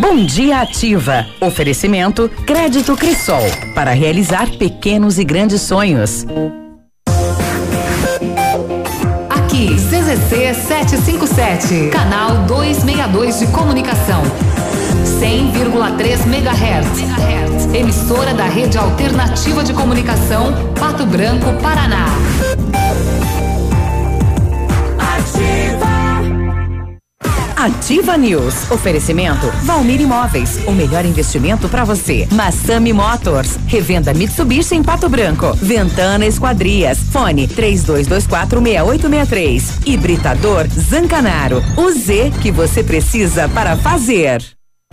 Bom dia ativa. Oferecimento Crédito Crisol para realizar pequenos e grandes sonhos. Aqui, CZC 757, canal 262 de comunicação. 100,3 MHz. Emissora da Rede Alternativa de Comunicação, Pato Branco, Paraná. Ativa News. Oferecimento Valmir Imóveis. O melhor investimento para você. Massami Motors. Revenda Mitsubishi em Pato Branco. Ventana Esquadrias. Fone 3224 6863. Hibridador Zancanaro. O Z que você precisa para fazer.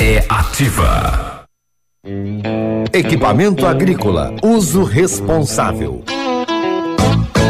é ativa. Equipamento agrícola, uso responsável.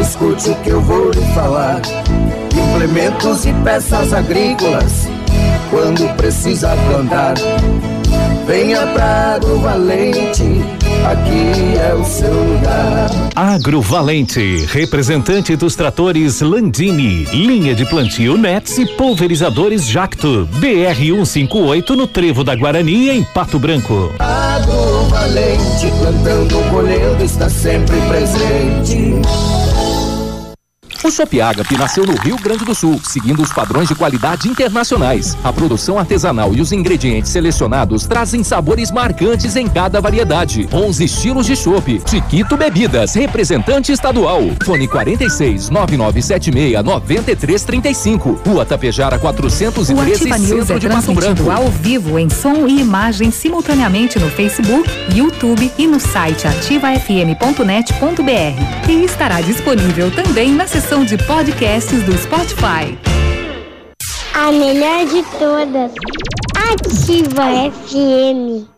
Escute o que eu vou lhe falar. Implementos e peças agrícolas, quando precisa plantar. Venha pra Agrovalente, aqui é o seu lugar. Agrovalente, representante dos tratores Landini, linha de plantio Nets e pulverizadores Jacto, BR 158 no Trevo da Guarani, em Pato Branco. Agrovalente, plantando, colhendo, está sempre presente. O Shop Agape nasceu no Rio Grande do Sul, seguindo os padrões de qualidade internacionais. A produção artesanal e os ingredientes selecionados trazem sabores marcantes em cada variedade. 11 estilos de chopp. Chiquito Bebidas, representante estadual. Fone 46 9976 9335. Rua Tapejara 413, o Centro é de Pato Branco. ao vivo em som e imagem simultaneamente no Facebook, YouTube e no site ativafm.net.br. E estará disponível também na de podcasts do Spotify. A melhor de todas. Ativa FM.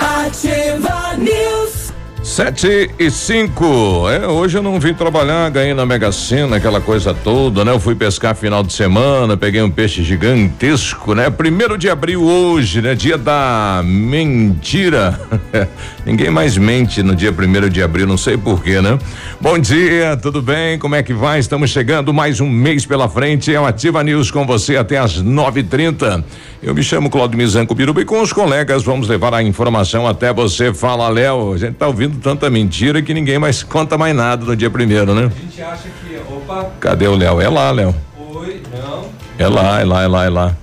Ativa News. Sete e cinco. É, hoje eu não vim trabalhar, ganhei na Mega Sena, aquela coisa toda, né? Eu fui pescar final de semana, peguei um peixe gigantesco, né? Primeiro de abril hoje, né? Dia da mentira. Ninguém mais mente no dia primeiro de abril, não sei porquê, né? Bom dia, tudo bem? Como é que vai? Estamos chegando mais um mês pela frente. É o Ativa News com você até às nove e trinta. Eu me chamo Claudio Mizanco Biruba e com os colegas vamos levar a informação até você. Fala, Léo. A gente tá ouvindo tanta mentira que ninguém mais conta mais nada no dia primeiro, né? A gente acha que. Opa. Cadê o Léo? É lá, Léo. Oi, não. É lá, é lá, é lá, é lá.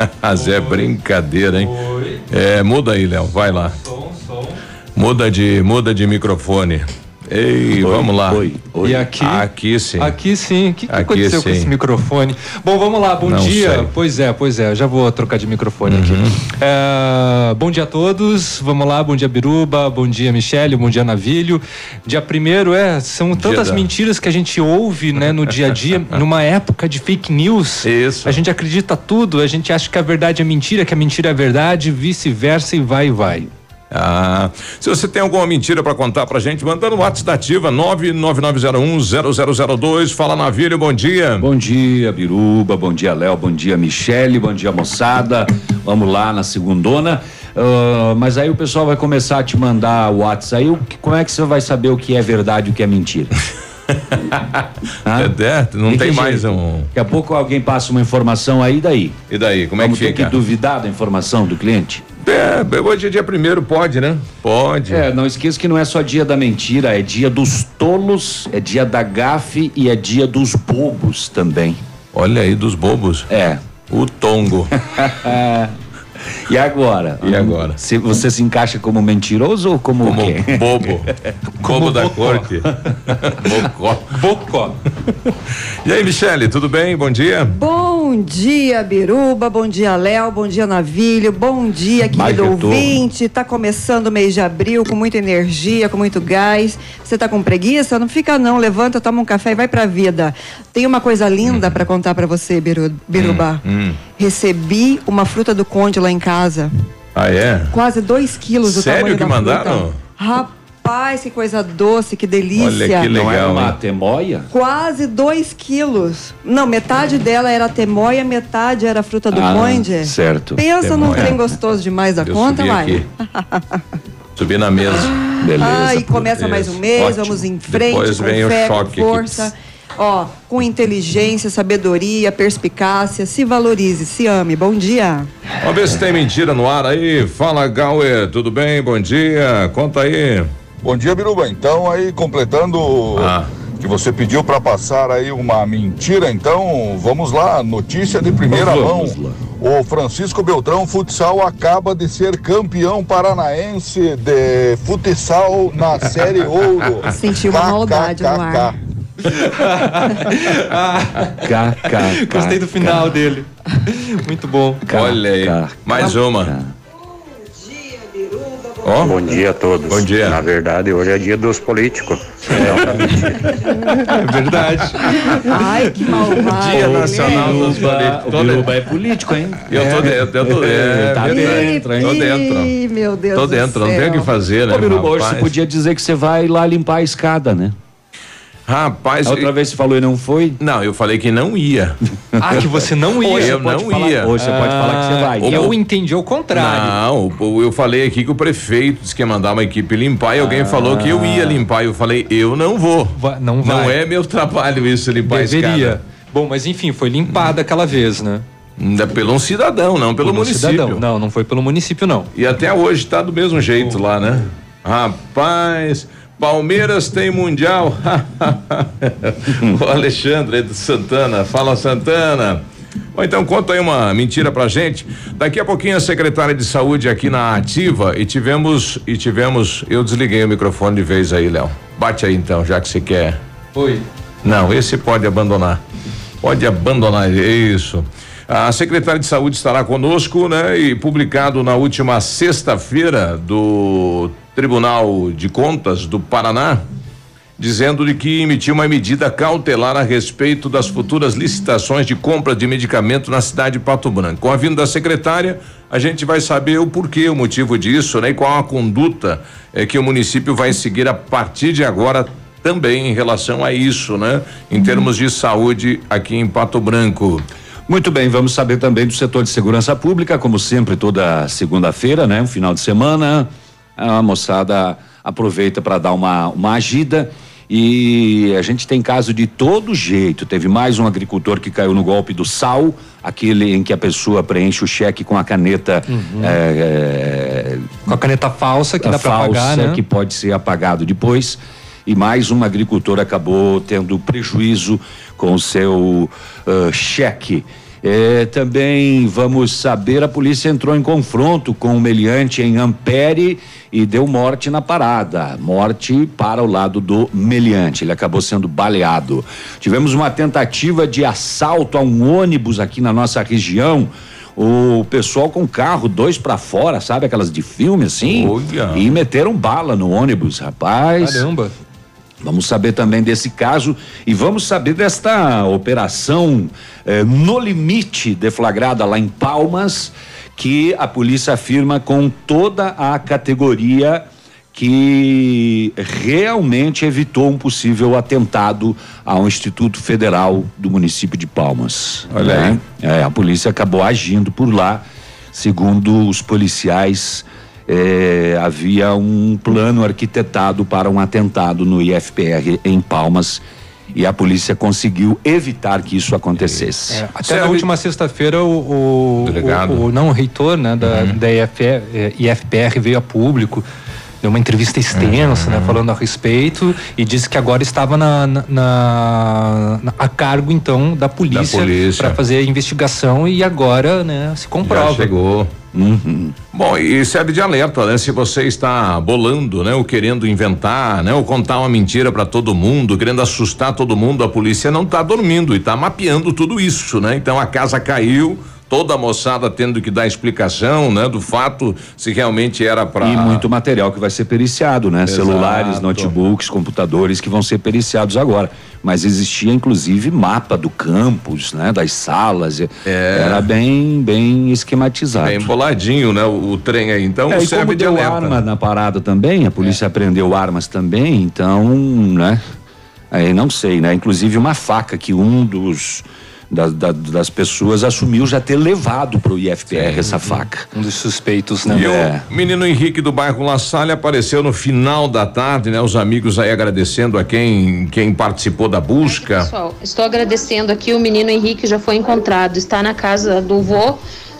Mas é brincadeira, hein? Oi. É, muda aí, Léo. Vai lá. Som. Muda de, muda de microfone. Ei, vamos lá. E aqui? Aqui sim. Aqui sim. O que, que Aqui aconteceu com sim. esse microfone? Bom, vamos lá. Bom Não dia. sei. Pois é, pois é. Já vou trocar de microfone Uhum. aqui. É, bom dia a todos. Vamos lá. Bom dia, Biruba. Bom dia, Michele. Bom dia, Navilho. Dia primeiro, é. São tantas da- mentiras que a gente ouve, né, no dia a dia, numa época de fake news. Isso. A gente acredita tudo. A gente acha que a verdade é mentira, que a mentira é verdade, vice-versa e vai e vai. Ah, se você tem alguma mentira pra contar pra gente, manda no WhatsApp da Ativa 999010002. Fala Navírio, bom dia. Bom dia, Biruba. Bom dia, Léo. Bom dia, Michele. Bom dia, moçada. Vamos lá na segundona. Ah, mas aí o pessoal vai começar a te mandar o WhatsApp. Aí que- como é que você vai saber o que é verdade e o que é mentira? É, é, não tem que mais jeito? um. Daqui a pouco alguém passa uma informação aí, daí? E daí, como é Vamos que ter fica? que duvidar da informação do cliente? É, hoje é dia primeiro, pode, né? Pode. É, não esqueça que não é só dia da mentira, é dia dos tolos, é dia da gafe e é dia dos bobos também. Olha aí, dos bobos. É. O tongo. e agora? E agora? Se você se encaixa como mentiroso ou como, Como o quê? bobo. Bobo da corte. Bocó. Bocó. E aí, Michele, tudo bem? Bom dia. Bom dia, Biruba. Bom dia, Léo. Bom dia, Navilho. Bom dia, querido ouvinte. Tá começando o mês de abril com muita energia, com muito gás. Você tá com preguiça? Não fica não. Levanta, toma um café e vai pra vida. Tem uma coisa linda pra contar pra você, Biru, Biruba. Hum. Recebi uma fruta do conde lá em casa. Ah, é? Quase dois quilos do Sério tamanho que da mandaram? Rapaz, que coisa doce, que delícia. Olha que legal. Não era uma hein? temoia? Quase dois quilos. Não, metade dela era temoia, metade era fruta do Ah, conde. certo. Pensa num Temoia. trem gostoso demais da Eu conta, subi vai. aqui. Subi na mesa. Beleza. Ah, e começa mais um mês, Ótimo. vamos em frente, Depois com vem o fé, choque com aqui. Ó, com inteligência, sabedoria, perspicácia, se valorize, se ame. Bom dia. Vamos ver se tem mentira no ar aí. Fala, Gauê, tudo bem? Bom dia. Conta aí. Bom dia, Biruba. Então, aí, completando Ah. que você pediu para passar aí uma mentira, então, vamos lá. Notícia de primeira Vamos mão. O Francisco Beltrão Futsal acaba de ser campeão paranaense de futsal na Série Ouro. Senti uma maldade no ar. KK. Gostei do final dele. Muito bom. Olha aí. Mais uma. Ó. Bom dia a todos. Bom dia. Na verdade, hoje é dia dos políticos. É verdade. Ai, que malvado. Dia Nacional dos Políticos. o Biruba é político, hein? Eu tô dentro, eu tô dentro. Tá É verdade. dentro, hein? Tô dentro. Meu Deus Tô do dentro, não tem o que fazer, né? Ô, Biruba, hoje você podia dizer que você vai lá limpar a escada, né? Rapaz, A outra vez você falou e não foi? Não, eu falei que não ia. Ah, que você não ia. Eu não falar- ia. Hoje você pode falar que você vai. Ô, Eu entendi o contrário. Não, o- eu falei aqui que o prefeito disse que ia mandar uma equipe limpar e alguém falou que eu ia limpar. Eu falei, eu não vou. Va- não vai. Não é meu trabalho isso, limpar a Deveria. escada. Bom, mas enfim, foi limpada aquela vez, né? Ainda pelo um cidadão, não pelo um município. cidadão. Não, não foi pelo município, não. E até hoje tá do mesmo jeito lá, né? Rapaz, Palmeiras tem Mundial. o Alexandre do Santana. Fala, Santana. Bom, então conta aí uma mentira pra gente. Daqui a pouquinho a secretária de saúde aqui na ativa e tivemos e tivemos, eu desliguei o microfone de vez aí, Léo. Bate aí então, já que você quer. Oi. Não, esse pode abandonar. Pode abandonar, isso. A secretária de saúde estará conosco, né? E publicado na última sexta-feira do Tribunal de Contas do Paraná, dizendo de que emitiu uma medida cautelar a respeito das futuras licitações de compra de medicamento na cidade de Pato Branco. Com a vinda da secretária, a gente vai saber o porquê, o motivo disso, né? E qual a conduta é que o município vai seguir a partir de agora também em relação a isso, né? Em termos de saúde aqui em Pato Branco. Muito bem, vamos saber também do setor de segurança pública, como sempre, toda segunda-feira, né? Um final de semana, a moçada aproveita para dar uma, uma agida. E a gente tem caso de todo jeito. Teve mais um agricultor que caiu no golpe do sal, aquele em que a pessoa preenche o cheque com a caneta. Uhum. É, é, com a caneta falsa que dá para pagar, né? que pode ser apagado depois. E mais um agricultor acabou tendo prejuízo com o seu uh, cheque. É, também vamos saber, a polícia entrou em confronto com o meliante em Ampere e deu morte na parada. Morte para o lado do meliante. Ele acabou sendo baleado. Tivemos uma tentativa de assalto a um ônibus aqui na nossa região. O pessoal com carro, dois para fora, sabe? Aquelas de filme assim. Olha. E meteram bala no ônibus, rapaz. Caramba. Vamos saber também desse caso e vamos saber desta operação eh, no limite deflagrada lá em Palmas, que a polícia afirma com toda a categoria que realmente evitou um possível atentado ao Instituto Federal do município de Palmas. Olha né? É, a polícia acabou agindo por lá, segundo os policiais eh, havia um plano arquitetado para um atentado no IFPR em Palmas e a polícia conseguiu evitar que isso acontecesse. É, até na última sexta-feira o, o, o, o não o reitor né, da, Uhum. da IFPR, eh, IFPR veio a público deu uma entrevista extensa, Uhum. né, falando a respeito e disse que agora estava na, na- na- na- a cargo então da polícia, polícia. para fazer a investigação e agora, né, se comprova. Já chegou. Uhum. Bom, e serve de alerta, né? Se você está bolando, né? Ou querendo inventar, né? Ou contar uma mentira para todo mundo, querendo assustar todo mundo, a polícia não está dormindo e está mapeando tudo isso, né? Então a casa caiu, toda a moçada tendo que dar explicação, né? Do fato se realmente era para E muito material que vai ser periciado, né? Exato. Celulares, notebooks, computadores que vão ser periciados agora. Mas existia inclusive mapa do campus, né? Das salas. Era bem, bem esquematizado. É emboladinho, né? O, o trem aí. Então É, serve de alerta. arma na parada também, a polícia apreendeu armas também, então, né? Aí não sei, né? Inclusive uma faca que um dos da- da- das pessoas assumiu já ter levado pro IFPR essa faca. Um dos suspeitos, né? E É. o menino Henrique do bairro La Salle apareceu no final da tarde, né? Os amigos aí agradecendo a quem quem participou da busca. Pessoal, estou agradecendo aqui. O menino Henrique já foi encontrado. Está na casa do vô,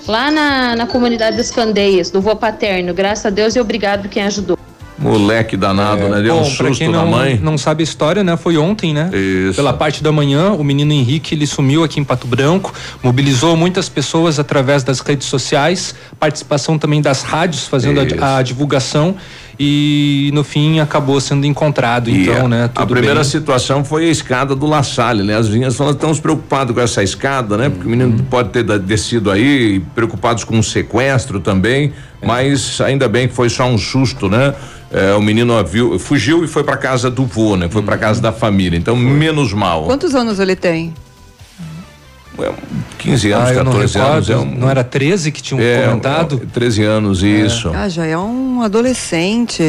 lá na, na comunidade das Candeias, do vô paterno. Graças a Deus e obrigado quem ajudou. Moleque danado, né? Deu um É, Bom, pra susto na não, mãe. não sabe a história, né? Foi ontem, né? Isso. Pela parte da manhã, o menino Henrique ele sumiu aqui em Pato Branco, mobilizou muitas pessoas através das redes sociais, participação também das rádios fazendo a, a divulgação e no fim acabou sendo encontrado. E então, a, né? a primeira bem. situação foi a escada do La Salle, né? As vinhas falando, estamos preocupados com essa escada, né? Porque o menino Uhum. pode ter descido aí, preocupados com o sequestro também, É. mas ainda bem que foi só um susto, né? É, o menino viu, fugiu e foi para casa do vô, né? Foi para Uhum. casa da família, então menos mal. Quantos anos ele tem? 15 anos, Ah, eu não 14 recordo, anos. É um, não era 13 que tinham é, comentado? é, 13 anos, isso. Ah, já é um adolescente.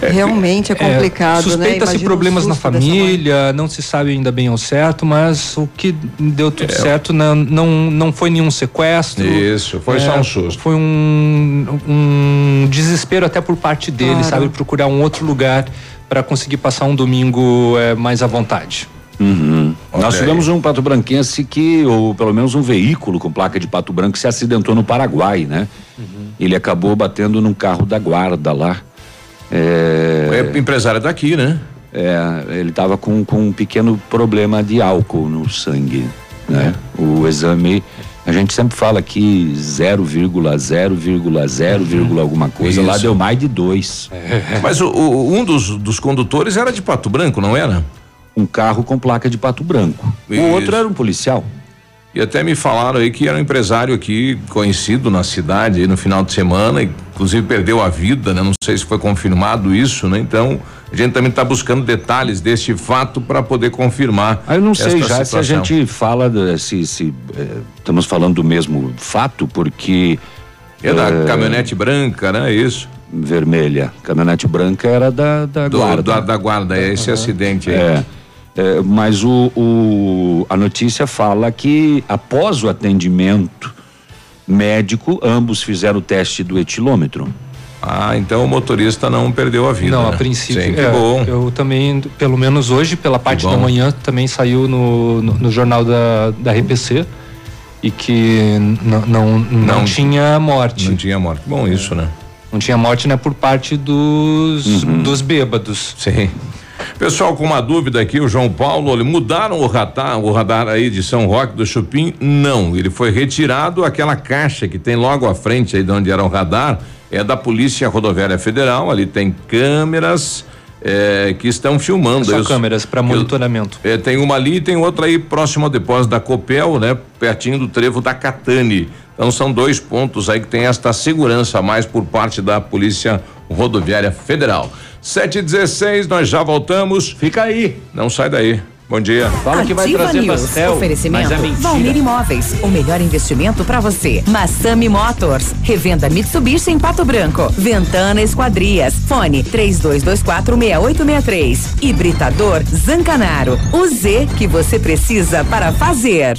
Realmente é complicado, né? Suspeita-se o problemas na dessa mãe. família, não se sabe ainda bem ao certo, mas o que deu É. tudo certo não, não, não foi nenhum sequestro. Isso, foi só um susto. Foi um, um desespero até por parte dele, Claro. sabe? Procurar um outro lugar para conseguir passar um domingo mais à vontade. Uhum. Nós tivemos um pato branquense que, ou pelo menos um veículo com placa de pato branco, se acidentou no Paraguai, né? Ele acabou batendo num carro da guarda lá. É, é empresário daqui, né? É, ele estava com, com um pequeno problema de álcool no sangue, né? É. O exame, a gente sempre fala que 0,0,0, alguma coisa, lá Isso. deu mais de dois. Mas o- o- um dos, dos condutores era de Pato Branco, não era? Um carro com placa de Pato Branco. Isso. O outro era um policial. E até me falaram aí que era um empresário aqui conhecido na cidade aí no final de semana, inclusive perdeu a vida, né? Não sei se foi confirmado isso, né? Então, a gente também está buscando detalhes deste fato para poder confirmar. Aí eu não sei já se a situação. gente fala, se, se eh, estamos falando do mesmo fato, porque. É da eh, caminhonete branca, né? Isso. Vermelha. Caminhonete branca era da, da Do- guarda. da, da guarda, é esse acidente aí. É. É, mas o, o- a notícia fala que após o atendimento médico, ambos fizeram o teste do etilômetro. Ah, então o motorista não perdeu a vida. Não, né? a princípio. Sim, que é, bom. Eu também, pelo menos hoje, pela parte da manhã, também saiu no, no, no jornal da, da RPC e que não, não, não, Não- tinha morte. Não tinha morte. Bom, isso, né? Não tinha morte, né, por parte dos, dos bêbados. Sim. Pessoal, com uma dúvida aqui, o João Paulo, olha, mudaram o radar, o radar aí de São Roque do Chupim? Não, ele foi retirado, aquela caixa que tem logo à frente aí de onde era o radar, é da Polícia Rodoviária Federal, ali tem câmeras eh, que estão filmando. Os- câmeras para eu- monitoramento. é, tem uma ali e tem outra aí próximo ao depósito da Copel, né? Pertinho do trevo da Catane. Então são dois pontos aí que tem esta segurança a mais por parte da Polícia Rodoviária Federal. 7 e 16 nós já voltamos. Fica aí. Não sai daí. Bom dia. Fala que vai Ativa trazer News. pastel, Oferecimento mas é. Valmir Imóveis, o melhor investimento para você. Massami Motors, revenda Mitsubishi em Pato Branco. Ventana Esquadrias, fone 32246863. Hibridador Zancanaro, o Z que você precisa para fazer.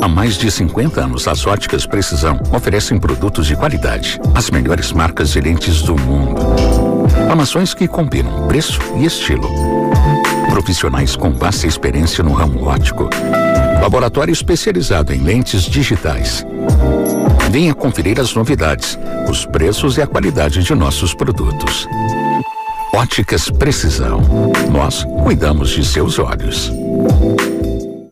Há mais de 50 anos, as óticas Precisão oferecem produtos de qualidade, as melhores marcas de lentes do mundo. Armações que combinam preço e estilo. Profissionais com vasta experiência no ramo óptico. Laboratório especializado em lentes digitais. Venha conferir as novidades, os preços e a qualidade de nossos produtos. Óticas Precisão. Nós cuidamos de seus olhos.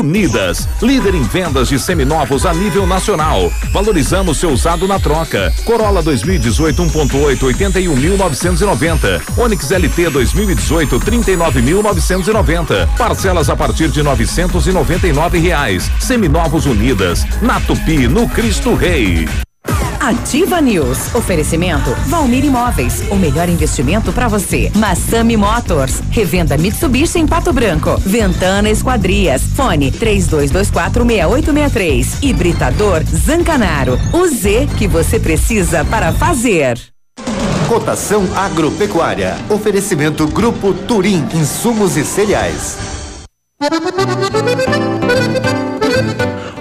Unidas, líder em vendas de seminovos a nível nacional. Valorizamos seu usado na troca. Corolla 2018 1.8 81.990. Onix LT 2018 39.990. Parcelas a partir de 999 reais. Seminovos Unidas, na Tupi, no Cristo Rei. Ativa News. Oferecimento Valmir Imóveis. O melhor investimento para você. Massami Motors. Revenda Mitsubishi em Pato Branco. Ventana Esquadrias. Fone 3224 6863. Hibridador Zancanaro. O Z que você precisa para fazer. Cotação agropecuária. Oferecimento Grupo Turim. Insumos e cereais.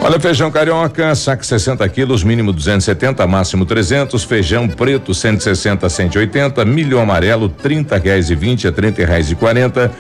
Olha, feijão carioca, saco 60 quilos, mínimo 270, máximo 300. Feijão preto, 160 a 180. Milho amarelo, 30 reais e 20 a 30 reais e 40.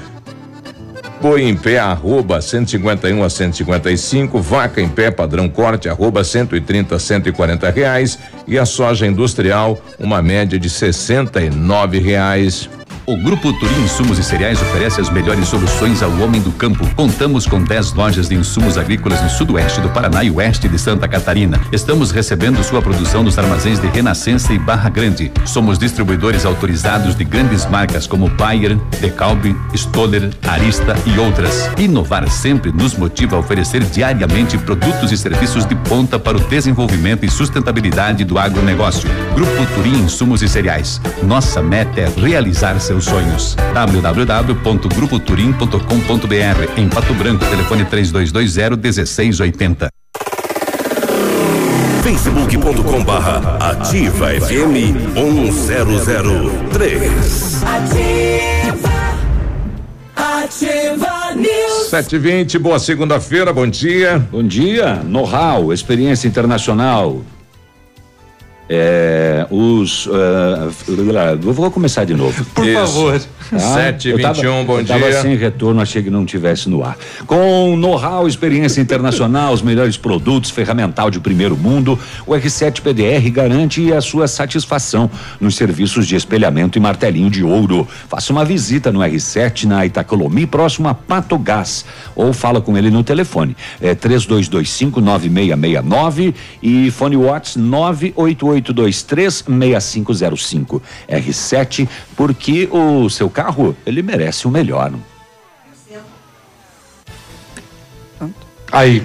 Boi em pé, arroba 151 a 155. Vaca em pé, padrão corte, arroba 130 a 140 reais. E a soja industrial, uma média de 69 reais. O Grupo Turim Insumos e Cereais oferece as melhores soluções ao homem do campo. Contamos com 10 lojas de insumos agrícolas no sudoeste do Paraná e oeste de Santa Catarina. Estamos recebendo sua produção nos armazéns de Renascença e Barra Grande. Somos distribuidores autorizados de grandes marcas como Bayer, Decalbe, Stoller, Arista e outras. Inovar sempre nos motiva a oferecer diariamente produtos e serviços de ponta para o desenvolvimento e sustentabilidade do agronegócio. Grupo Turim Insumos e Cereais. Nossa meta é realizar seus sonhos. www.grupoturim.com.br em Pato Branco, telefone 3220 1680. facebook.com barra ativa FM 1003. Ativa. Ativa News. 720, boa segunda-feira, bom dia. Bom dia, know-how, experiência internacional. É, os. Uh, vou começar de novo. Por Isso. favor. Tá? 7 21 bom eu dia. Tava sem retorno, achei que não tivesse no ar. Com know-how, experiência internacional, os melhores produtos, ferramental de primeiro mundo, o R7 PDR garante a sua satisfação nos serviços de espelhamento e martelinho de ouro. Faça uma visita no R7 na Itacolomi, próximo a Pato Gás, ou fala com ele no telefone. É 3225 9669 e fone Watts 98823 6505. R7, porque o seu carro, ele merece o melhor. Aí.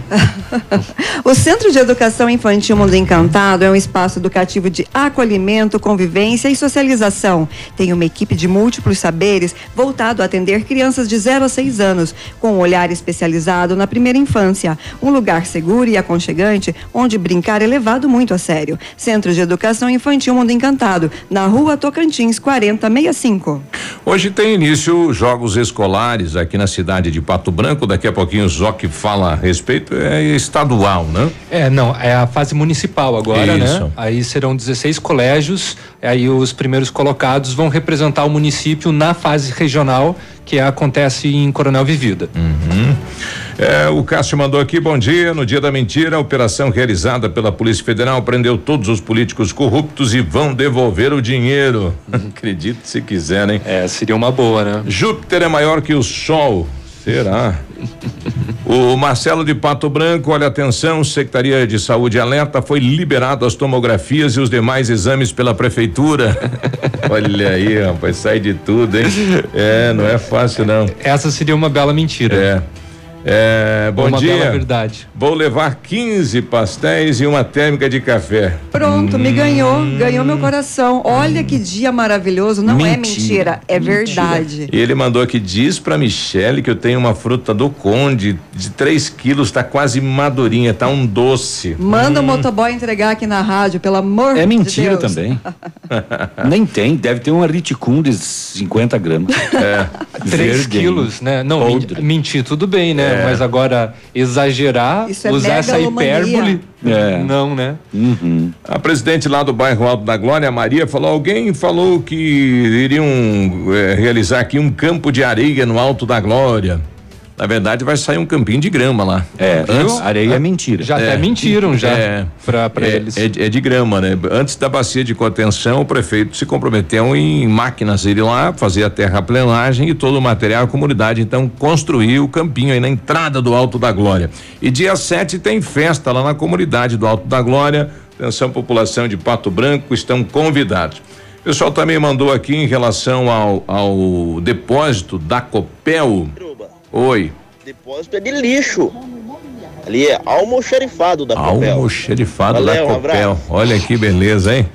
o Centro de Educação Infantil Mundo Encantado é um espaço educativo de acolhimento, convivência e socialização. Tem uma equipe de múltiplos saberes voltado a atender crianças de 0 a 6 anos, com um olhar especializado na primeira infância. Um lugar seguro e aconchegante onde brincar é levado muito a sério. Centro de Educação Infantil Mundo Encantado, na rua Tocantins 4065. Hoje tem início jogos escolares aqui na cidade de Pato Branco. Daqui a pouquinho o Zoc fala a respeito. É estadual, né? É, não, é a fase municipal agora, Isso. né? Aí serão 16 colégios, aí os primeiros colocados vão representar o município na fase regional, que acontece em Coronel Vivida. Uhum. É, o Cássio mandou aqui, bom dia. No dia da mentira, a operação realizada pela Polícia Federal prendeu todos os políticos corruptos e vão devolver o dinheiro. Acredite se quiserem. É, seria uma boa, né? Júpiter é maior que o Sol. Será? o Marcelo de Pato Branco, olha atenção, Secretaria de Saúde alerta, foi liberado as tomografias e os demais exames pela prefeitura. olha aí, rapaz, sai de tudo, hein? É, não é fácil não. Essa seria uma bela mentira. É. É, bom uma dia. bela verdade. Vou levar 15 pastéis e uma térmica de café. Pronto, me ganhou, ganhou meu coração. Olha que dia maravilhoso, não é Mentira. mentira, é verdade. E ele mandou aqui, diz pra Michele que eu tenho uma fruta do Conde de 3 quilos, tá quase madurinha, tá um doce. Manda o Hum. motoboy entregar aqui na rádio, pelo amor É de mentira Deus. também. Nem tem, deve ter um riticum de 50 gramas. É. 3 Verde quilos, né? Não, men- mentir tudo bem, né? É. Mas agora exagerar, Isso é usar essa hipérbole, É. não, né? Uhum. A presidente lá do bairro Alto da Glória, a Maria, falou: alguém falou que iriam eh, realizar aqui um campo de areia no Alto da Glória. Na verdade, vai sair um campinho de grama lá. É, Antes- areia é mentira. Já até mentiram já É, pra, pra é, eles. É, de- é de grama, né? Antes da bacia de contenção, o prefeito se comprometeu em máquinas ir lá, fazer a terraplenagem e todo o material, a comunidade então construiu o campinho aí na entrada do Alto da Glória. E dia 7 tem festa lá na comunidade do Alto da Glória. Atenção, população de Pato Branco, estão convidados. O pessoal também mandou aqui em relação ao, ao depósito da Copel. Oi. Depósito é de lixo. Ali é almoxarifado da Copel. Almoxerifado da Valeu, um Copel. abraço. Olha que beleza, hein?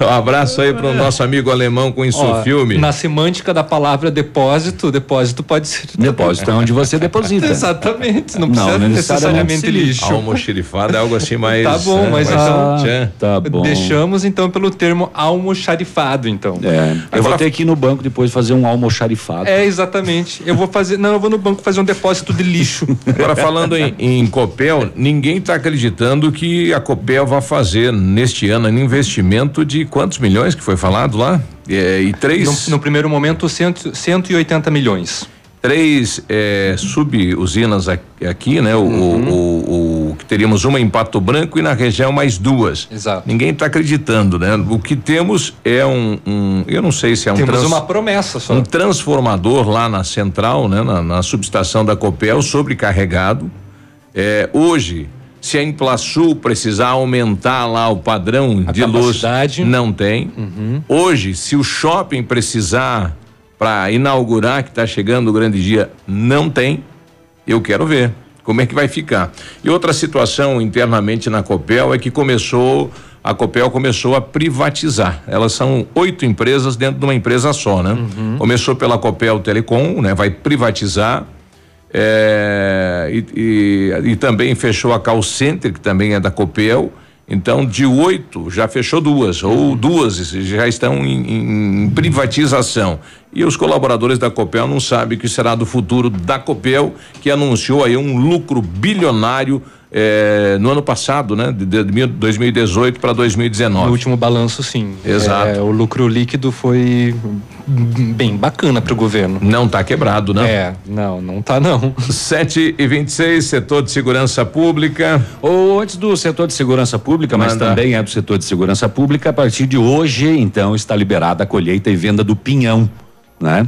Um abraço aí pro nosso amigo alemão com Ó, insufilme. Na semântica da palavra depósito, depósito pode ser. Depósito é onde você deposita. Exatamente, não precisa não necessariamente lixo. Almoxerifado é algo assim mais. Tá bom, né, mas ah, tchan. Tá bom. deixamos então pelo termo almoxarifado, então. É, eu vou ter que ir no banco depois fazer um almoxarifado. É, exatamente. Eu vou fazer. Não, eu vou no banco fazer um depósito de lixo. Agora, falando em, em Copel, ninguém está acreditando que a Copel vai fazer neste ano um investimento de quantos milhões que foi falado lá? É, e três. No, no primeiro momento, cento, 180 milhões. Três é, sub-usinas aqui, né? O, Uhum. o- o que teríamos uma em Pato Branco e na região mais duas. Exato. Ninguém está acreditando, né? O que temos é um, um- eu não sei se é um Temos trans- uma promessa só. um transformador lá na central, né, na, na subestação da Copel, sobrecarregado. É, hoje, se a Implasul precisar aumentar lá o padrão de luz, não tem. Uhum. Hoje, se o shopping precisar para inaugurar, que está chegando o grande dia, não tem. Eu quero ver como é que vai ficar. E outra situação internamente na Copel é que começou a Copel começou a privatizar. Elas são oito empresas dentro de uma empresa só, né? Começou pela Copel Telecom, né? Vai privatizar. É, e, e- e também fechou a Call Center, que também é da Copel. Então, de oito, já fechou duas, ou duas já estão em, em privatização. E os colaboradores da Copel não sabem o que será do futuro da Copel, que anunciou aí um lucro bilionário eh, no ano passado, né? De, de mil- 2018 para 2019. No último balanço, sim. Exato. É, o lucro líquido foi bem bacana para o governo. Não tá quebrado, não? É, não, não tá não. 7 e 26 setor de segurança pública. Ou antes do setor de segurança pública, mas Manda. também é do setor de segurança pública, a partir de hoje, então, está liberada a colheita e venda do pinhão, né?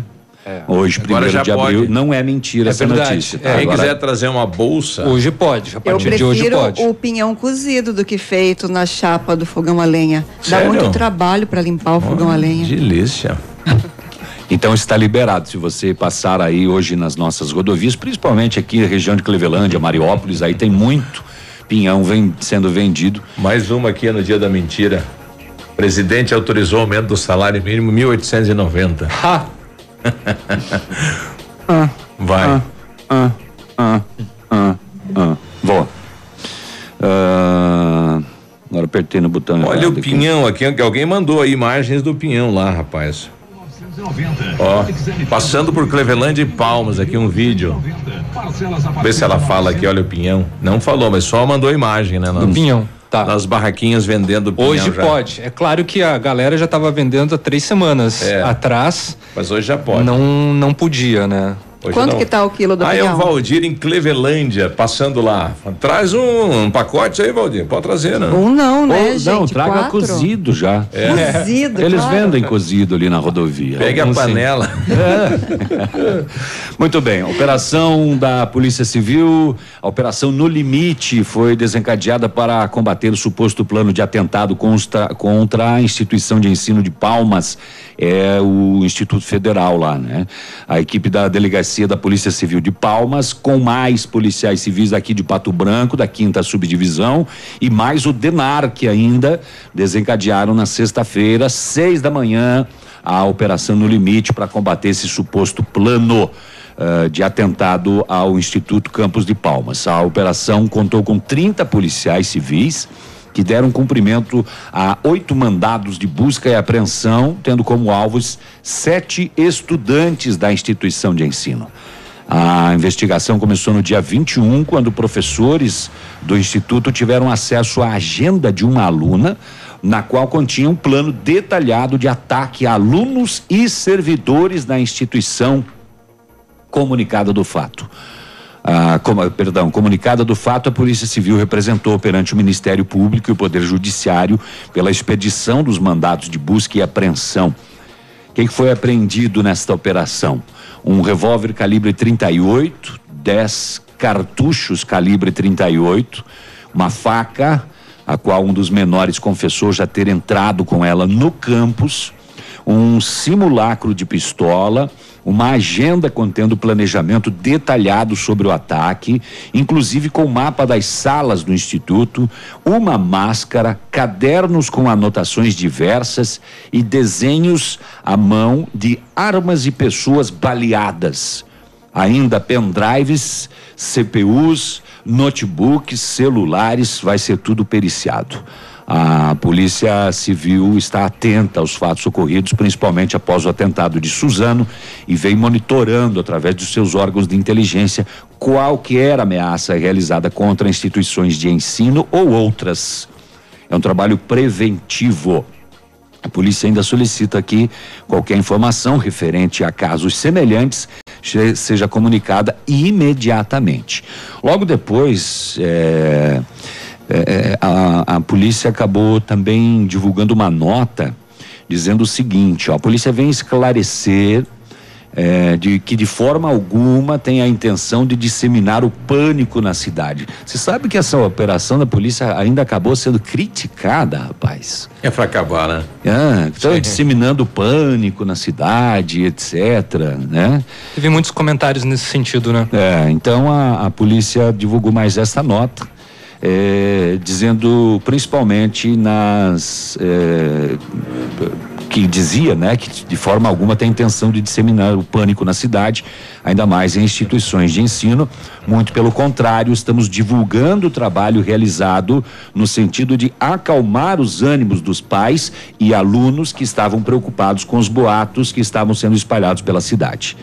Hoje, Agora primeiro já de abril, pode. não é mentira É essa verdade. notícia. tá? É. Quem Agora- quiser trazer uma bolsa. Hoje pode, a Eu partir de hoje prefiro pode. o pinhão cozido do que feito na chapa do fogão a lenha. Dá Sério? muito trabalho para limpar o fogão a lenha. Delícia. Então está liberado. Se você passar aí hoje nas nossas rodovias, principalmente aqui na região de Clevelândia, Mariópolis, aí tem muito pinhão vem, sendo vendido. Mais uma aqui no dia da mentira. Presidente autorizou o aumento do salário mínimo 1.890. Vai. Ah, ah, ah, ah. Vou. Ah, agora apertei no botão. Olha errado o aqui. pinhão aqui, alguém mandou aí imagens do pinhão lá, rapaz. Ó, passando por Clevelândia e Palmas aqui um vídeo. Vê se ela fala aqui, olha o pinhão. Não falou, mas só mandou imagem, né? Do pinhão, tá. Nas barraquinhas vendendo pinhão Hoje já. pode. É claro que a galera já estava vendendo há três semanas É. atrás. Mas hoje já pode. Não, não podia, né? Hoje Quanto não. que tá o quilo do Ah, é o pinhão? Valdir em Clevelândia, passando lá. Traz um, um pacote aí, Valdir. Pode trazer, né? Um não, né, Ou, gente? não, traga Quatro. cozido já. É. Cozido, Eles claro. vendem cozido ali na rodovia. Pegue a panela. Muito bem, operação da Polícia Civil, a operação No Limite foi desencadeada para combater o suposto plano de atentado contra, contra a instituição de ensino de Palmas, é o Instituto Federal lá, né? A equipe da Delegacia da Polícia Civil de Palmas, com mais policiais civis aqui de Pato Branco, da quinta subdivisão, e mais o DENARC ainda, desencadearam na sexta-feira, seis da manhã, a operação No Limite para combater esse suposto plano eh, de atentado ao Instituto Campos de Palmas. A operação contou com 30 policiais civis que deram cumprimento a oito mandados de busca e apreensão, tendo como alvos sete estudantes da instituição de ensino. A investigação começou no dia 21, quando professores do instituto tiveram acesso à agenda de uma aluna, na qual continha um plano detalhado de ataque a alunos e servidores da instituição comunicada do fato. Ah, como- perdão, comunicada do fato, a Polícia Civil representou perante o Ministério Público e o Poder Judiciário pela expedição dos mandados de busca e apreensão. O que foi apreendido nesta operação? Um revólver calibre 38, 10 cartuchos calibre 38, uma faca, a qual um dos menores confessou já ter entrado com ela no campus, um simulacro de pistola, uma agenda contendo planejamento detalhado sobre o ataque, inclusive com mapa das salas do instituto, uma máscara, cadernos com anotações diversas e desenhos à mão de armas e pessoas baleadas. Ainda pendrives, CPUs, notebooks, celulares, vai ser tudo periciado. A Polícia Civil está atenta aos fatos ocorridos, principalmente após o atentado de Suzano, e vem monitorando, através dos seus órgãos de inteligência, qualquer ameaça realizada contra instituições de ensino ou outras. É um trabalho preventivo. A polícia ainda solicita que qualquer informação referente a casos semelhantes seja comunicada imediatamente. Logo depois, é, é, a, a polícia acabou também divulgando uma nota dizendo o seguinte: ó, a polícia vem esclarecer é, de que de forma alguma tem a intenção de disseminar o pânico na cidade. Você sabe que essa operação da polícia ainda acabou sendo criticada, rapaz. É pra acabar, né? Ah, estão disseminando pânico na cidade, etc. Né? Teve muitos comentários nesse sentido, né? É, então a, a polícia divulgou mais essa nota, é, dizendo principalmente nas. é, que dizia, né, que de forma alguma tem intenção de disseminar o pânico na cidade, ainda mais em instituições de ensino. Muito pelo contrário, estamos divulgando o trabalho realizado no sentido de acalmar os ânimos dos pais e alunos que estavam preocupados com os boatos que estavam sendo espalhados pela cidade.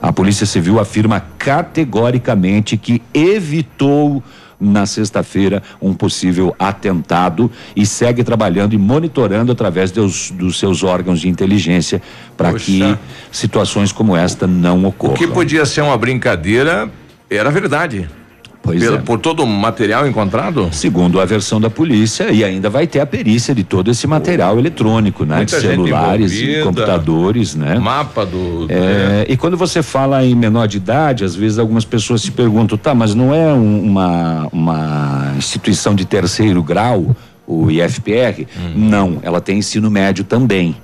A Polícia Civil afirma categoricamente que evitou na sexta-feira um possível atentado e segue trabalhando e monitorando através dos, dos seus órgãos de inteligência para que situações como esta não ocorram. O que podia ser uma brincadeira era verdade. Pois Pelo- é. Por todo o material encontrado? Segundo a versão da polícia, e ainda vai ter a perícia de todo esse material eletrônico, né? Muita de celulares e computadores, né? Mapa do. É, E quando você fala em menor de idade, às vezes algumas pessoas se perguntam, tá, mas não é um- uma, uma instituição de terceiro grau, o IFPR? Hum. Não, ela tem ensino médio também.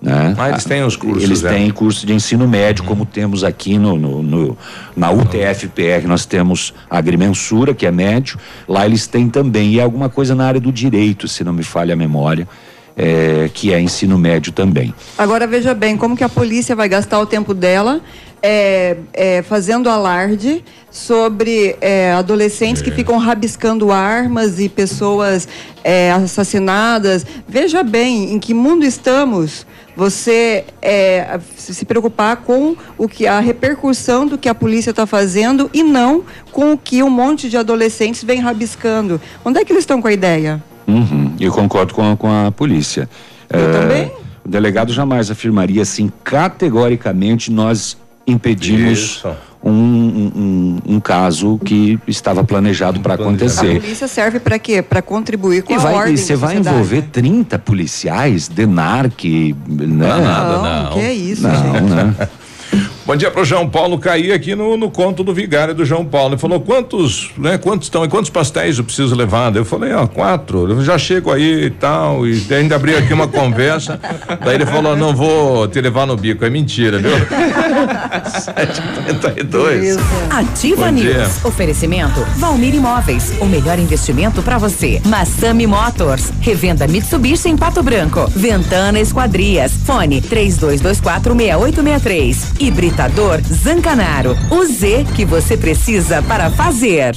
Né? Ah, eles têm os cursos, Eles é. têm curso de ensino médio, como temos aqui no, no- no- na UTFPR, nós temos a agrimensura, que é médio, lá eles têm também, e é alguma coisa na área do direito, se não me falha a memória, é, que é ensino médio também. Agora veja bem, como que a polícia vai gastar o tempo dela é, é, fazendo alarde sobre é, adolescentes que ficam rabiscando armas e pessoas é, assassinadas. Veja bem em que mundo estamos. Você é, se preocupar com o que a repercussão do que a polícia está fazendo e não com o que um monte de adolescentes vem rabiscando. Onde é que eles estão com a ideia? Uhum, eu concordo com a, com a polícia. Eu também. O delegado jamais afirmaria assim, categoricamente, nós impedimos Isso. Um, um, um- caso que estava planejado para A acontecer. polícia serve para quê? Para contribuir com E a vai, ordem e você vai envolver 30 policiais, DENARC, né? Não, nada, não. que é isso, Não, gente. né? Bom dia pro João Paulo cair aqui no, no conto do vigário do João Paulo. Ele falou: quantos, né? Quantos estão e quantos pastéis eu preciso levar? Eu falei, ó, quatro. Eu já chego aí e tal. E ainda abri aqui uma conversa. Daí ele falou: não vou te levar no bico. É mentira, viu? 7h32. Ativa Bom News. dia. Oferecimento Valmir Imóveis. O melhor investimento para você. Massami Motors. Revenda Mitsubishi em Pato Branco. Ventana Esquadrias. Fone 32246863. Hibridador Zancanaro. O Z que você precisa para fazer.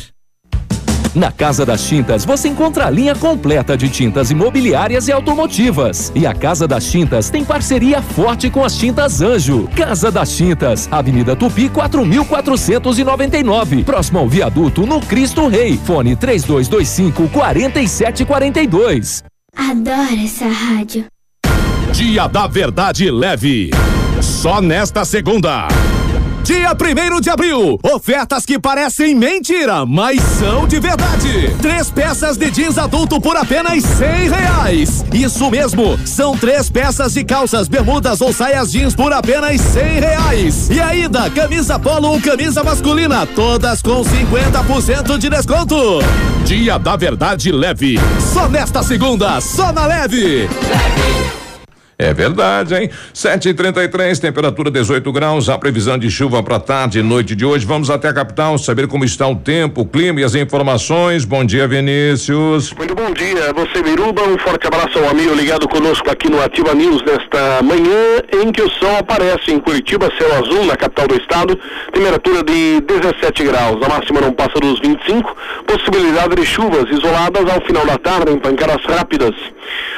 Na Casa das Tintas você encontra a linha completa de tintas imobiliárias e automotivas. E a Casa das Tintas tem parceria forte com as Tintas Anjo. Casa das Tintas, Avenida Tupi 4499, próximo ao viaduto no Cristo Rei. Fone 3225 4742. Adoro essa rádio. Dia da Verdade Leve. Só nesta segunda. Dia 1 de abril, ofertas que parecem mentira, mas são de verdade. Três peças de jeans adulto por apenas cem reais. Isso mesmo, são três peças de calças, bermudas ou saias jeans por apenas cem reais. E ainda, camisa polo ou camisa masculina, todas com 50% de desconto. Dia da Verdade Leve. Só nesta segunda, só na Leve. É verdade, hein? 7h33, temperatura 18 graus, a previsão de chuva para tarde e noite de hoje. Vamos até a capital saber como está o tempo, o clima e as informações. Bom dia, Vinícius. Muito bom dia, você Biruba, um forte abraço ao amigo ligado conosco aqui no Ativa News nesta manhã em que o sol aparece em Curitiba, céu azul na capital do estado, temperatura de 17 graus, a máxima não passa dos 25, possibilidade de chuvas isoladas ao final da tarde em pancadas rápidas.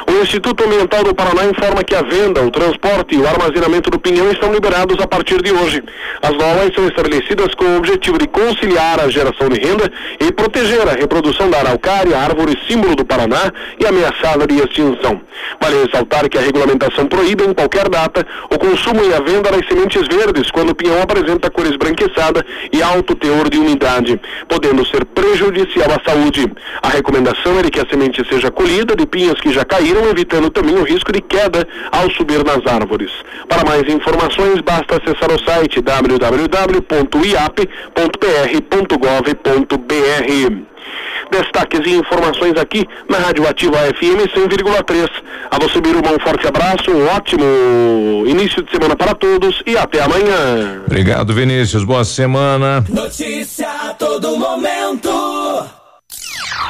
O Instituto Ambiental do Paraná informa que a venda, o transporte e o armazenamento do pinhão estão liberados a partir de hoje. As normas são estabelecidas com o objetivo de conciliar a geração de renda e proteger a reprodução da araucária, árvore símbolo do Paraná e ameaçada de extinção. Vale ressaltar que a regulamentação proíbe em qualquer data o consumo e a venda das sementes verdes quando o pinhão apresenta cor esbranquiçada e alto teor de umidade, podendo ser prejudicial à saúde. A recomendação é de que a semente seja colhida de pinhos que já caíram, evitando também o risco de queda ao subir nas árvores. Para mais informações, basta acessar o site www.iap.pr.gov.br. Destaques e informações aqui na Rádio Ativa FM 100,3. A você, Biruba, um forte abraço, um ótimo início de semana para todos e até amanhã. Obrigado, Vinícius. Boa semana. Notícia a todo momento.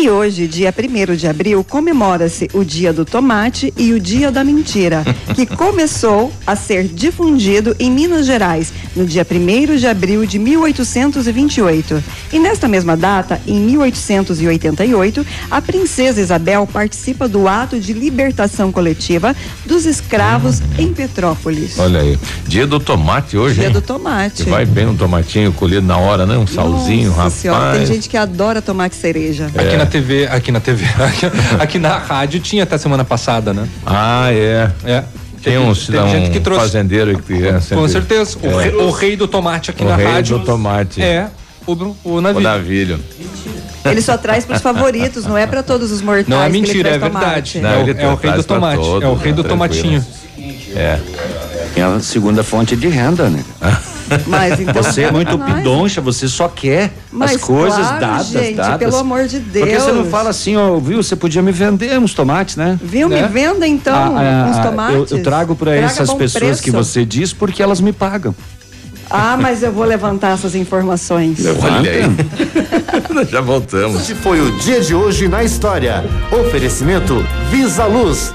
E hoje, dia 1 de abril, comemora-se o Dia do Tomate e o Dia da Mentira, que começou a ser difundido em Minas Gerais no dia 1 de abril de 1828. E nesta mesma data, em 1888, a princesa Isabel participa do ato de libertação coletiva dos escravos em Petrópolis. Olha aí. Dia do tomate hoje, Dia hein? do tomate. Que vai bem um tomatinho colhido na hora, né? Um salzinho, Nossa rapaz. senhora, tem gente que adora tomate cereja. Aqui na TV, aqui na TV, aqui, aqui na rádio tinha até semana passada, né? Ah, é. É. Tem um, Teve um gente que trouxe. fazendeiro que é Com certeza. O, É. rei, o rei do tomate aqui O na rei rádio. do tomate. É. O, o O navio. Ele só traz para os favoritos, não é para todos os mortais. Não é que ele mentira, é verdade. tomate. É o- é o rei do tomate, todos, é o rei do né? tomatinho. É. É a segunda fonte de renda, né? Mas então. Você é muito Mas- pidoncha, você só quer Mas as coisas claro, dadas, gente, dadas. pelo amor de Porque você não Deus. fala assim, ó, viu? Você podia me vender uns tomates, né? Viu? Me Né? venda então Ah, ah, uns ah, tomates. Eu, eu trago para essas pessoas preço. que você diz porque elas me pagam. Ah, mas eu vou levantar essas informações. Olha aí. Já voltamos. Este foi o dia de hoje na história. Oferecimento Visa Luz.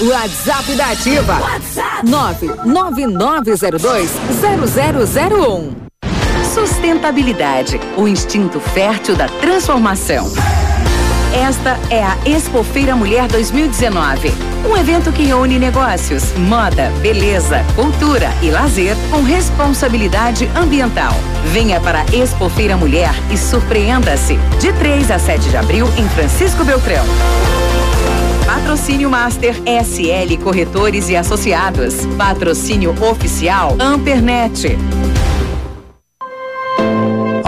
WhatsApp da Ativa. WhatsApp 999020001. Sustentabilidade, o instinto fértil da transformação. Esta é a Expofeira Mulher 2019, um evento que reúne negócios, moda, beleza, cultura e lazer com responsabilidade ambiental. Venha para a Expofeira Mulher e surpreenda-se. De 3 a 7 de abril em Francisco Beltrão. Patrocínio Master SL Corretores e Associados. Patrocínio Oficial Ampernet.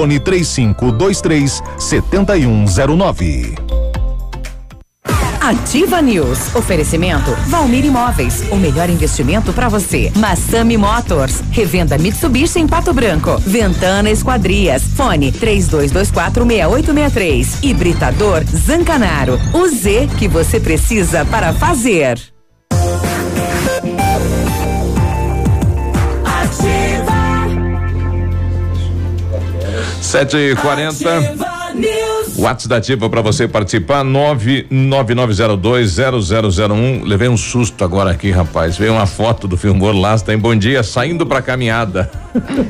Fone 3523 7109. Ativa News. Oferecimento Valmir Imóveis. O melhor investimento para você. Massami Motors. Revenda Mitsubishi em Pato Branco. Ventana Esquadrias. Fone 3224 6863. Hibridador Zancanaro. O Z que você precisa para fazer. Sete e quarenta. WhatsApp da Ativa para você participar, 999020001. Levei um susto agora aqui, rapaz. Veio uma foto do Filmor lá, tem bom dia, saindo pra caminhada.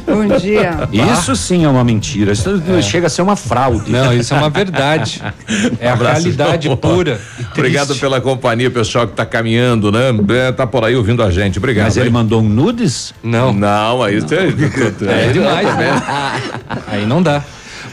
Bom dia. Isso sim é uma mentira. Isso É. chega a ser uma fraude. Não, isso é uma verdade. É a Abraço, realidade João. pura. e Obrigado pela companhia, pessoal que tá caminhando, né? É, Tá por aí ouvindo a gente. Obrigado. Mas ele aí. mandou um nudes? Não. Não, aí você. É demais, né? Aí não dá.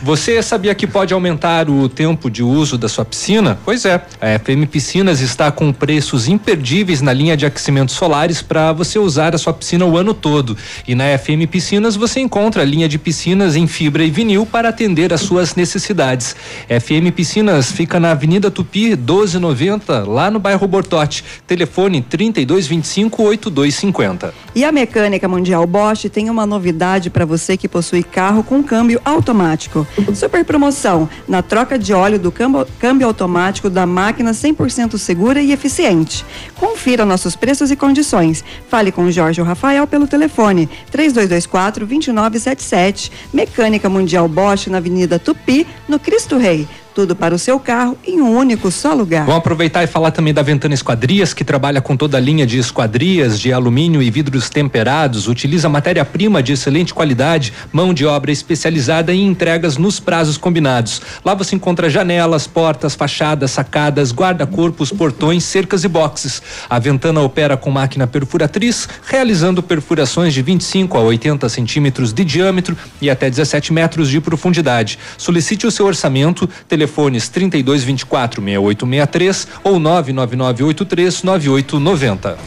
Você sabia que pode aumentar o tempo de uso da sua piscina? Pois é, a FM Piscinas está com preços imperdíveis na linha de aquecimentos solares para você usar a sua piscina o ano todo. E na FM Piscinas você encontra a linha de piscinas em fibra e vinil para atender às suas necessidades. FM Piscinas fica na Avenida Tupi 1290, lá no bairro Bortote. Telefone 3225 8250. E a Mecânica Mundial Bosch tem uma novidade para você que possui carro com câmbio automático. Super promoção na troca de óleo do câmbio, câmbio automático da máquina 100% segura e eficiente. Confira nossos preços e condições. Fale com Jorge ou Rafael pelo telefone 3224 2977. Mecânica Mundial Bosch na Avenida Tupi, no Cristo Rei. Tudo para o seu carro em um único só lugar. Vamos aproveitar e falar também da Ventana Esquadrias, que trabalha com toda a linha de esquadrias de alumínio e vidros temperados, utiliza matéria-prima de excelente qualidade, mão de obra especializada e entregas nos prazos combinados. Lá você encontra janelas, portas, fachadas, sacadas, guarda-corpos, portões, cercas e boxes. A Ventana opera com máquina perfuratriz, realizando perfurações de 25 a 80 centímetros de diâmetro e até 17 metros de profundidade. Solicite o seu orçamento, telefones 3224 6863 ou 99983 9890.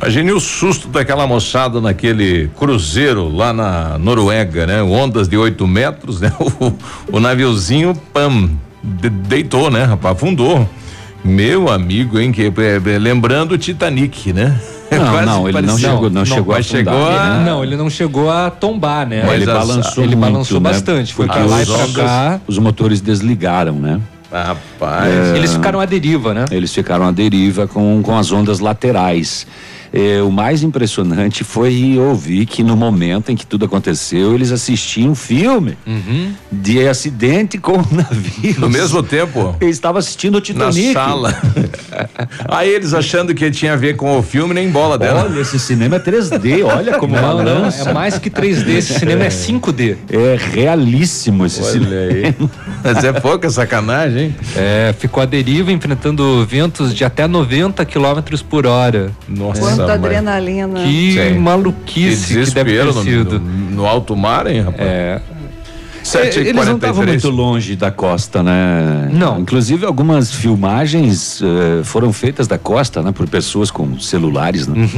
Imagine o susto daquela moçada naquele cruzeiro lá na Noruega, né? Ondas de 8 metros, né? O, o naviozinho, pam, de- deitou, né, rapaz? Afundou. Meu amigo, hein? Que, é, é, lembrando o Titanic, né? Não, não, ele não chegou- não chegou a mas afundar, chegou a, né? Não, ele não chegou a tombar, né? Mas ele as- balançou Ele muito, balançou né? bastante. Foi pra lá e ondas- cá. Os motores desligaram, né? Rapaz. Eles ficaram à deriva, né? Eles ficaram à deriva com, com as ondas laterais. É, o mais impressionante foi ouvir que no momento em que tudo aconteceu, eles assistiam um filme de acidente com o navio. No mesmo tempo? Eles estavam assistindo o Na Titanic. sala. Aí eles achando que tinha a ver com o filme, nem bola dela. Olha, esse cinema é 3D, olha como Não, não, balança. é mais que 3D, esse cinema é 5D. É realíssimo esse Olha cinema. aí. Mas é pouca sacanagem, hein? É, ficou à deriva, enfrentando ventos de até 90 km por hora. Nossa, mãe. adrenalina. Que Sim. maluquice que, deve ter sido. No, no alto mar, hein, rapaz? É. Sete e Eles não estavam 43. muito longe da costa, né? Não. Inclusive, algumas filmagens eh, foram feitas da costa, né? Por pessoas com celulares, né?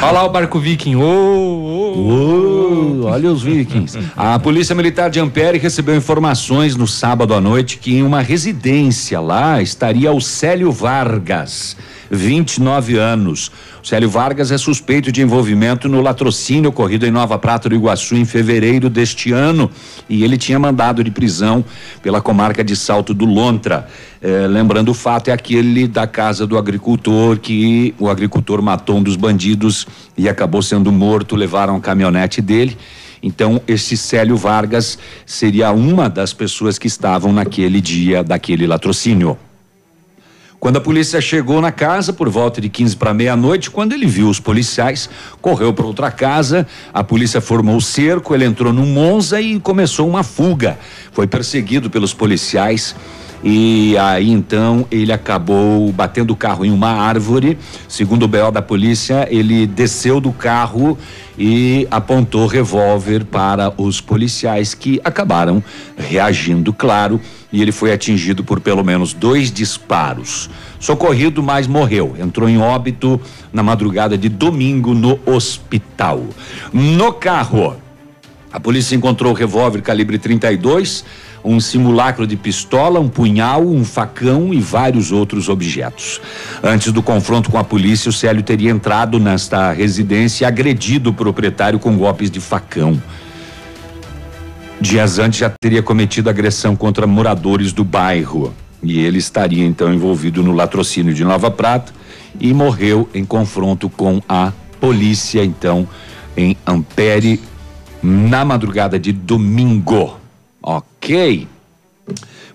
Olha lá o barco viking. Ô, ô, Uou, olha os vikings. A Polícia Militar de Ampere recebeu informações no sábado à noite que em uma residência lá estaria o Célio Vargas, 29 anos. Célio Vargas é suspeito de envolvimento no latrocínio ocorrido em Nova Prata do Iguaçu em fevereiro deste ano e ele tinha mandado de prisão pela comarca de Salto do Lontra. Eh, lembrando o fato é aquele da casa do agricultor que o agricultor matou um dos bandidos e acabou sendo morto, levaram a caminhonete dele. Então, esse Célio Vargas seria uma das pessoas que estavam naquele dia daquele latrocínio. Quando a polícia chegou na casa, por volta de 15 para meia-noite, quando ele viu os policiais, correu para outra casa, a polícia formou o cerco, ele entrou num Monza e começou uma fuga. Foi perseguido pelos policiais. E aí então ele acabou batendo o carro em uma árvore. Segundo o BO da polícia, ele desceu do carro e apontou revólver para os policiais que acabaram reagindo, claro, e ele foi atingido por pelo menos dois disparos. Socorrido, mas morreu. Entrou em óbito na madrugada de domingo no hospital. No carro, a polícia encontrou revólver calibre 32, um simulacro de pistola, um punhal, um facão e vários outros objetos. Antes do confronto com a polícia, o Célio teria entrado nesta residência e agredido o proprietário com golpes de facão. Dias antes já teria cometido agressão contra moradores do bairro. E ele estaria então envolvido no latrocínio de Nova Prata e morreu em confronto com a polícia, então, em Ampere, na madrugada de domingo. Ok.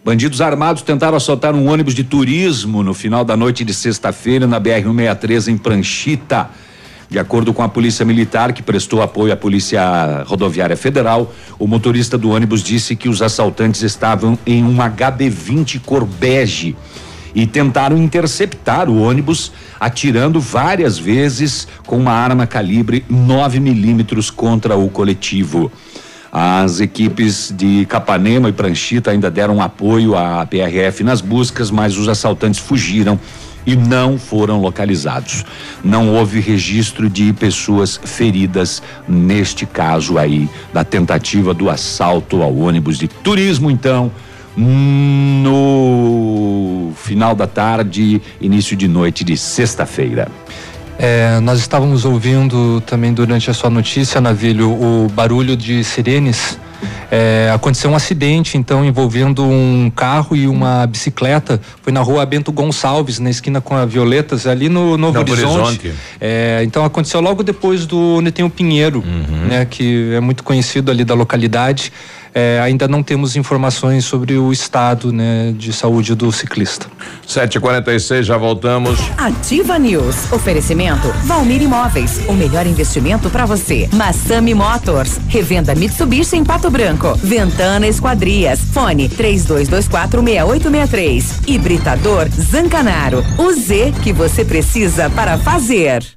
Bandidos armados tentaram assaltar um ônibus de turismo no final da noite de sexta-feira na BR-163 em Pranchita. De acordo com a Polícia Militar, que prestou apoio à Polícia Rodoviária Federal, o motorista do ônibus disse que os assaltantes estavam em um HB20 cor bege e tentaram interceptar o ônibus, atirando várias vezes com uma arma calibre 9 milímetros contra o coletivo. As equipes de Capanema e Pranchita ainda deram apoio à PRF nas buscas, mas os assaltantes fugiram e não foram localizados. Não houve registro de pessoas feridas neste caso aí da tentativa do assalto ao ônibus de turismo, então, no final da tarde, início de noite de sexta-feira. É, nós estávamos ouvindo também durante a sua notícia, Navilho, o barulho de sirenes. É, aconteceu um acidente, então, envolvendo um carro e uma bicicleta. Foi na rua Bento Gonçalves, na esquina com a Violetas, ali no Novo, Horizonte. Horizonte. É, então, aconteceu logo depois do onde tem o Pinheiro, né, que é muito conhecido ali da localidade. É, ainda não temos informações sobre o estado né, de saúde do ciclista. 7h46, já voltamos. Ativa News. Oferecimento Valmir Imóveis. O melhor investimento para você. Massami Motors. Revenda Mitsubishi em Pato Branco. Ventana Esquadrias. Fone 32246863. Hibridador Zancanaro. O Z que você precisa para fazer.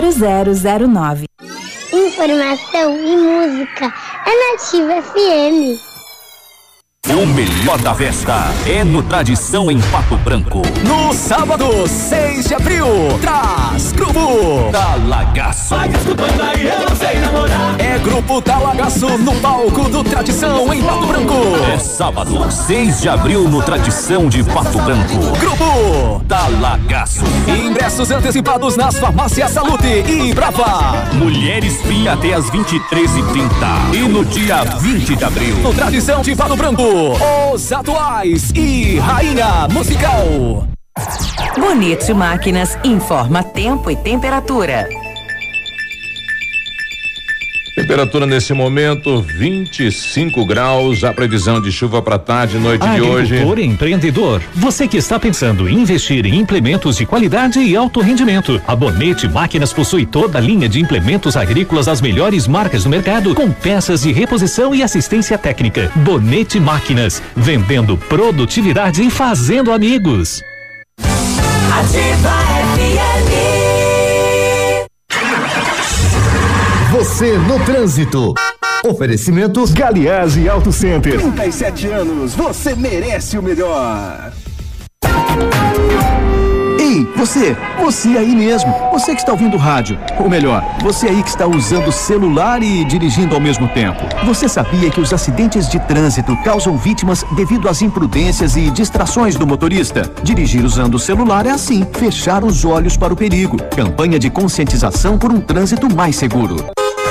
0009. Informação e música é Nativa FM. O melhor da festa é no Tradição em Pato Branco. No sábado, 6 de abril, traz Grupo Talagaço. Vai desculpando aí, eu não sei namorar. É Grupo Talagaço no palco do Tradição em Pato Branco. É sábado, 6 de abril, no Tradição de Pato Branco. Grupo Talagaço. Ingressos antecipados nas farmácias Salute e Brava. Mulheres Free até as 23h30. E no dia 20 de abril, No Tradição de Pato Branco, os atuais e Rainha Musical. Bonito Máquinas informa tempo e temperatura. Temperatura nesse momento 25 graus. A previsão de chuva para tarde e noite de hoje. Agricultor empreendedor, você que está pensando em investir em implementos de qualidade e alto rendimento. A Bonete Máquinas possui toda a linha de implementos agrícolas das melhores marcas do mercado, com peças de reposição e assistência técnica. Bonete Máquinas, vendendo produtividade e fazendo amigos. Ativa Você no trânsito. Oferecimento Galiase Auto Center. 37 anos, você merece o melhor. Ei, Você, você aí mesmo, você que está ouvindo rádio, ou melhor, você aí que está usando celular e dirigindo ao mesmo tempo. Você sabia que os acidentes de trânsito causam vítimas devido às imprudências e distrações do motorista? Dirigir usando o celular é assim, fechar os olhos para o perigo. Campanha de conscientização por um trânsito mais seguro.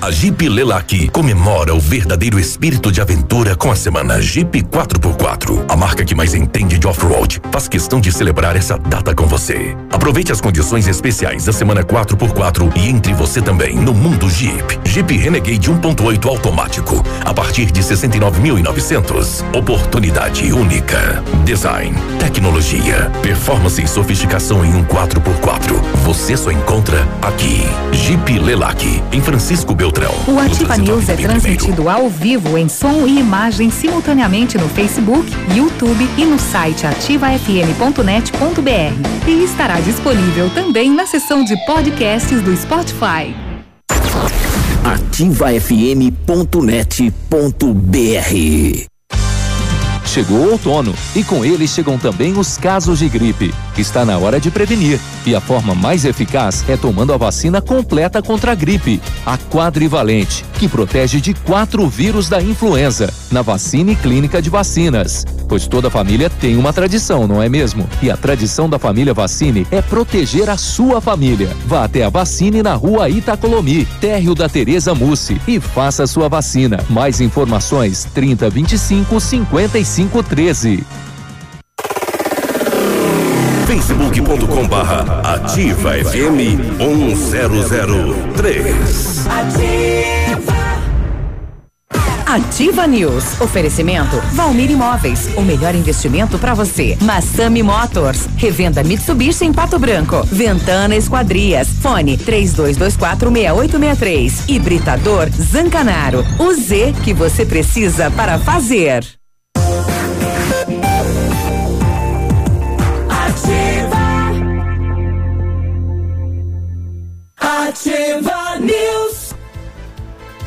A Jeep Lelac comemora o verdadeiro espírito de aventura com a semana Jeep 4x4. A marca que mais entende de off-road faz questão de celebrar essa data com você. Aproveite as condições especiais da semana 4x4 e entre você também no mundo Jeep. Jeep Renegade 1.8 automático a partir de 69.900. Oportunidade única. Design, tecnologia, performance e sofisticação em um 4x4. Você só encontra aqui. Jeep Lelac em Francisco Beltrão. O Ativa News é transmitido ao vivo em som e imagem simultaneamente no Facebook, YouTube e no site ativafm.net.br. E estará disponível também na seção de podcasts do Spotify. ativafm.net.br Chegou o outono e com ele chegam também os casos de gripe. Está na hora de prevenir e a forma mais eficaz é tomando a vacina completa contra a gripe, a quadrivalente, que protege de quatro vírus da influenza, na vacina e clínica de vacinas. Pois toda família tem uma tradição, não é mesmo? E a tradição da família Vacine é proteger a sua família. Vá até a Vacine na rua Itacolomi, térreo da Tereza Mussi e faça sua vacina. Mais informações 3025 55 13. facebook.com barra ativa FM 1003 Ativa News. Oferecimento Valmir Imóveis. O melhor investimento para você. Massami Motors. Revenda Mitsubishi em Pato Branco. Ventana Esquadrias. Fone 32246863. Hibridador Zancanaro. O Z que você precisa para fazer. Ativa News.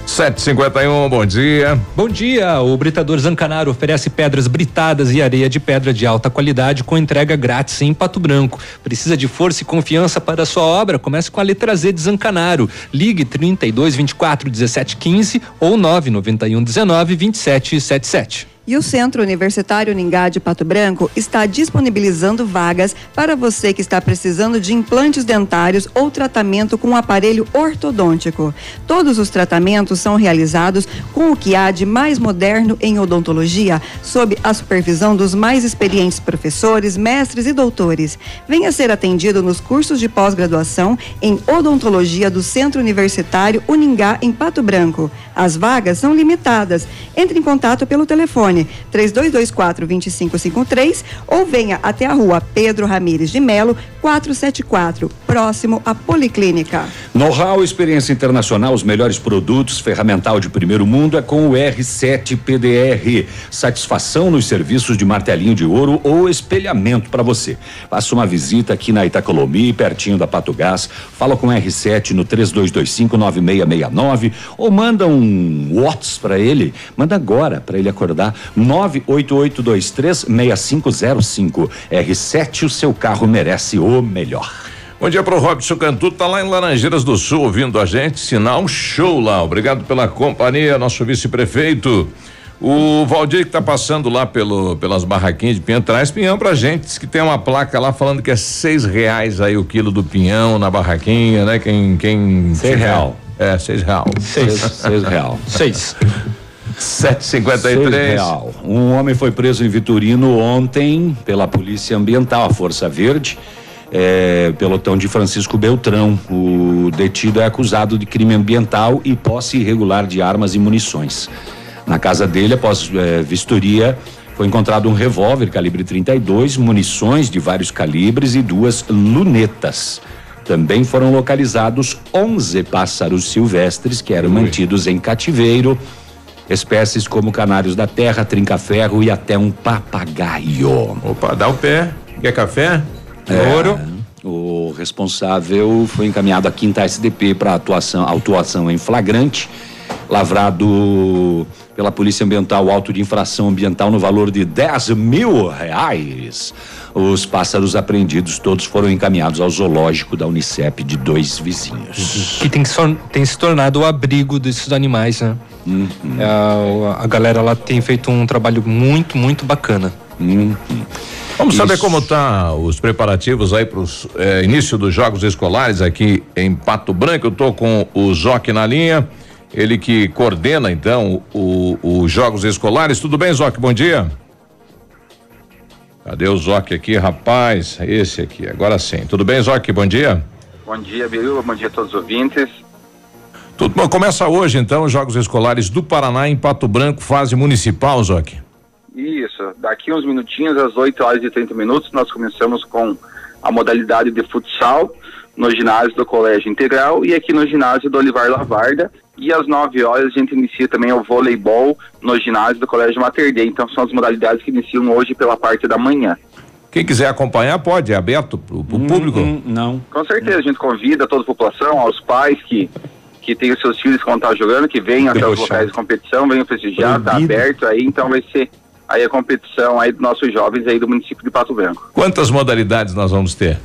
751, bom dia. Bom dia. O Britador Zancanaro oferece pedras britadas e areia de pedra de alta qualidade com entrega grátis em Pato Branco. Precisa de força e confiança para a sua obra? Comece com a letra Z de Zancanaro. Ligue 32 24 17 15 ou 991 19 27 77. E o Centro Universitário Ningá de Pato Branco está disponibilizando vagas para você que está precisando de implantes dentários ou tratamento com aparelho ortodôntico. Todos os tratamentos são realizados com o que há de mais moderno em odontologia, sob a supervisão dos mais experientes professores, mestres e doutores. Venha ser atendido nos cursos de pós-graduação em odontologia do Centro Universitário Uningá em Pato Branco. As vagas são limitadas. Entre em contato pelo telefone 3224 2553 ou venha até a rua Pedro Ramires de Melo, 474, próximo à Policlínica. Know-how, experiência internacional, os melhores produtos, ferramental de primeiro mundo é com o R7 PDR. Satisfação nos serviços de martelinho de ouro ou espelhamento para você. Faça uma visita aqui na Itacolomi, pertinho da Pato Gás. Fala com o R7 no 32259669 ou manda um WhatsApp para ele. Manda agora para ele acordar 988236505. R7, o seu carro merece o melhor. Bom dia pro Robson Cantu, tá lá em Laranjeiras do Sul ouvindo a gente, sinal show lá. Obrigado pela companhia, nosso vice-prefeito. O Valdir que tá passando lá pelo, pelas barraquinhas de pinhão, traz pinhão pra gente. Diz que tem uma placa lá falando que é seis reais aí o quilo do pinhão na barraquinha, né? Quem. quem Seis tiver- real. É, seis real. Seis, seis real. Seis. 753. real. Um homem foi preso em Vitorino ontem pela Polícia Ambiental, a Força Verde, é, pelotão de Francisco Beltrão. O detido é acusado de crime ambiental e posse irregular de armas e munições. Na casa dele, após é, vistoria, foi encontrado um revólver calibre 32, munições de vários calibres e duas lunetas. Também foram localizados 11 pássaros silvestres que eram mantidos em cativeiro, espécies como canários da terra, trinca-ferro e até um papagaio. Opa, dá o pé. Quer café? Ouro. O responsável foi encaminhado à quinta SDP para atuação, autuação em flagrante, lavrado pela Polícia Ambiental auto de infração ambiental no valor de 10 mil reais. Os pássaros apreendidos todos foram encaminhados ao zoológico da Unicep de dois vizinhos. Que tem, tem se tornado o abrigo desses animais, né? Uhum. É, a, a galera lá tem feito um trabalho muito, muito bacana. Uhum. Vamos saber Isso. como tá os preparativos aí para o início dos jogos escolares aqui em Pato Branco. Eu tô com o Zoc na linha, ele que coordena então os jogos escolares. Tudo bem, Zoc? Bom dia. Cadê o Zoc aqui, rapaz? Esse aqui, agora sim. Tudo bem, Zoc? Bom dia. Bom dia, Biruba. Bom dia a todos os ouvintes. Tudo bom. Começa hoje então os jogos escolares do Paraná em Pato Branco, fase municipal, Zoc. Isso, daqui uns minutinhos, às 8 horas e 30 minutos, nós começamos com a modalidade de futsal no ginásio do Colégio Integral e aqui no ginásio do Olivar Lavarda. E às 9 horas a gente inicia também o voleibol no ginásio do Colégio Mater Dei. Então são as modalidades que iniciam hoje pela parte da manhã. Quem quiser acompanhar pode, é aberto para o público. não. Com certeza, a gente convida toda a população, aos pais que, que têm os seus filhos que vão estar jogando, que venham até os locais de competição, venham prestigiar, está Proibido. aberto aí, então vai ser aí a competição aí dos nossos jovens aí do município de Pato Branco. Quantas modalidades nós vamos ter?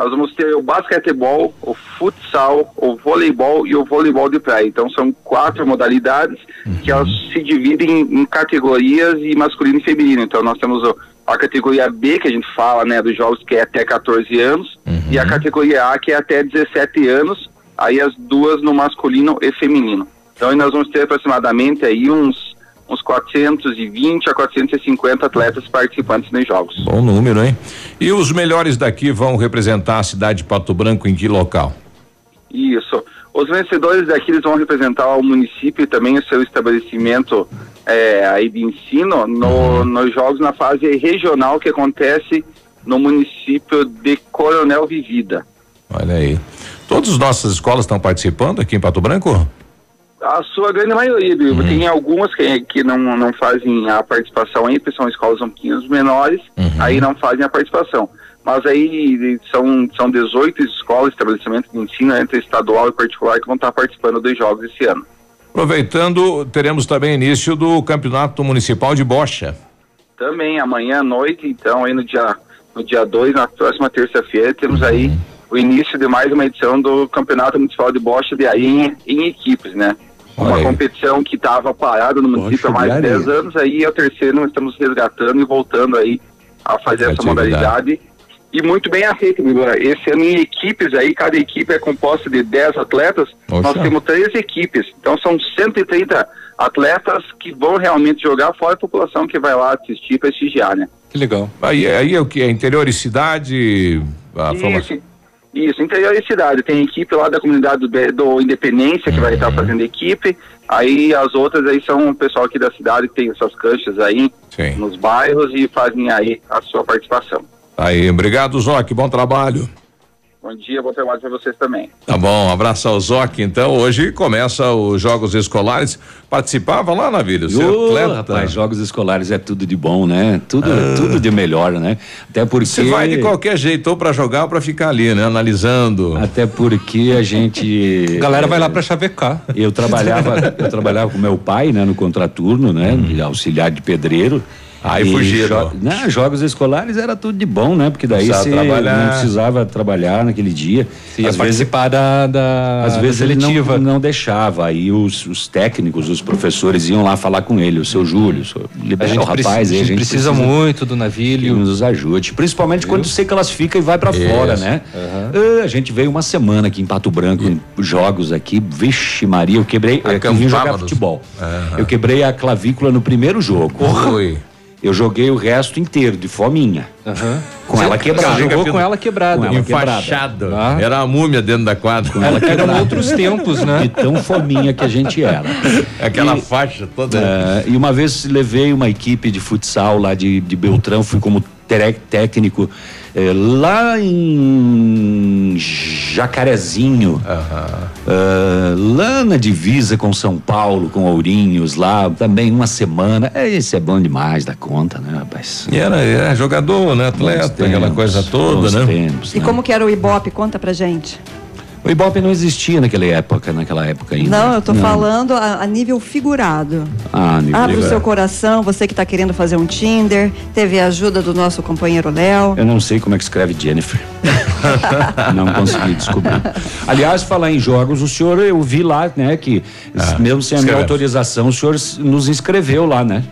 Nós vamos ter o basquetebol, o futsal, o voleibol e o voleibol de praia. Então são quatro modalidades que elas se dividem em categorias e masculino e feminino. Então nós temos o- a categoria B, que a gente fala, né, dos jogos que é até 14 anos, e a categoria A, que é até 17 anos, aí as duas no masculino e feminino. Então nós vamos ter aproximadamente aí uns uns 420 a 450 atletas participantes nos jogos. Bom número, hein? E os melhores daqui vão representar a cidade de Pato Branco em que local? Isso. Os vencedores daqui eles vão representar o município e também o seu estabelecimento é, aí de ensino no, nos jogos na fase regional que acontece no município de Coronel Vivida. Olha aí. Todas as nossas escolas estão participando aqui em Pato Branco? A sua grande maioria, Bibo. Tem algumas que, que não, não fazem a participação aí, porque são escolas um pouquinho menores, aí não fazem a participação. Mas aí são, são 18 escolas, estabelecimentos de ensino entre estadual e particular que vão estar participando dos jogos esse ano. Aproveitando, teremos também início do Campeonato Municipal de Bocha. Também amanhã à noite, então, aí no dia no dia 2, na próxima terça-feira, temos aí o início de mais uma edição do Campeonato Municipal de Bocha de aí em, em equipes, né? Uma aí. competição que estava parada no município há mais de de 10 areia. anos, aí é o terceiro, nós estamos resgatando e voltando aí a fazer essa modalidade. E muito bem aceito, Bíblia. Esse ano em equipes aí, cada equipe é composta de 10 atletas. Oxa. Nós temos três equipes. Então são 130 atletas que vão realmente jogar, fora a população que vai lá assistir e prestigiar, né? Que legal. Aí, aí é o que? É interior e cidade? A formação. Isso, interior e cidade. Tem equipe lá da comunidade do, do Independência que vai Uhum. estar fazendo equipe. Aí as outras aí são o pessoal aqui da cidade que tem essas canchas aí Sim. nos bairros e fazem aí a sua participação. Aí, obrigado, Zoc. Bom trabalho. Bom dia, bom trabalho para vocês também. Tá bom, um abraço ao Zoc. Então, hoje começa os Jogos Escolares. Participava lá, Navilho? Você Ô, atleta? rapaz, jogos escolares é tudo de bom, né? Tudo, tudo de melhor, né? Até porque. Você vai de qualquer jeito, ou pra jogar ou pra ficar ali, né? Analisando. Até porque a gente. A galera vai lá pra chavecar. Eu trabalhava, eu trabalhava com meu pai, né, no contraturno, né, de auxiliar de pedreiro. Aí E fugiram. jo- Não, jogos escolares era tudo de bom, né? Porque daí você não precisava trabalhar naquele dia. Você ia participar da, da, Às da vezes ele seletiva. não, não deixava, aí os, os técnicos, os professores iam lá falar com ele, o seu Júlio, o seu, libera o rapaz preci- aí, a gente precisa, muito do que navilho. nos ajude, principalmente quando você classifica e vai pra Isso. fora, né? Ah, a gente veio uma semana aqui em Pato Branco, em jogos aqui, vixe Maria, eu quebrei, eu vim jogar futebol. Aham. Eu quebrei a clavícula no primeiro jogo. Oi. Eu joguei o resto inteiro, de fominha. Com ela quebrada. Jogou com ela quebrada. Com ela quebrada. Enfaixado. Ah. Era a múmia dentro da quadra. Com ela Eram quebrada. outros tempos, né? De tão fominha que a gente era. Aquela E- faixa toda. É, e uma vez levei uma equipe de futsal lá de, de Beltrão, fui como técnico eh, lá em Jacarezinho, ah, lá na divisa com São Paulo, com Ourinhos, lá também uma semana. É, Esse é bom demais da conta, né, rapaz? E era, era jogador, né? Atleta, Bons aquela tempos, coisa toda, né? tempos, E né? como que era o Ibope? Conta pra gente. O Ibope não existia naquela época, naquela época ainda. Não, eu tô falando a, a nível figurado. Ah, nível Abre o legal. seu coração, você que tá querendo fazer um Tinder, teve a ajuda do nosso companheiro Léo. Eu não sei como é que escreve Jennifer. não consegui descobrir. Aliás, falar em jogos, o senhor, eu vi lá, né, que mesmo sem a minha autorização, o senhor nos inscreveu lá, né?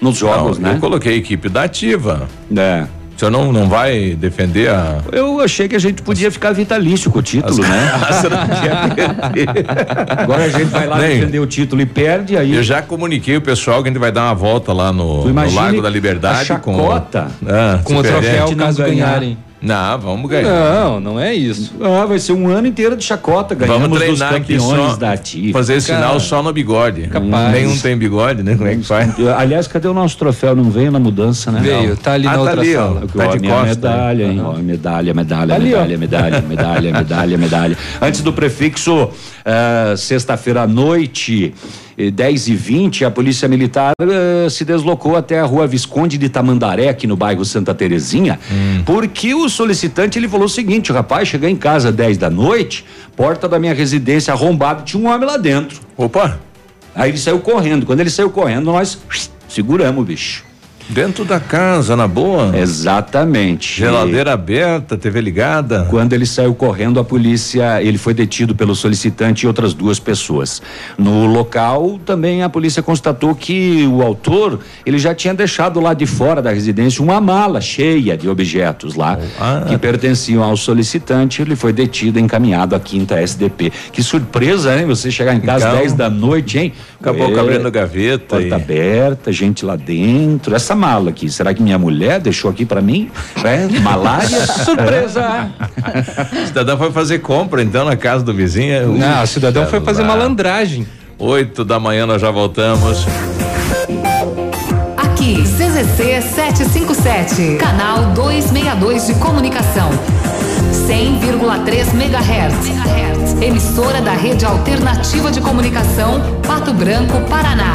Nos jogos, Não, né? Eu coloquei a equipe da ativa. É. O senhor não, não vai defender a. Eu achei que a gente podia ficar vitalício com o título, né? Você não podia perder. Agora a gente vai lá Nem. defender o título e perde aí. Eu já comuniquei o pessoal que a gente vai dar uma volta lá no, no Lago da Liberdade a chacota com, Ah, Com o troféu, caso ganhar. ganharem. Não, vamos ganhar. Não, não é isso. Ah, vai ser um ano inteiro de chacota, treinar aqui campeões só, da ativa. fazer esse Cara, sinal só no bigode. Capaz. Nenhum tem bigode, né? Como é que faz? Aliás, cadê o nosso troféu? Não veio na mudança, né? Veio, Não. tá ali Ah, na tá outra ali, ó. sala. Aqui, Tá ó, de minha costa, medalha, hein? Ó, medalha, medalha, Ali, ó. medalha, medalha, medalha, medalha, medalha. Antes do prefixo, eh, sexta-feira à noite, 10 e 20 a Polícia Militar eh, se deslocou até a rua Visconde de Tamandaré, aqui no bairro Santa Terezinha, porque o solicitante ele falou o seguinte: o rapaz cheguei em casa 10 da noite, porta da minha residência arrombada, tinha um homem lá dentro. Opa! Aí ele saiu correndo. Quando ele saiu correndo, nós seguramos o bicho. Dentro da casa, na boa. Exatamente. Geladeira aberta, TV ligada. Quando ele saiu correndo, a polícia, ele foi detido pelo solicitante e outras duas pessoas. No local, também a polícia constatou que o autor, ele já tinha deixado lá de fora da residência uma mala cheia de objetos lá Ah. que pertenciam ao solicitante. Ele foi detido e encaminhado à quinta SDP. Que surpresa, hein? Você chegar em casa Então, 10 da noite, hein? Acabou É, abrindo gaveta. Porta E... aberta, gente lá dentro. Essa mala aqui, será que minha mulher deixou aqui pra mim? É, malária? Surpresa! O cidadão foi fazer compra, então, na casa do vizinho. Não, o cidadão foi fazer lá. malandragem. Oito da manhã nós já voltamos. Aqui, CZC 757, canal 262 de comunicação. 100,3 MHz. Emissora da Rede Alternativa de Comunicação, Pato Branco, Paraná.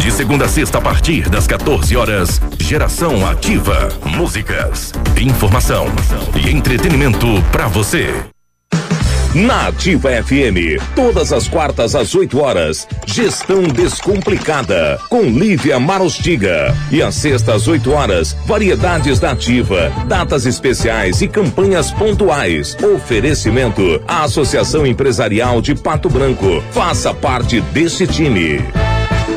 De segunda a sexta, a partir das 14 horas, Geração Ativa. Músicas, informação e entretenimento para você. Na Ativa FM, todas as quartas às 8 horas, Gestão Descomplicada, com Lívia Marostiga. E às sextas às 8 horas, variedades da Ativa, datas especiais e campanhas pontuais. Oferecimento à Associação Empresarial de Pato Branco. Faça parte desse time.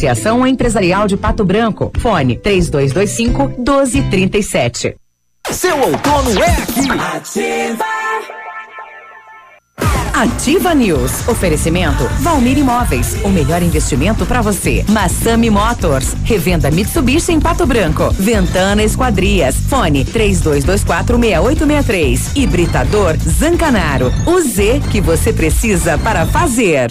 Associação Empresarial de Pato Branco. Fone 3225 1237. Seu outono é aqui. Ativa. Ativa News. Oferecimento Valmir Imóveis. O melhor investimento para você. Massami Motors. Revenda Mitsubishi em Pato Branco. Ventana Esquadrias. Fone 3224 6863. Hibridador Zancanaro. O Z que você precisa para fazer.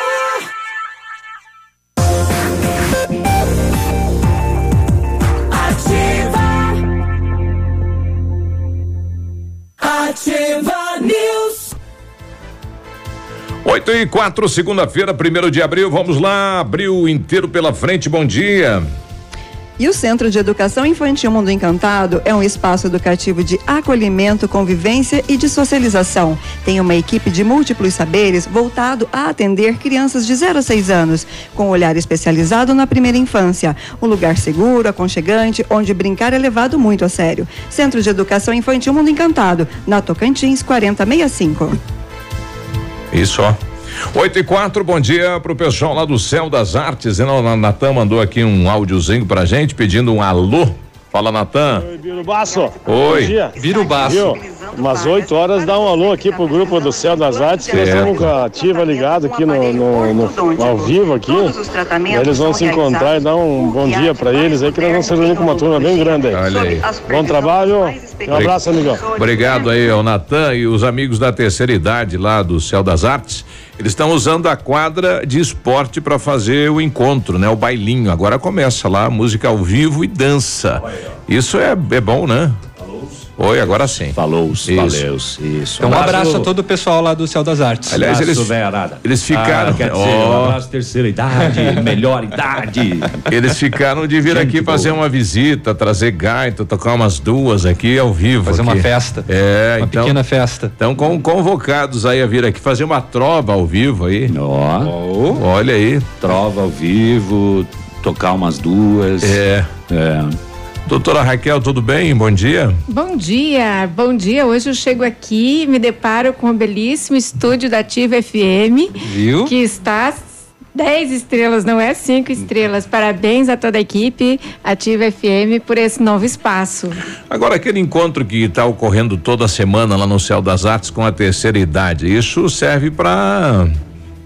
8 e 4, segunda-feira, primeiro de abril. Vamos lá, abril inteiro pela frente. Bom dia. E o Centro de Educação Infantil Mundo Encantado é um espaço educativo de acolhimento, convivência e de socialização. Tem uma equipe de múltiplos saberes voltado a atender crianças de 0 a 6 anos, com um olhar especializado na primeira infância. Um lugar seguro, aconchegante, onde brincar é levado muito a sério. Centro de Educação Infantil Mundo Encantado, na Tocantins 4065. Isso, ó. 8 e 4, bom dia pro pessoal lá do Céu das Artes. O Natan mandou aqui um áudiozinho pra gente pedindo um alô. Fala, Natan. Viro Baço. Oi. Bom dia. Umas 8 horas dá um alô aqui pro grupo do Céu das Artes, que nós estamos com a ativa ligado aqui no, no- no- ao vivo aqui. Eles vão se encontrar e dar um bom dia pra eles aí, que nós vamos se reunir com uma turma bem grande aí. Olha aí. Bom trabalho. Um abraço, amigão. Obrigado aí ao Natan e os amigos da terceira idade lá do Céu das Artes. Eles estão usando a quadra de esporte para fazer o encontro, né? O bailinho. Agora começa lá, música ao vivo e dança. Isso é, é bom, né? Oi, agora sim. Falou, Isso. valeu, isso. Então, um abraço a todo o pessoal lá do Céu das Artes. Aliás, Abraço, eles, velharada. eles ficaram. Ah, quer dizer, Ó. um abraço terceira idade, melhor idade. Eles ficaram de vir Gente aqui boa. fazer uma visita, trazer gaita, tocar umas duas aqui ao vivo. Fazer aqui. uma festa. É, Uma então. pequena festa. Estão com, convocados aí a vir aqui fazer uma trova ao vivo aí. Ó. Olha aí. Trova ao vivo, tocar umas duas. É. É. Doutora Raquel, tudo bem? Bom dia. Bom dia, bom dia. Hoje eu chego aqui e me deparo com o belíssimo estúdio da Ativa FM. Viu? Que está 10 estrelas, não é 5 estrelas. Parabéns a toda a equipe Ativa FM por esse novo espaço. Agora, aquele encontro que está ocorrendo toda semana lá no Céu das Artes com a terceira idade, isso serve para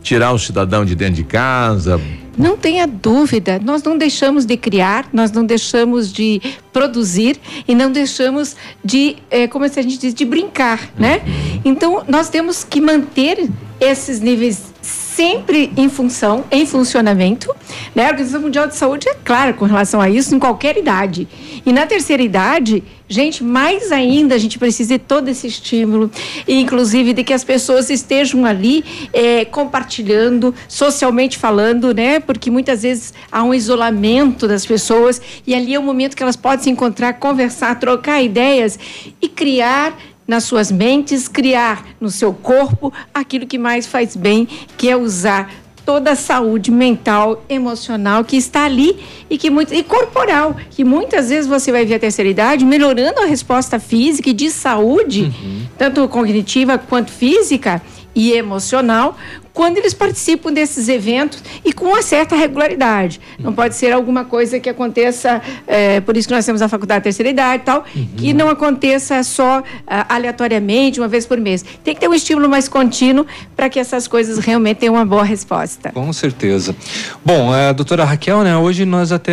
tirar o cidadão de dentro de casa? Não tenha dúvida, nós não deixamos de criar, nós não deixamos de produzir e não deixamos de, eh, como a gente diz, de brincar, né? Então, nós temos que manter esses níveis sempre em função, em funcionamento, né? A Organização Mundial de Saúde é clara com relação a isso em qualquer idade. E na terceira idade, gente, mais ainda a gente precisa de todo esse estímulo, inclusive de que as pessoas estejam ali eh, compartilhando, socialmente falando, né? Porque muitas vezes há um isolamento das pessoas e ali é o momento que elas podem se encontrar, conversar, trocar ideias e criar nas suas mentes, criar no seu corpo aquilo que mais faz bem, que é usar toda a saúde mental, emocional que está ali e que muito e corporal, que muitas vezes você vai ver a terceira idade melhorando a resposta física e de saúde, tanto cognitiva quanto física e emocional, quando eles participam desses eventos e com uma certa regularidade. Não pode ser alguma coisa que aconteça, é, por isso que nós temos a faculdade de terceira idade e tal, uhum. que não aconteça só ah, aleatoriamente, uma vez por mês. Tem que ter um estímulo mais contínuo para que essas coisas realmente tenham uma boa resposta. Com certeza. Bom, a doutora Raquel, né, hoje nós até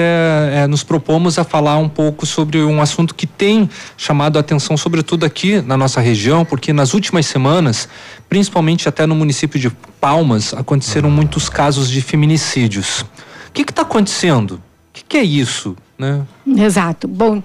é, nos propomos a falar um pouco sobre um assunto que tem chamado a atenção, sobretudo aqui na nossa região, porque nas últimas semanas, principalmente até no município de Palmas, aconteceram muitos casos de feminicídios. O que está acontecendo? O que, que é isso? Né? Exato. Bom,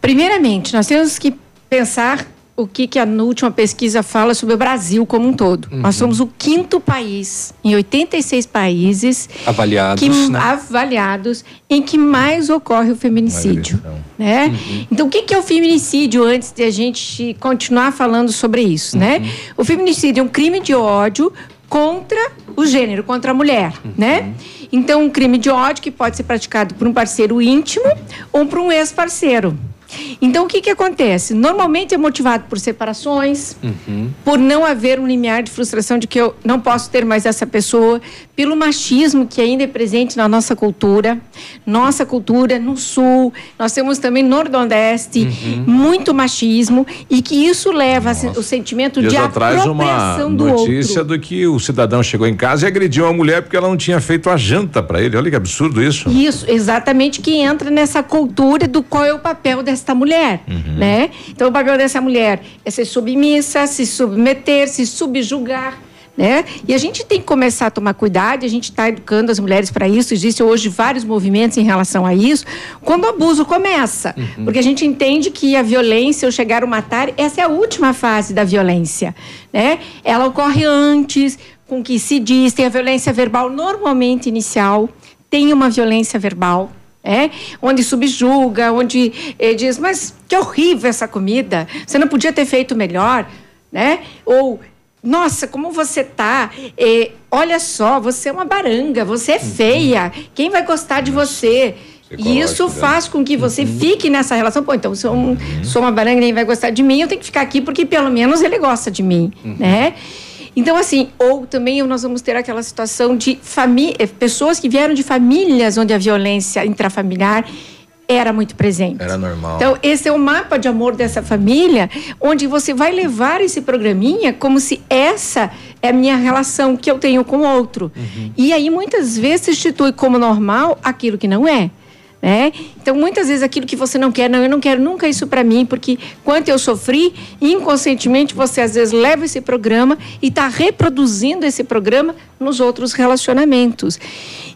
primeiramente, nós temos que pensar o que, que a última pesquisa fala sobre o Brasil como um todo. Uhum. Nós somos o quinto país, em 86 países avaliados, que, né? avaliados em que mais ocorre o feminicídio. Né? Uhum. Então, o que, que é o feminicídio antes de a gente continuar falando sobre isso? Né? Uhum. Né? O feminicídio é um crime de ódio contra o gênero, contra a mulher, uhum. né? Então, um crime de ódio que pode ser praticado por um parceiro íntimo ou por um ex-parceiro. Então, o que, que acontece? Normalmente é motivado por separações, uhum. por não haver um limiar de frustração de que eu não posso ter mais essa pessoa, pelo machismo que ainda é presente na nossa cultura. Nossa cultura no sul, nós temos também no Nordeste, uhum. muito machismo, e que isso leva o sentimento Dias de atrás uma do notícia outro. do que o cidadão chegou em casa e agrediu a mulher porque ela não tinha feito a janta para ele. Olha que absurdo isso. Isso, exatamente que entra nessa cultura do qual é o papel dessa desta mulher, uhum. né? Então o papel dessa mulher é ser submissa, se submeter, se subjugar. Né? E a gente tem que começar a tomar cuidado, a gente está educando as mulheres para isso, existem hoje vários movimentos em relação a isso, quando o abuso começa. Uhum. Porque a gente entende que a violência, ou chegar a matar, essa é a última fase da violência. Né? Ela ocorre antes, com o que se diz, tem a violência verbal normalmente inicial, tem uma violência verbal, é, onde subjuga, onde eh, diz, mas que horrível essa comida, você não podia ter feito melhor, né? Ou, nossa, como você tá? Eh, olha só, você é uma baranga, você é uhum. feia, quem vai gostar de você? E isso né? faz com que você uhum. fique nessa relação. Pô, então, se eu uhum. sou uma baranga e ninguém vai gostar de mim, eu tenho que ficar aqui porque pelo menos ele gosta de mim, uhum. né? Então, assim, ou também nós vamos ter aquela situação de eh, pessoas que vieram de famílias onde a violência intrafamiliar era muito presente. Era normal. Então, esse é o mapa de amor dessa família, onde você vai levar esse programinha como se essa é a minha relação que eu tenho com o outro. Uhum. E aí, muitas vezes, se institui como normal aquilo que não é. Né? Então, muitas vezes aquilo que você não quer, não, eu não quero nunca isso para mim, porque quanto eu sofri, inconscientemente você às vezes leva esse programa e está reproduzindo esse programa nos outros relacionamentos.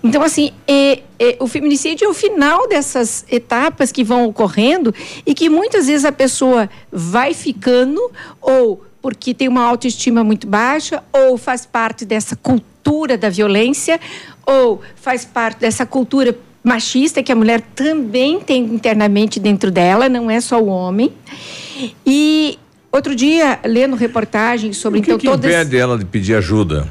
Então, assim, é, é, o feminicídio é o final dessas etapas que vão ocorrendo e que muitas vezes a pessoa vai ficando ou porque tem uma autoestima muito baixa, ou faz parte dessa cultura da violência, ou faz parte dessa cultura machista que a mulher também tem internamente dentro dela, não é só o homem. E outro dia, lendo reportagem sobre o que então que todas impede ela de pedir ajuda?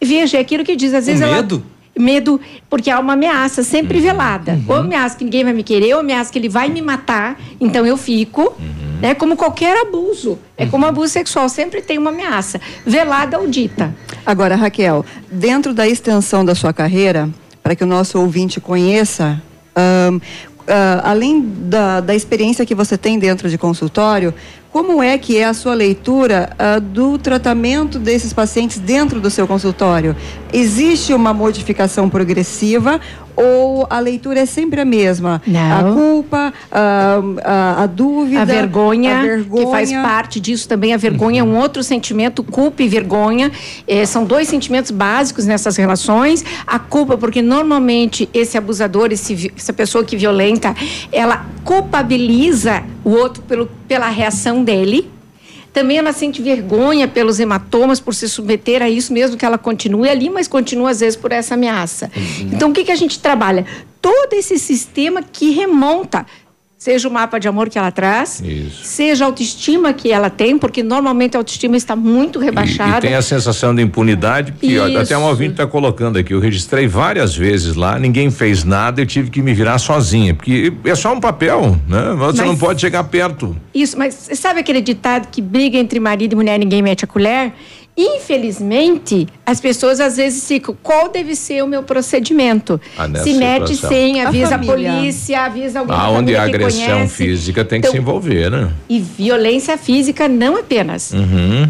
Veja, é aquilo que diz, às vezes o medo? Ela... Medo, porque há uma ameaça sempre uhum. velada. Uhum. Ou ameaça que ninguém vai me querer, ou ameaça que ele vai me matar, então eu fico. Uhum. Né, como qualquer abuso. É como uhum. abuso sexual, sempre tem uma ameaça, velada ou dita. Agora, Raquel, dentro da extensão da sua carreira, para que o nosso ouvinte conheça, um, uh, além da, da experiência que você tem dentro de consultório, como é que é a sua leitura uh, do tratamento desses pacientes dentro do seu consultório? Existe uma modificação progressiva ou a leitura é sempre a mesma? Não. A culpa, a, a, a dúvida, a vergonha, a vergonha, que faz parte disso também. A vergonha uhum. é um outro sentimento, culpa e vergonha. Eh, são dois sentimentos básicos nessas relações. A culpa, porque normalmente esse abusador, esse, essa pessoa que violenta, ela culpabiliza o outro pelo, pela reação dele também ela sente vergonha pelos hematomas, por se submeter a isso, mesmo que ela continue ali, mas continua às vezes por essa ameaça. Uhum. Então, o que, que a gente trabalha? Todo esse sistema que remonta Seja o mapa de amor que ela traz, Isso. seja a autoestima que ela tem, porque normalmente a autoestima está muito rebaixada. E, e tem a sensação de impunidade, que ó, até um ouvinte está colocando aqui. Eu registrei várias vezes lá, ninguém fez nada, eu tive que me virar sozinha, porque é só um papel, né? Você mas, não pode chegar perto. Isso, mas sabe aquele ditado que briga entre marido e mulher ninguém mete a colher? Infelizmente, as pessoas às vezes ficam, qual deve ser o meu procedimento? Ah, se mete situação. sem, A avisa a, família. polícia, avisa alguém Aonde família a que agressão conhece. física tem que Então, se envolver, né? E violência física não apenas. Uhum.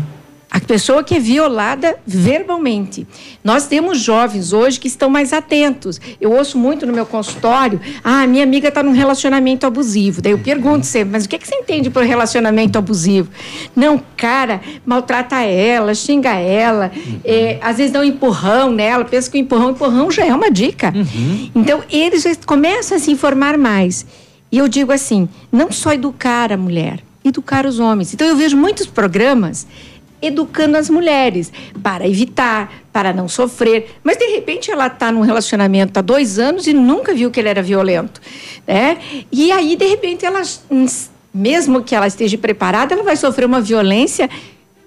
A pessoa que é violada verbalmente. Nós temos jovens hoje que estão mais atentos. Eu ouço muito no meu consultório, ah, minha amiga está num relacionamento abusivo. Daí eu pergunto sempre, mas o que, que você entende por relacionamento abusivo? Não, cara, maltrata ela, xinga ela, é, às vezes dá um empurrão nela, pensa que o empurrão, empurrão já é uma dica. Então, eles começam a se informar mais. E eu digo assim, não só educar a mulher, educar os homens. Então, eu vejo muitos programas educando as mulheres para evitar, para não sofrer. Mas de repente ela está num relacionamento há dois anos e nunca viu que ele era violento, né? E aí de repente ela, mesmo que ela esteja preparada, ela vai sofrer uma violência.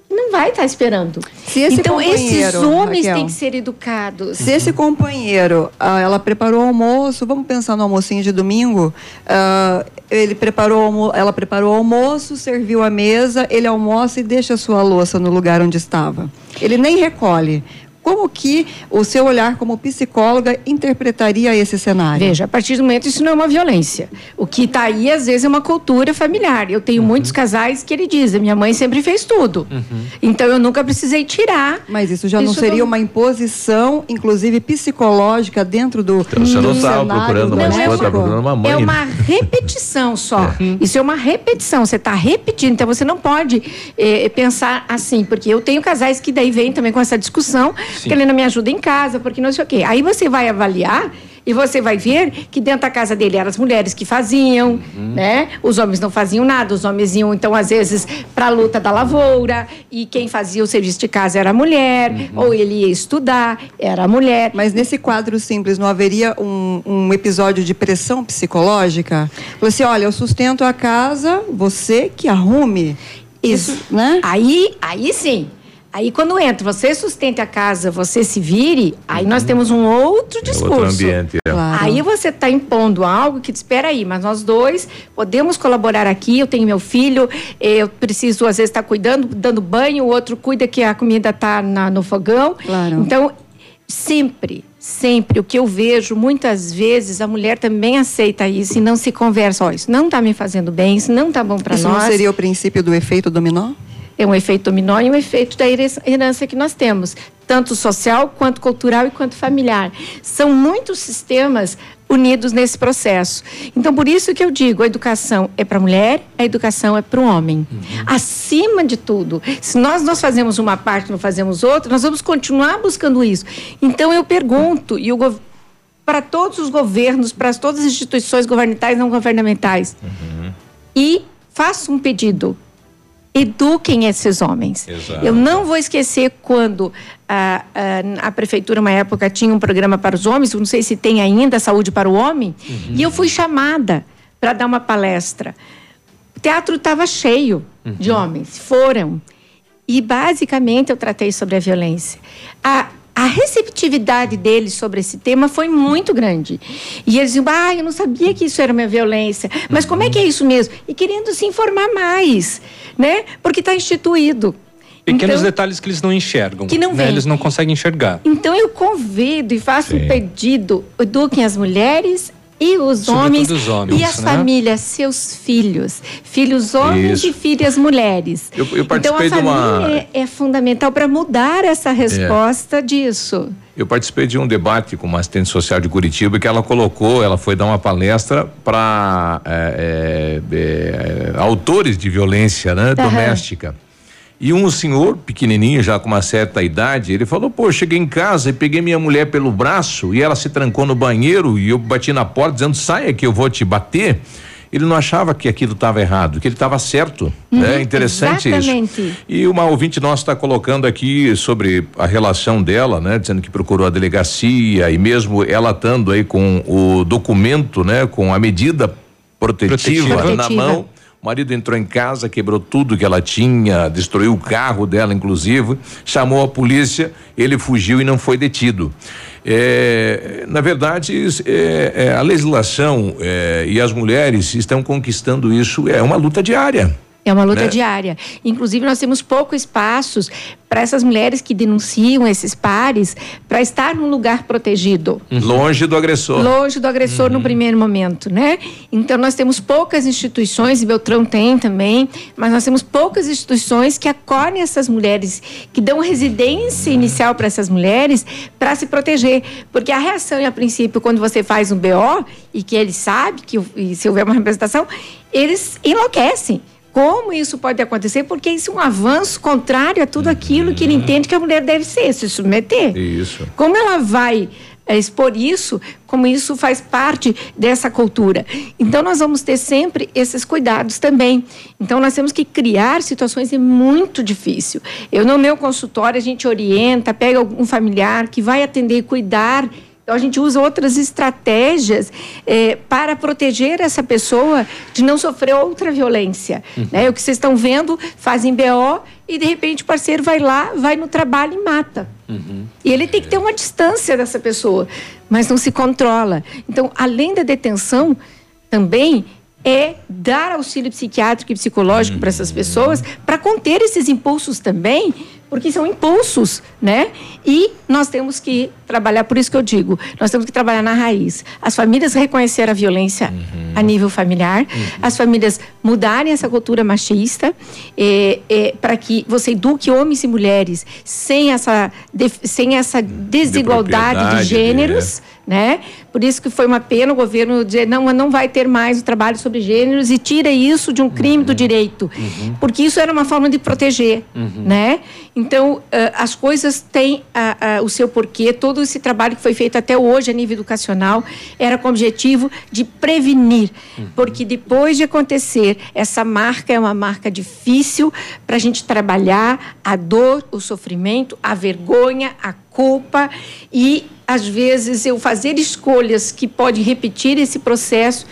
Não vai estar esperando. Se esse então esses homens Raquel, têm que ser educados. Se esse companheiro, ah, ela preparou o almoço, vamos pensar no almocinho de domingo, ah, ele preparou, ela preparou o almoço, serviu a mesa, ele almoça e deixa a sua louça no lugar onde estava. Ele nem recolhe. Como que o seu olhar como psicóloga interpretaria esse cenário? Veja, a partir do momento isso não é uma violência. O que está aí, às vezes, é uma cultura familiar. Eu tenho muitos casais que ele diz, minha mãe sempre fez tudo. Então eu nunca precisei tirar. Mas isso já não Isso seria não- uma imposição, inclusive psicológica, dentro do. Então, você não do estava cenário procurando uma esposa, procurando uma mãe. É uma repetição só. Isso é uma repetição. Você está repetindo. Então você não pode eh, pensar assim, porque eu tenho casais que daí vêm também com essa discussão, que ele não me ajuda em casa, porque não sei o quê. Aí você vai avaliar. E você vai ver que dentro da casa dele eram as mulheres que faziam, né? Os homens não faziam nada, os homens iam, então, às vezes, para a luta da lavoura, e quem fazia o serviço de casa era a mulher, ou ele ia estudar, era a mulher. Mas nesse quadro simples, não haveria um, um episódio de pressão psicológica? Você, olha, eu sustento a casa, você que arrume. Isso, né? Aí, aí sim. Aí quando entra, você sustente a casa, você se vire, aí nós temos um outro discurso. Outro ambiente. é. Aí você está impondo algo que, espera aí, mas nós dois podemos colaborar aqui. Eu tenho meu filho, eu preciso, às vezes, estar cuidando, dando banho, o outro cuida que a comida está no fogão. Claro. Então, sempre, sempre, o que eu vejo, muitas vezes, a mulher também aceita isso e não se conversa. Ó, isso não está me fazendo bem, isso não está bom para nós. Isso não seria o princípio do efeito dominó? É um efeito dominó e um efeito da herança- que nós temos, tanto social, quanto cultural e quanto familiar. São muitos sistemas unidos nesse processo. Então, por isso que eu digo, a educação é para a mulher, a educação é para o homem. Acima de tudo, se nós nós fazemos uma parte, não fazemos outra, nós vamos continuar buscando isso. Então, eu pergunto, e o para todos os governos, para todas as instituições governamentais e não governamentais, e faço um pedido. Eduquem esses homens. Exato. Eu não vou esquecer quando a, a, a prefeitura, uma época, tinha um programa para os homens, não sei se tem ainda, Saúde para o Homem, e eu fui chamada para dar uma palestra. O teatro estava cheio de homens, foram. E, basicamente, eu tratei sobre a violência. A, a receptividade deles sobre esse tema foi muito grande. E eles diziam, ah, eu não sabia que isso era uma violência. Mas como é que é isso mesmo? E querendo se informar mais, né? Porque está instituído. Pequenos Então- detalhes que eles não enxergam. Que não né? Eles não conseguem enxergar. Então eu convido e faço um pedido: eduquem as mulheres e os homens, os homens, e as né? famílias, seus filhos, filhos homens Isso. e filhas mulheres. Eu- eu então participei a de uma- família é, é fundamental para mudar essa resposta disso. Eu participei de um debate com uma assistente social de Curitiba que ela colocou, ela foi dar uma palestra para autores de violência né, doméstica. E um senhor pequenininho, já com uma certa idade, ele falou: Pô, cheguei em casa e peguei minha mulher pelo braço e ela se trancou no banheiro e eu bati na porta dizendo: Saia que eu vou te bater. Ele não achava que aquilo estava errado, que ele estava certo. Uhum, é interessante isso. exatamente. E uma ouvinte nossa está colocando aqui sobre a relação dela, né? Dizendo que procurou a delegacia e mesmo ela estando aí com o documento, né? Com a medida protetiva, Protetiva. na Protetiva. mão. O marido entrou em casa, quebrou tudo que ela tinha, destruiu o carro dela, inclusive, chamou a polícia, ele fugiu e não foi detido. É, na verdade, é, é, a legislação é, e as mulheres estão conquistando isso, é uma luta diária. É uma luta Né? diária. Inclusive, nós temos poucos espaços para essas mulheres que denunciam esses pares para estar num lugar protegido. Longe do agressor. Longe do agressor Uhum. no primeiro momento, né? Então nós temos poucas instituições, e Beltrão tem também, mas nós temos poucas instituições que acolhem essas mulheres, que dão residência inicial para essas mulheres para se proteger. Porque a reação, a princípio, quando você faz um BO e que ele sabe que se houver uma representação, eles enlouquecem. Como isso pode acontecer? Porque isso é um avanço contrário a tudo aquilo que ele entende que a mulher deve ser, se submeter. Isso. Como ela vai eh, expor isso, como isso faz parte dessa cultura. Então, nós vamos ter sempre esses cuidados também. Então, nós temos que criar situações, é muito difícil. Eu, no meu consultório, a gente orienta, pega algum familiar que vai atender e cuidar. Então, a gente usa outras estratégias eh, para proteger essa pessoa de não sofrer outra violência. Né? O que vocês estão vendo, fazem BO e, de repente, o parceiro vai lá, vai no trabalho e mata. E ele tem que ter uma distância dessa pessoa, mas não se controla. Então, além da detenção, também é dar auxílio psiquiátrico e psicológico para essas pessoas, para conter esses impulsos também, porque são impulsos, né? E nós temos que trabalhar, por isso que eu digo, nós temos que trabalhar na raiz. As famílias reconhecer a violência a nível familiar, as famílias mudarem essa cultura machista, eh, eh, para que você eduque homens e mulheres sem essa, def- sem essa desigualdade de, propriedade, gêneros, né? Por isso que foi uma pena o governo dizer não, não vai ter mais o trabalho sobre gêneros e tira isso de um crime do direito, porque isso era uma forma de proteger, né? Então ah, as coisas têm ah, ah, o seu porquê. Todo esse trabalho que foi feito até hoje a nível educacional era com o objetivo de prevenir, porque depois de acontecer essa marca é uma marca difícil para a gente trabalhar a dor, o sofrimento, a vergonha, a culpa e às vezes eu fazer escolhas que podem repetir esse processo,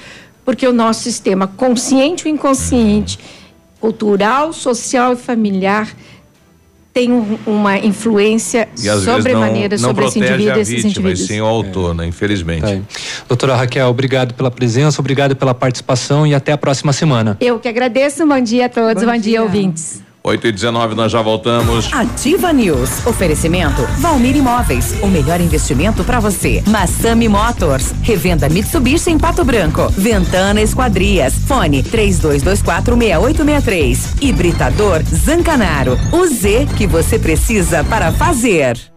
porque o nosso sistema consciente ou inconsciente, cultural, social e familiar tem um- uma influência sobremaneira não sobre esse indivíduo a e esses vítima, e indivíduos. sim o autor, né? Infelizmente. Doutora Raquel, obrigado pela presença, obrigado pela participação e até a próxima semana. Eu que agradeço, bom dia a todos, bom, dia ouvintes. 8 e 19 nós já voltamos. Ativa News. Oferecimento Valmir Imóveis. O melhor investimento para você. Massami Motors. Revenda Mitsubishi em Pato Branco. Ventana Esquadrias. Fone 32246863. Hibridador Zancanaro. O Z que você precisa para fazer.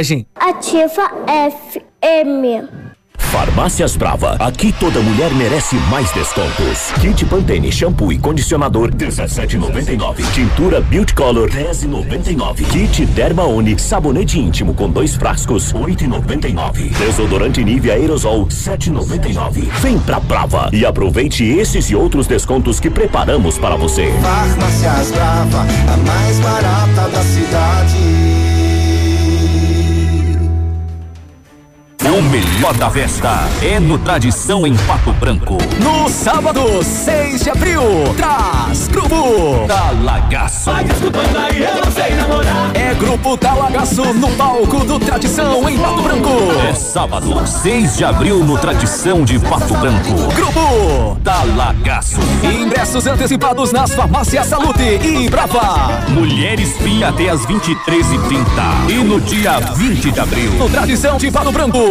Ativa FM. Farmácias Brava. Aqui toda mulher merece mais descontos. Kit Pantene shampoo e condicionador 17,99. Tintura Beauty Color 10,99. Kit Derma One sabonete íntimo com dois frascos 8,99. Desodorante Nivea Aerosol 7,99. Vem pra Brava e aproveite esses e outros descontos que preparamos para você. Farmácias Brava, a mais barata da cidade. O melhor da festa é no Tradição em Pato Branco. No sábado, 6 de abril, traz Grupo Talagaço. Vai desculpando aí, eu não sei namorar. É Grupo Talagaço no palco do Tradição em Pato Branco. É sábado, 6 de abril no Tradição de Pato Branco. Grupo Talagaço. Ingressos antecipados nas farmácias Salute e Brava. Mulheres Pia até as 23h30. E no dia 20 de abril. No Tradição de Pato Branco,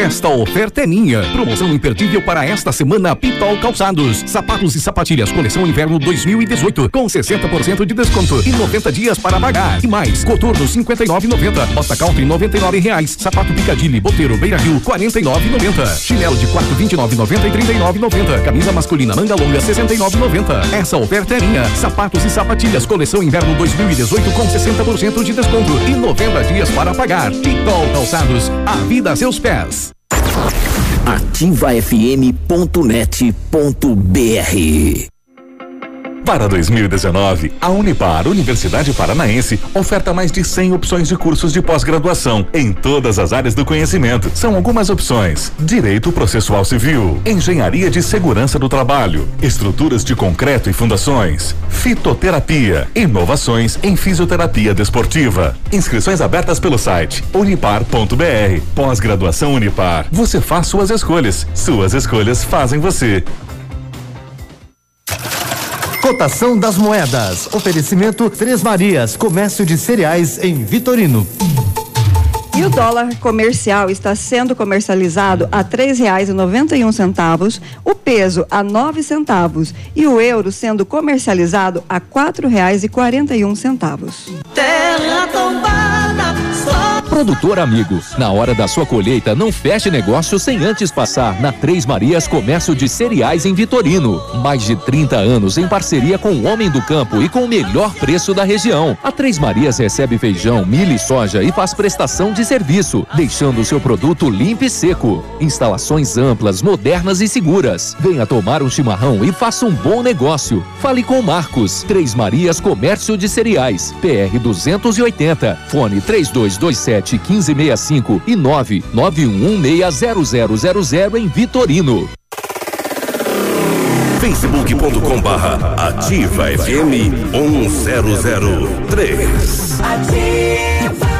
Esta oferta é minha. Promoção imperdível para esta semana Pitol Calçados. Sapatos e sapatilhas coleção inverno 2018 com 60% de desconto e 90 dias para pagar. E mais, coturno 59,90. Bota Country 99 reais. Sapato Picadilly Boteiro Beira Rio 49,90. Chinelo de quarto 29,90 e 39,90. Camisa masculina manga longa 69,90. Essa oferta é minha. Sapatos e sapatilhas coleção inverno 2018 com 60% de desconto e 90 dias para pagar. Pitol Calçados. A vida a seus pés ativafm.net.br Para 2019, a Unipar, Universidade Paranaense, oferta mais de 100 opções de cursos de pós-graduação em todas as áreas do conhecimento. São algumas opções: Direito Processual Civil, Engenharia de Segurança do Trabalho, Estruturas de Concreto e Fundações, Fitoterapia, Inovações em Fisioterapia Desportiva. Inscrições abertas pelo site unipar.br. Pós-graduação Unipar. Você faz suas escolhas. Suas escolhas fazem você. Cotação das moedas. Oferecimento Três Marias, comércio de cereais em Vitorino. E o dólar comercial está sendo comercializado a três reais e noventa e um centavos, o peso a nove centavos e o euro sendo comercializado a quatro reais e quarenta e um centavos. Terra tombada, Produtor amigo, na hora da sua colheita, não feche negócio sem antes passar na Três Marias Comércio de Cereais em Vitorino. Mais de 30 anos em parceria com o Homem do Campo e com o melhor preço da região. A Três Marias recebe feijão, milho e soja e faz prestação de serviço, deixando o seu produto limpo e seco. Instalações amplas, modernas e seguras. Venha tomar um chimarrão e faça um bom negócio. Fale com Marcos. Três Marias Comércio de Cereais. PR 280. Fone 3227 1565 e 991160000 em Vitorino. facebook.com barra ativa FM 1003. Ativa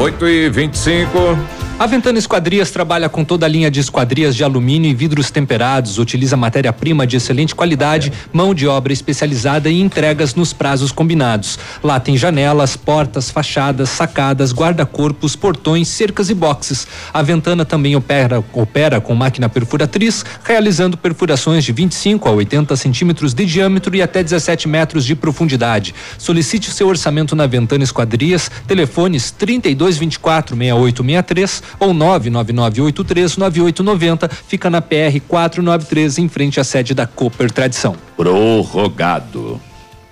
8 e 25 A Ventana Esquadrias trabalha com toda a linha de esquadrias de alumínio e vidros temperados, utiliza matéria-prima de excelente qualidade, mão de obra especializada e entregas nos prazos combinados. Lá tem janelas, portas, fachadas, sacadas, guarda-corpos, portões, cercas e boxes. A Ventana também opera, opera com máquina perfuratriz, realizando perfurações de 25 a 80 centímetros de diâmetro e até 17 metros de profundidade. Solicite o seu orçamento na Ventana Esquadrias, telefones 3224 6863 ou 999839890, fica na PR 493 em frente à sede da Cooper Tradição. Prorrogado.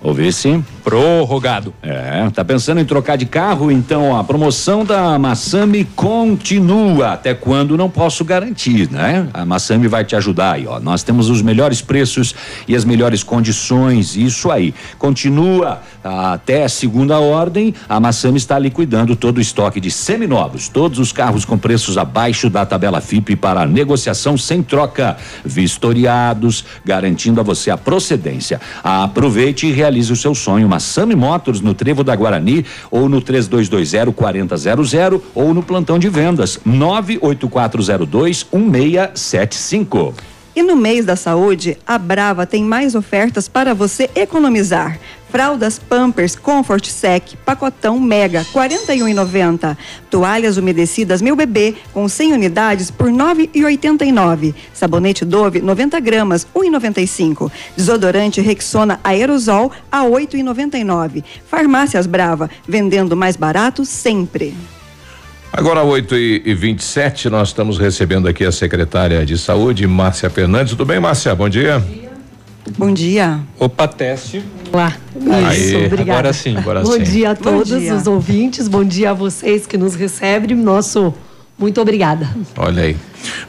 Ouvi sim? Prorrogado. É, tá pensando em trocar de carro? Então a promoção da Massami continua. Até quando não posso garantir, né? A Massami vai te ajudar aí, ó. Nós temos os melhores preços e as melhores condições, isso aí. Continua até segunda ordem. A Massami está liquidando todo o estoque de seminovos, todos os carros com preços abaixo da tabela FIP para negociação sem troca, vistoriados, garantindo a você a procedência. Aproveite e realize o seu sonho. Massami Motors no Trevo da Guarani ou no 3220 4000 ou no plantão de vendas 98402 1675. E no mês da saúde, a Brava tem mais ofertas para você economizar. Fraldas Pampers Comfort Sec, pacotão Mega, R$ 41,90. Toalhas umedecidas Meu Bebê, com 100 unidades por R$ 9,89. Sabonete Dove, 90 gramas, R$ 1,95. Desodorante Rexona Aerosol, a R$ 8,99. Farmácias Brava, vendendo mais barato sempre. Agora, 8 e, e 27 nós estamos recebendo aqui a secretária de saúde, Márcia Fernandes. Tudo bem, Márcia? Bom dia. Bom dia. Opa, teste. Lá. Aí, Isso, obrigada. agora sim, agora bom sim. dia a Bom todos dia. os ouvintes, bom dia a vocês que nos recebem. Nosso muito obrigada. Olha aí.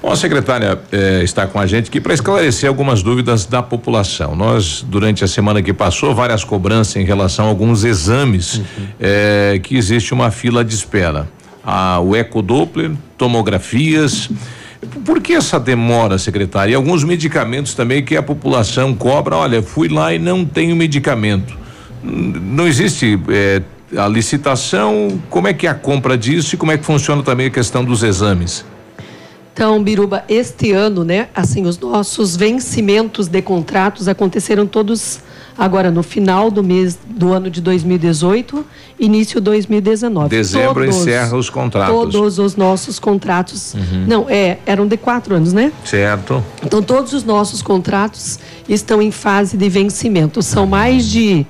Bom, a secretária eh, está com a gente aqui para esclarecer algumas dúvidas da população. Nós, durante a semana que passou, várias cobranças em relação a alguns exames eh, que existe uma fila de espera. Ah, o ecodoppler, tomografias. Por que essa demora, secretária? E alguns medicamentos também que a população cobra. Olha, fui lá e não tenho medicamento. Não existe eh, a licitação. Como é que é a compra disso e como é que funciona também a questão dos exames? Então, Biruba, este ano, né, assim, os nossos vencimentos de contratos aconteceram todos agora no final do mês do ano de 2018, início 2019. Dezembro Todos- encerra os contratos. Todos os nossos contratos. Uhum. Não, é, eram de quatro anos, né? Certo. Então, todos os nossos contratos estão em fase de vencimento. São mais de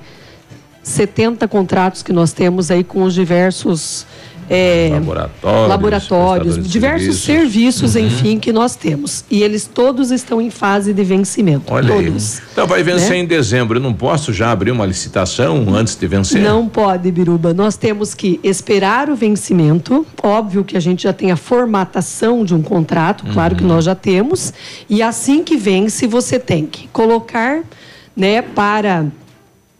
70 contratos que nós temos aí com os diversos é, Laboratórios. laboratórios, diversos serviços, Uhum. enfim, que nós temos. E eles todos estão em fase de vencimento. Olha aí. todos. Então vai vencer Né? em dezembro. Eu não posso já abrir uma licitação antes de vencer? Não pode, Biruba. Nós temos que esperar o vencimento. Óbvio que a gente já tem a formatação de um contrato, claro Uhum. que nós já temos. E assim que vence, você tem que colocar, né, para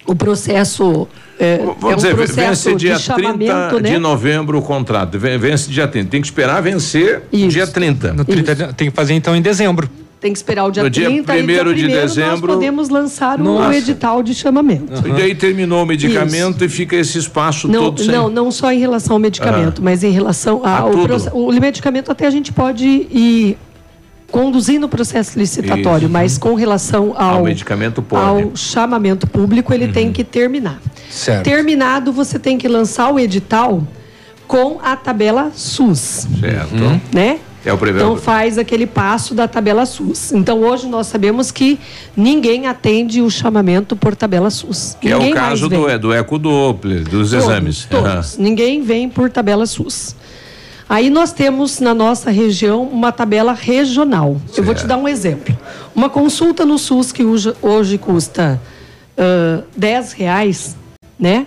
o processo. É, Vamos é um dizer, processo vence dia de chamamento, 30 né? de novembro o contrato. Ven- Vence dia 30. Tem que esperar vencer dia 30. No 30 de- tem que fazer então em dezembro. Tem que esperar o dia No dia 30 e dia primeiro de primeiro dezembro- nós podemos lançar o Nossa. edital de chamamento. E daí terminou o medicamento e fica esse espaço Não, todo sem. não, não só em relação ao medicamento, mas em relação A ao tudo. proce- o medicamento até a gente pode ir conduzindo o processo licitatório, Isso. mas com relação ao, Ao medicamento pode. ao chamamento público, ele tem que terminar. Certo. Terminado, você tem que lançar o edital com a tabela SUS, Certo. né? É o primeiro. Então faz aquele passo da tabela SUS. Então hoje nós sabemos que ninguém atende o chamamento por tabela SUS. que é Ninguém o mais caso do, do ecodoppler, dos Todos, exames. Todos. Ninguém vem por tabela SUS. Aí nós temos na nossa região uma tabela regional. Eu vou te dar um exemplo. Uma consulta no SUS que hoje, hoje custa ah, 10 reais, né?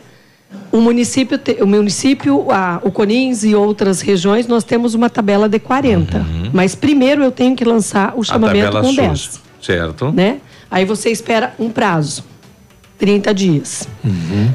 O município, o município, a- o Conins e outras regiões, nós temos uma tabela de 40. Mas primeiro eu tenho que lançar o chamamento com SUS. 10 Certo. né? Aí você espera um prazo, 30 dias.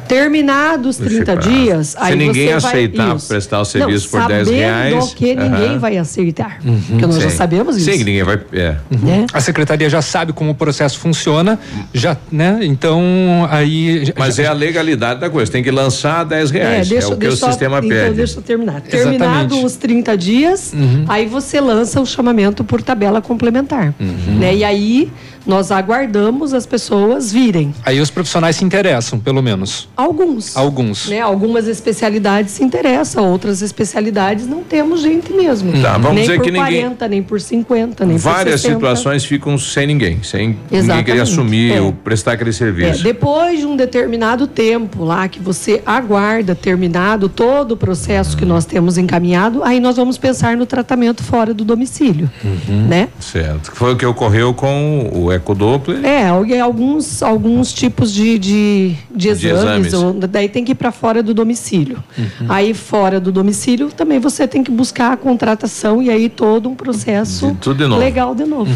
Terminados Esse 30 prazo. dias, Se aí ninguém você vai- aceitar isso. prestar o serviço Não, por 10 reais, que ninguém aham. vai aceitar. Porque nós já Sim. sabemos isso. Sim, ninguém vai. É. Né? A secretaria já sabe como o processo funciona, já, né? Então aí. Mas já- é a legalidade da coisa. Tem que lançar 10 reais. É, deixa- o que o só- sistema então, pede. deixa eu terminar. Exatamente. Terminado os 30 dias, Uhum. aí você lança o chamamento por tabela complementar. Uhum. Né? E aí nós aguardamos as pessoas virem. Aí os profissionais se interessam, pelo menos. Alguns. Alguns. Né? Algumas especialidades se interessam, outras especialidades não temos gente mesmo. Tá, vamos nem dizer por que ninguém- 40, nem por 50, nem Várias por 60. situações ficam sem ninguém, sem ninguém Exatamente. querer assumir É. ou prestar aquele É, serviço. depois de um determinado tempo lá que você aguarda terminado todo o processo que nós temos encaminhado, aí nós vamos pensar no tratamento fora do domicílio, Uhum. né? Certo. Foi o que ocorreu com o ecodoppler. É, algu- alguns, alguns tipos de, de, de exames, exames. ou- daí tem que ir para fora do domicílio. Uhum. Aí fora do domicílio também você tem que buscar a contratação e aí todo um processo De de novo. legal de novo.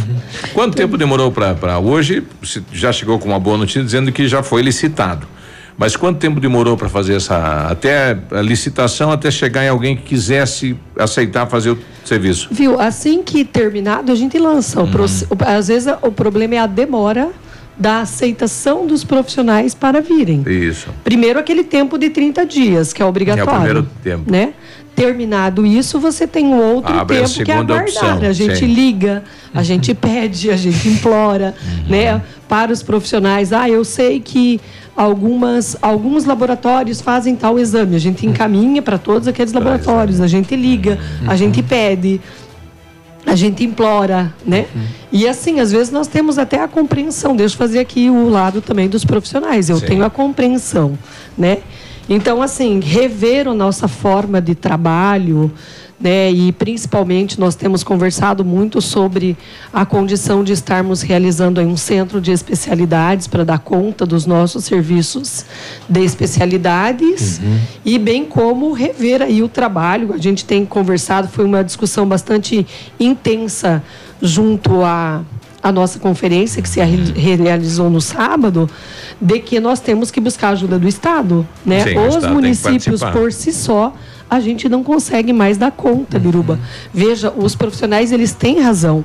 Quanto tempo demorou para hoje? Já chegou com uma boa notícia dizendo que já foi licitado. Mas quanto tempo demorou para fazer essa até a licitação até chegar em alguém que quisesse aceitar fazer o serviço? Viu? Assim que terminado, a gente lança. Uhum. O às vezes o problema é a demora da aceitação dos profissionais para virem. Isso. Primeiro aquele tempo de 30 dias, que é obrigatório. É o primeiro tempo. Né? Terminado isso, você tem um outro Abre a tempo que é aguardar. opção, a gente sim. liga, a gente pede, a gente implora, Uhum. né? Para os profissionais. Ah, eu sei que algumas, alguns laboratórios fazem tal exame. A gente encaminha para todos aqueles laboratórios, a gente liga, a gente pede. A gente implora, né? E assim, às vezes nós temos até a compreensão. Deixa eu fazer aqui o lado também dos profissionais. Eu Sim. tenho a compreensão, né? Então, assim, rever a nossa forma de trabalho, né? E principalmente nós temos conversado muito sobre a condição de estarmos realizando um centro de especialidades para dar conta dos nossos serviços de especialidades e bem como rever aí o trabalho. A gente tem conversado, foi uma discussão bastante intensa junto à a nossa conferência que se re- realizou no sábado, de que nós temos que buscar a ajuda do Estado, né? Sim, Os Estado municípios por si só a gente não consegue mais dar conta, Biruba. Veja, os profissionais eles têm razão.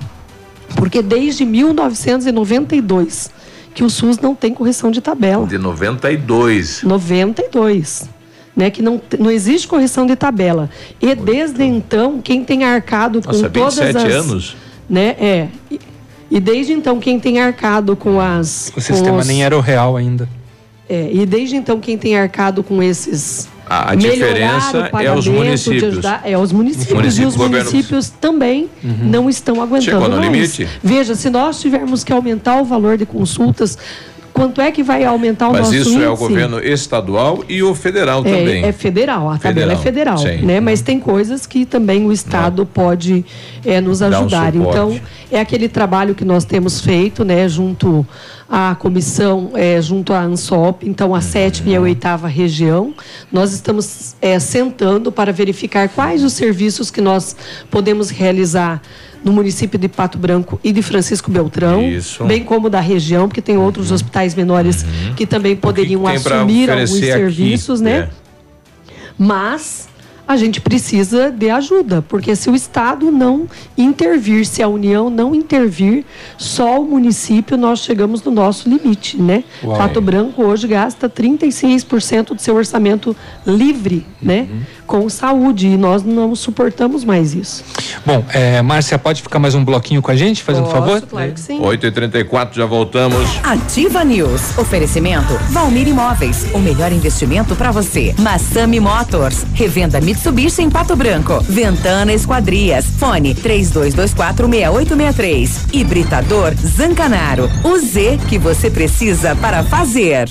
Porque desde 1992 que o SUS não tem correção de tabela. De 92. 92. Né, que não, não existe correção de tabela. E desde então, quem tem arcado com Nossa, todas 27 as. anos. Né, é. E, e desde então, quem tem arcado com as. O com sistema os- nem era o real ainda. é, e desde então, quem tem arcado com esses. A- a diferença o é os municípios. ajudar- é os municípios. Municípios, e os governos. municípios também não estão aguentando Chegou no mais. limite. Veja, se nós tivermos que aumentar o valor de consultas, quanto é que vai aumentar o Mas nosso isso índice? é o governo estadual e o federal também. É, é federal, a tabela é Federal, federal, sim. né? Mas tem coisas que também o Estado pode é, nos Dar um ajudar. suporte. então, é aquele trabalho que nós temos feito, né? Junto à comissão, é, junto à ANSOP, então a sétima e a oitava região, nós estamos é, sentando para verificar quais os serviços que nós podemos realizar no município de Pato Branco e de Francisco Beltrão, Isso. bem como da região, porque tem outros hospitais menores que também poderiam pra assumir alguns oferecer aqui? serviços, né? É. Mas a gente precisa de ajuda, porque se o Estado não intervir, se a União não intervir, só o município nós chegamos no nosso limite, né? Uau. Pato Branco hoje gasta 36% do seu orçamento livre, né? Com saúde, e nós não suportamos mais isso. Bom, é, Márcia, pode ficar mais um bloquinho com a gente, fazendo Posso, favor? claro que sim. 8h34, já voltamos. Ativa News. Oferecimento Valmir Imóveis. O melhor investimento para você. Massami Motors. Revenda Mitsubishi em Pato Branco. Ventana Esquadrias. Fone 32246863. Hibridador Zancanaro. O Z que você precisa para fazer.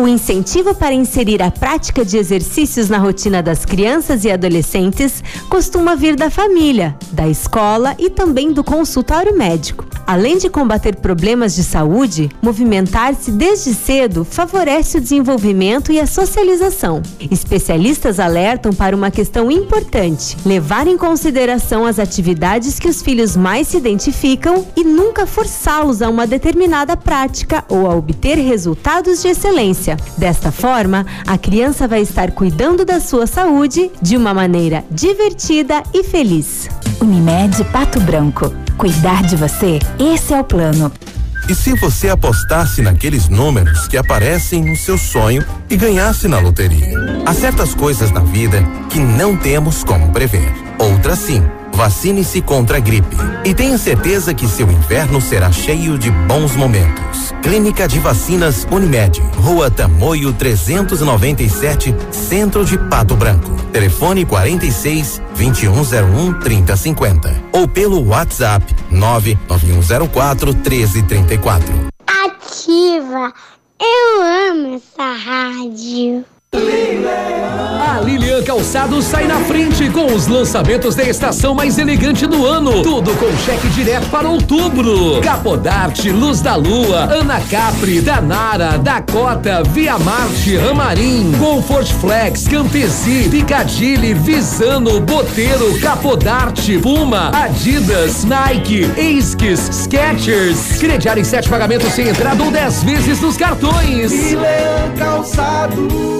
O incentivo para inserir a prática de exercícios na rotina das crianças e adolescentes costuma vir da família, da escola e também do consultório médico. Além de combater problemas de saúde, movimentar-se desde cedo favorece o desenvolvimento e a socialização. Especialistas alertam para uma questão importante: levar em consideração as atividades que os filhos mais se identificam e nunca forçá-los a uma determinada prática ou a obter resultados de excelência. Desta forma, a criança vai estar cuidando da sua saúde de uma maneira divertida e feliz. Unimed Pato Branco. Cuidar de você, esse é o plano. E se você apostasse naqueles números que aparecem no seu sonho e ganhasse na loteria? Há certas coisas na vida que não temos como prever. Outras sim. Vacine-se contra a gripe. E tenha certeza que seu inverno será cheio de bons momentos. Clínica de Vacinas Unimed. Rua Tamoio 397, Centro de Pato Branco. Telefone 46 2101 3050. Ou pelo WhatsApp 99104 1334. Ativa. Eu amo essa rádio. A Lilian Calçados sai na frente com os lançamentos da estação mais elegante do ano. Tudo com cheque direto para outubro. Capodarte, Luz da Lua, Ana Capri, Danara, Dakota, Via Marte, Ramarim, Comfort Flex, Campesi, Piccadilly, Visano, Boteiro, Capodarte, Puma, Adidas, Nike, Esquis, Skechers. Crediar em sete pagamentos sem entrada ou dez vezes nos cartões. Calçados.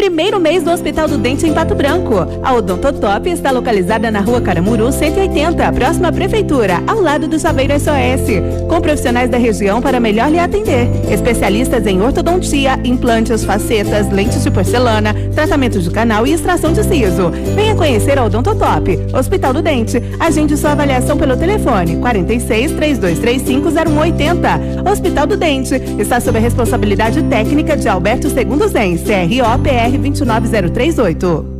primeiro mês do Hospital do Dente em Pato Branco. A Odontotop está localizada na rua Caramuru 180, próxima à Prefeitura, ao lado do Saveiro SOS. Com profissionais da região para melhor lhe atender. Especialistas em ortodontia, implantes, facetas, lentes de porcelana, tratamento de canal e extração de siso. Venha conhecer a Odontotop, Hospital do Dente. Agende sua avaliação pelo telefone 46 3235 0180. Hospital do Dente está sob a responsabilidade técnica de Alberto Segundo Zen, CRO PR 29038.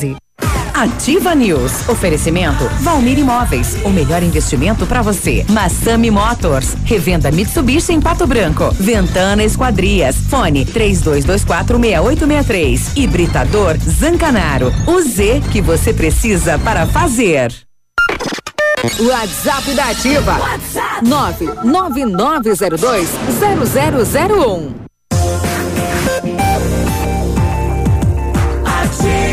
Ativa News. Oferecimento Valmir Imóveis, o melhor investimento para você. Massami Motors, revenda Mitsubishi em Pato Branco. Ventana Esquadrias, fone 32246863. Hibridador Zancanaro, o Z que você precisa para fazer. WhatsApp da Ativa. WhatsApp 999020001. Ativa.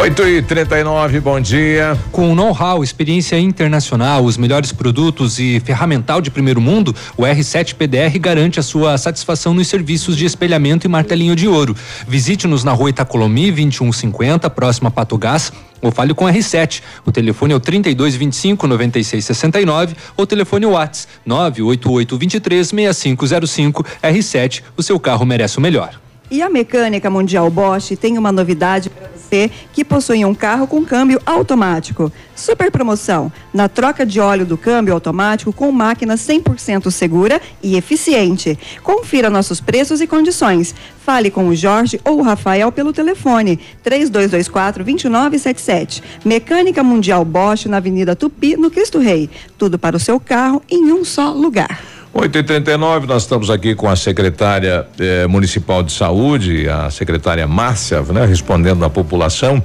8 e 39 bom dia. Com know-how, experiência internacional, os melhores produtos e ferramental de primeiro mundo, o R7 PDR garante a sua satisfação nos serviços de espelhamento e martelinho de ouro. Visite-nos na rua Itacolomi 2150, próxima a Pato Gás, ou fale com R7. O telefone é o 3225 9669 ou telefone WhatsApp 988-236505. R7, o seu carro merece o melhor. E a Mecânica Mundial Bosch tem uma novidade para você que possui um carro com câmbio automático. Super promoção na troca de óleo do câmbio automático com máquina 100% segura e eficiente. Confira nossos preços e condições. Fale com o Jorge ou o Rafael pelo telefone 3224 2977. Mecânica Mundial Bosch na Avenida Tupi, no Cristo Rei. Tudo para o seu carro em um só lugar. 8 e 39 nós estamos aqui com a secretária eh, municipal de saúde, a secretária Márcia, né, respondendo à população.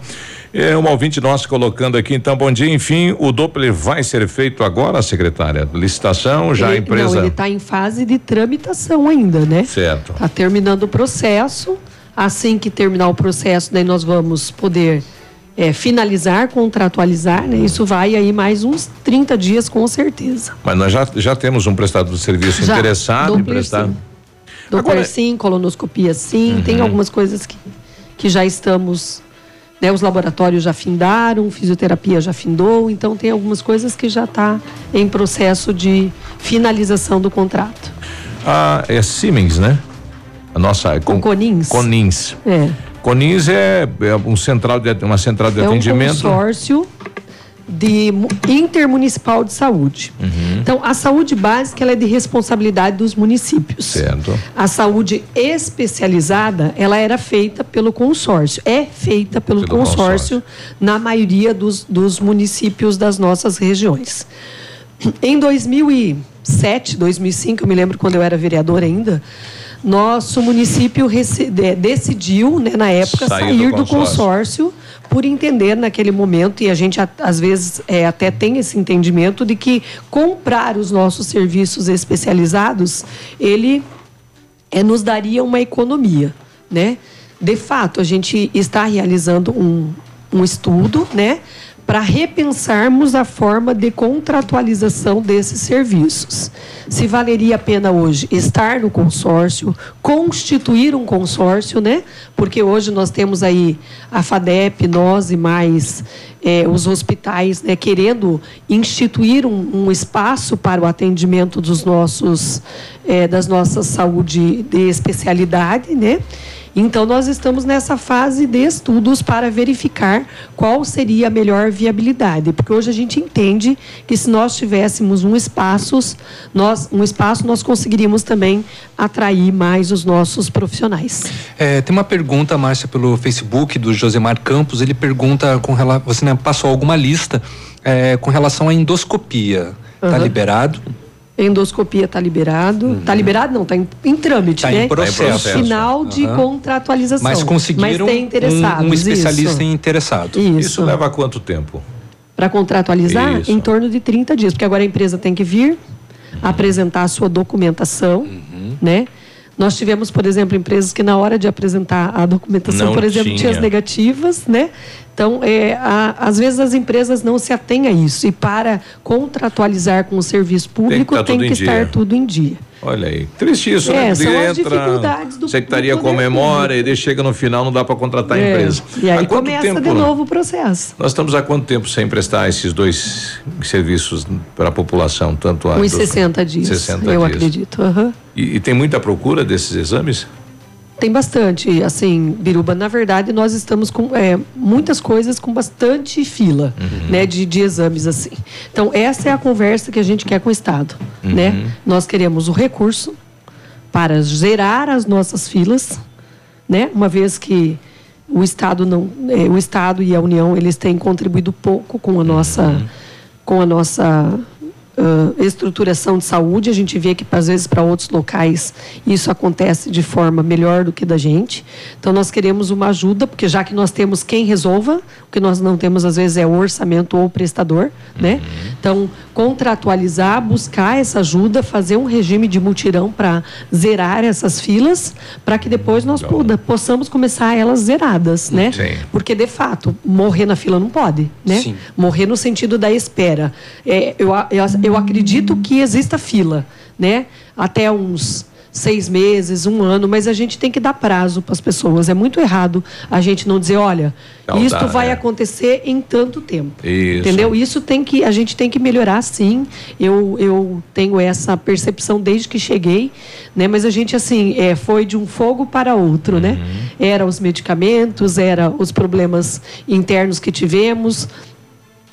É uma ouvinte nossa colocando aqui, então, bom dia. Enfim, o Doppler vai ser feito agora, secretária? Licitação, já a Ele- empresa. Não, ele está em fase de tramitação ainda, né? Certo. Está terminando o processo. Assim que terminar o processo, daí nós vamos poder eh, finalizar, contratualizar, né? Isso vai aí mais uns 30 dias, com certeza. Mas nós já, já temos um prestador de serviço Já, interessado em prestar. sim. Doppler sim, colonoscopia sim, tem Uhum. algumas coisas que, que já estamos, né, os laboratórios já findaram, fisioterapia já findou, então tem algumas coisas que já está em processo de finalização do contrato. Ah, é Siemens, né? A nossa. Com Conins. Conins. É. Conins é, é um central de, uma central de é um atendimento. consórcio de mu- intermunicipal de saúde. Uhum. Então, a saúde básica ela é de responsabilidade dos municípios. Certo. A saúde especializada, ela era feita pelo consórcio, é feita pelo, Pelo consórcio, na maioria dos, dos municípios das nossas regiões. Em 2007, 2005, eu me lembro quando eu era vereadora ainda, nosso município decidiu, né, na época, Sair sair, do do consórcio. consórcio por entender naquele momento, e a gente às vezes é, até tem esse entendimento de que comprar os nossos serviços especializados, ele é, nos daria uma economia, né? De fato, a gente está realizando um, um estudo, né? Para repensarmos a forma de contratualização desses serviços. Se valeria a pena hoje estar no consórcio, constituir um consórcio, né? Porque hoje nós temos aí a FADEP, nós e mais eh, os hospitais, né, querendo instituir um, um espaço para o atendimento dos nossos, eh, das nossas saúde de especialidade, né? Então, nós estamos nessa fase de estudos para verificar qual seria a melhor viabilidade, porque hoje a gente entende que se nós tivéssemos um espaço, nós, um espaço, nós conseguiríamos também atrair mais os nossos profissionais. É, tem uma pergunta, Márcia, pelo Facebook do Josemar Campos. Ele pergunta com relação. Você né, passou alguma lista é, com relação à endoscopia. Está Uhum. liberado? Endoscopia está liberado. Está liberado? Não, está em, em trâmite, Tá né? em processo. Final de Aham. contratualização. Mas conseguiram Mas tem interessados, um, um especialista isso. interessado. Isso. leva quanto tempo? Para contratualizar, Isso. em torno de 30 dias, porque agora a empresa tem que vir apresentar a sua documentação, Uhum. né? Nós tivemos, por exemplo, empresas que na hora de apresentar a documentação, Não por exemplo, tinha. as tinha. negativas, né? Então, é, a- às vezes as empresas não se atêm a isso. E para contratualizar com o serviço público, tá tem que, em dia. estar tudo em dia. Olha aí. Triste isso, É, né? são Porque as dificuldades do- Secretaria comemora e daí chega no final, não dá para contratar a É, empresa. E aí começa tempo, de novo o processo. Nós estamos há quanto tempo sem prestar esses dois serviços para a população, tanto a Uns dos- 60 dias, 60 eu dias. acredito. aham. E, e tem muita procura desses exames? Tem bastante, assim, Biruba. Na verdade, nós estamos com é, muitas coisas com bastante fila, né, de, de exames assim. Então, essa é a conversa que a gente quer com o Estado, né? Nós queremos o recurso para zerar as nossas filas, né? Uma vez que o Estado não, é, o Estado e a União eles têm contribuído pouco com a nossa, com a nossa ah, estruturação de saúde. A gente vê que às vezes para outros locais isso acontece de forma melhor do que da gente. Então nós queremos uma ajuda, porque já que nós temos quem resolva, que nós não temos às vezes é o orçamento ou o prestador, né? Então contratualizar, buscar essa ajuda, fazer um regime de mutirão para zerar essas filas, para que depois nós puda- possamos começar elas zeradas, né? Sim. Porque de fato morrer na fila não pode, né? Sim. Morrer no sentido da espera. É, eu, eu, eu acredito que exista fila, né? Até uns seis meses, um ano, mas a gente tem que dar prazo para as pessoas. É muito errado a gente não dizer, olha, Não isto dá, vai é. acontecer em tanto tempo. Isso. Entendeu? Isso tem que a gente tem que melhorar, sim. Eu, eu tenho essa percepção desde que cheguei, né? Mas a gente assim é, foi de um fogo para outro, né? Era os medicamentos, era os problemas internos que tivemos.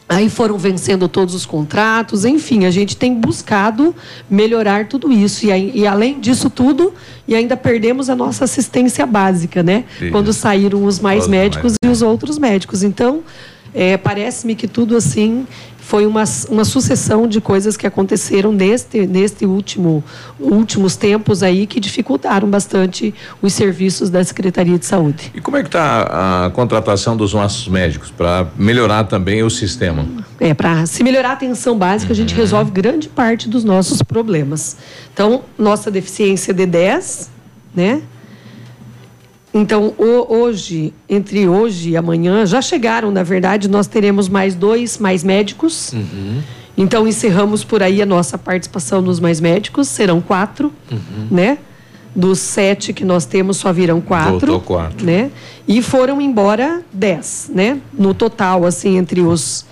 Aí foram vencendo todos os contratos, enfim, a gente tem buscado melhorar tudo isso. E, aí- e além disso tudo, e ainda perdemos a nossa assistência básica, né? Sim. Quando saíram os mais Os médicos mais e os outros médicos. Então, é, parece-me que tudo assim foi uma, uma sucessão de coisas que aconteceram neste, neste último últimos tempos aí que dificultaram bastante os serviços da Secretaria de Saúde. E como é que está a contratação dos nossos médicos para melhorar também o sistema? É, para se melhorar a atenção básica, a gente resolve grande parte dos nossos problemas. Então, nossa deficiência de 10, né? Então, hoje, entre hoje e amanhã, já chegaram, na verdade, nós teremos mais dois mais médicos. Então, encerramos por aí a nossa participação nos mais médicos, serão quatro, né? Dos sete que nós temos, só virão quatro. Voltou quatro. Né? E foram embora dez, né? No total, assim, entre os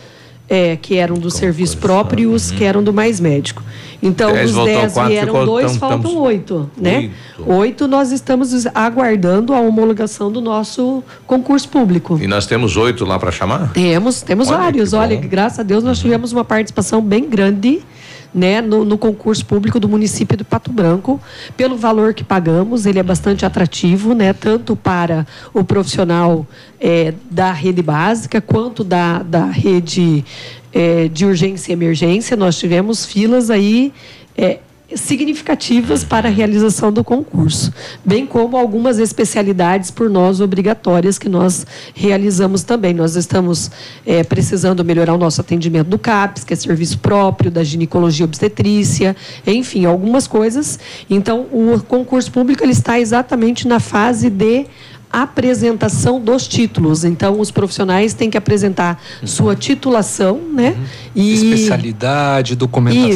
é, que eram do serviço próprio e os que eram do mais médico. Então, Dez dos voltou dez quatro, vieram ficou- dois, tam- faltam tamo- oito, né? Oito nós estamos aguardando a homologação do nosso concurso público. E nós temos oito lá para chamar? Temos, temos Olha, vários. Olha, graças a Deus nós tivemos uma participação bem grande. Né, no, no concurso público do município de Pato Branco, pelo valor que pagamos, ele é bastante atrativo, né, tanto para o profissional eh, da rede básica quanto da, da rede eh, de urgência e emergência. Nós tivemos filas aí eh, significativas para a realização do concurso, bem como algumas especialidades por nós obrigatórias que nós realizamos também. Nós estamos eh, precisando melhorar o nosso atendimento do CAPS, que é serviço próprio, da ginecologia obstetrícia, enfim, algumas coisas. Então, o concurso público ele está exatamente na fase de apresentação dos títulos. Então, os profissionais têm que apresentar sua titulação, né? E Especialidade, documentação,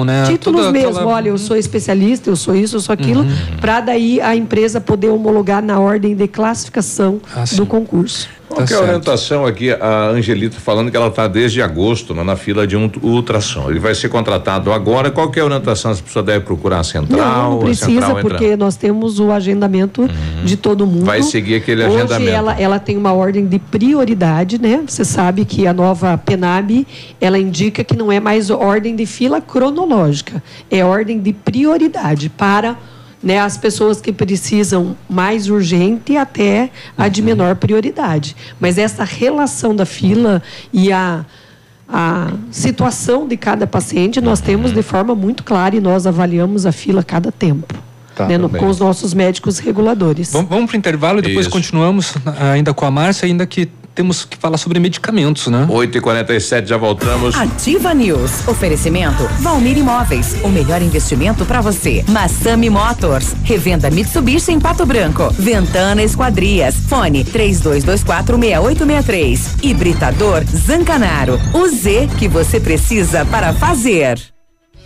isso. né? Títulos Toda mesmo, aquela- olha, eu sou especialista, eu sou isso, eu sou aquilo, Uhum. para daí a empresa poder homologar na ordem de classificação Ah, do concurso. Qual que é a orientação aqui? A Angelita falando que ela está desde agosto né, na fila de um ultrassom. Ele vai ser contratado agora. Qual que é a orientação? As pessoas devem procurar a central? Não, não a precisa, central entra- porque nós temos o agendamento de todo mundo. Vai seguir aquele Hoje agendamento. Ela, ela tem uma ordem de prioridade, né? Você sabe que a nova PENAB, ela indica que não é mais ordem de fila cronológica, é ordem de prioridade para né, as pessoas que precisam mais urgente até a de menor prioridade. Mas essa relação da fila e a a situação de cada paciente nós temos de forma muito clara e nós avaliamos a fila a cada tempo. Tá, né, no- com os nossos médicos reguladores. Vamos, vamos para o intervalo e depois Isso. continuamos ah, ainda com a Márcia, ainda que temos que falar sobre medicamentos, né? 8h47, já voltamos. Ativa News. Oferecimento Valmir Imóveis. O melhor investimento para você. Massami Motors. Revenda Mitsubishi em Pato Branco. Ventana Esquadrias. Fone 32246863. Hibridador Zancanaro. O Z que você precisa para fazer.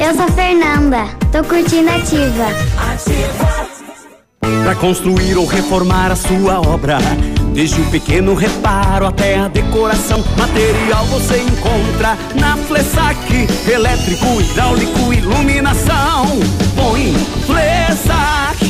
Eu sou a Fernanda, tô curtindo ativa. Para construir ou reformar a sua obra. Desde o pequeno reparo até a decoração. Material você encontra na Flessac. Elétrico, hidráulico, iluminação. Põe Flessac.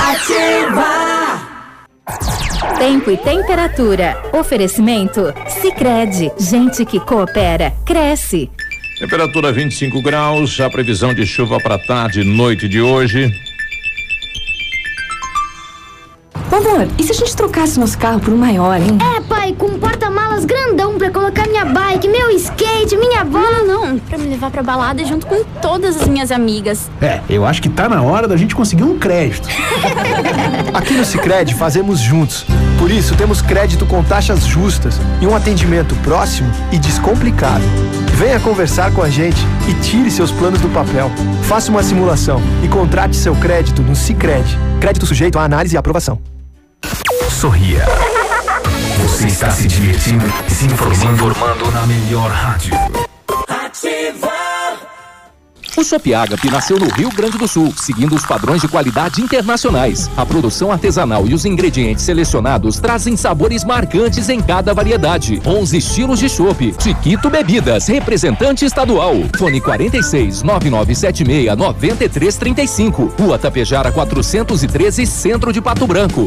Ativa! Tempo e temperatura. Oferecimento? Sicredi Gente que coopera, cresce. Temperatura 25 graus, a previsão de chuva para tarde e noite de hoje. Amor, e se a gente trocasse nosso carro por um maior, hein? É, pai, com um grandão pra colocar minha bike, meu skate, minha bola. Não, não, pra me levar pra balada junto com todas as minhas amigas. É, eu acho que tá na hora da gente conseguir um crédito. Aqui no Sicredi fazemos juntos. Por isso temos crédito com taxas justas e um atendimento próximo e descomplicado. Venha conversar com a gente e tire seus planos do papel. Faça uma simulação e contrate seu crédito no Sicredi. Crédito sujeito à análise e aprovação. Sorria. Você está se divertindo e se informando, informando na melhor rádio. O Shop Agape nasceu no Rio Grande do Sul, seguindo os padrões de qualidade internacionais. A produção artesanal e os ingredientes selecionados trazem sabores marcantes em cada variedade. 11 estilos de chopp. Chiquito Bebidas, representante estadual. Fone 46 9976 9335. Rua Tapejara 413, Centro de Pato Branco.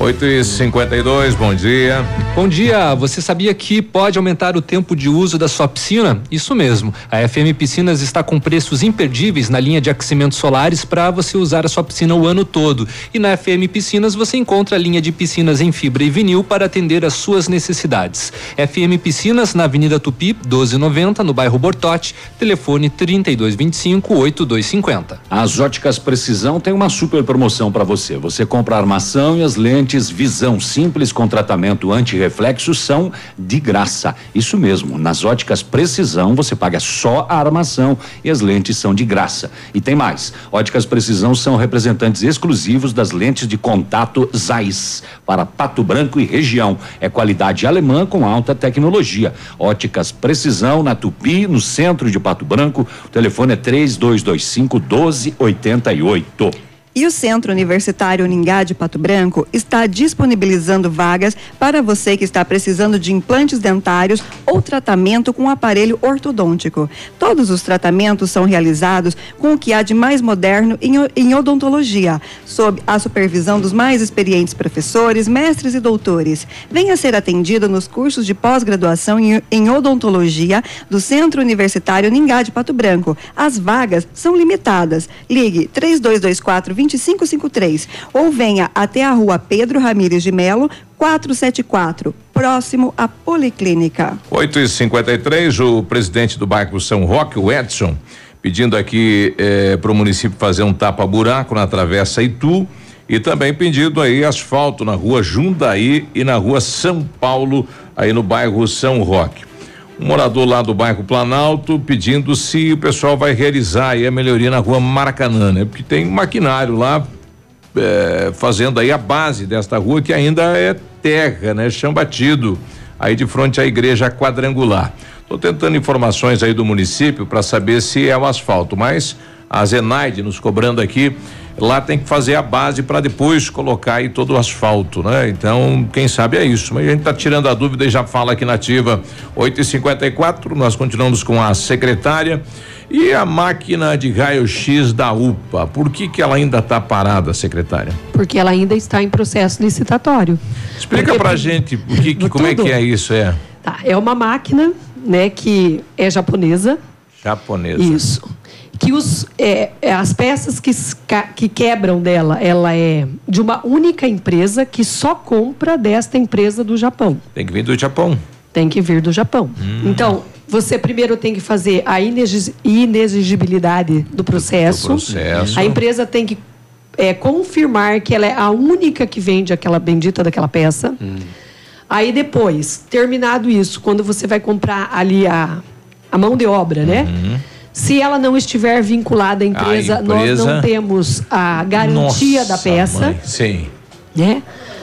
8 e 52 bom dia. Bom dia. Você sabia que pode aumentar o tempo de uso da sua piscina? Isso mesmo. A FM Piscinas está com preços imperdíveis na linha de aquecimentos solares para você usar a sua piscina o ano todo. E na FM Piscinas você encontra a linha de piscinas em fibra e vinil para atender às suas necessidades. FM Piscinas na Avenida Tupi, 1290, no bairro Bortote. Telefone 3225 8250. As óticas Precisão tem uma super promoção para você. Você compra a armação e as lentes Visão Simples com tratamento anti-reflexo são de graça. Isso mesmo, nas óticas Precisão você paga só a armação e as lentes são de graça. E tem mais, óticas Precisão são representantes exclusivos das lentes de contato Zeiss para Pato Branco e região. É qualidade alemã com alta tecnologia. Óticas Precisão na Tupi, no centro de Pato Branco. O telefone é 3225 1288. E o Centro Universitário Uningá de Pato Branco está disponibilizando vagas para você que está precisando de implantes dentários ou tratamento com aparelho ortodôntico. Todos os tratamentos são realizados com o que há de mais moderno em, em odontologia, sob a supervisão dos mais experientes professores, mestres e doutores. Venha ser atendido nos cursos de pós-graduação em, em odontologia do Centro Universitário Uningá de Pato Branco. As vagas são limitadas. Ligue 3224 2553 ou venha até a rua Pedro Ramires de Melo, 474, próximo à Policlínica. 8 e 53 o presidente do bairro São Roque, o Edson, pedindo aqui eh, para o município fazer um tapa-buraco na travessa Itu e também pedindo aí asfalto na rua Jundaí e na rua São Paulo, aí no bairro São Roque. Um morador lá do bairro Planalto pedindo se o pessoal vai realizar aí a melhoria na rua Maracanã, né? Porque tem um maquinário lá é, fazendo aí a base desta rua que ainda é terra, né? Chão batido, aí de frente à igreja quadrangular. Estou tentando informações aí do município para saber se é o asfalto, mas a Zenaide nos cobrando aqui lá tem que fazer a base para depois colocar aí todo o asfalto, né? Então, quem sabe é isso. Mas a gente está tirando a dúvida e já fala aqui na ativa 8 e 54 Nós continuamos com a secretária. E a máquina de raio-x da UPA, por que que ela ainda está parada, secretária? Porque ela ainda está em processo licitatório. Explica Porque- pra gente o que, que como é Tudo. que é isso, é? Tá, é uma máquina, né, que é japonesa. Japonesa. Isso. Que os, é, é, as peças que, que quebram dela, ela é de uma única empresa que só compra desta empresa do Japão. Tem que vir do Japão. Tem que vir do Japão. Então, você primeiro tem que fazer a inexi- inexigibilidade do processo. Do processo. A empresa tem que é, confirmar que ela é a única que vende aquela bendita daquela peça. Aí depois, terminado isso, quando você vai comprar ali a, a mão de obra, né? Se ela não estiver vinculada à empresa, nós empresa- não temos a garantia da Nossa, peça mãe. Sim. né?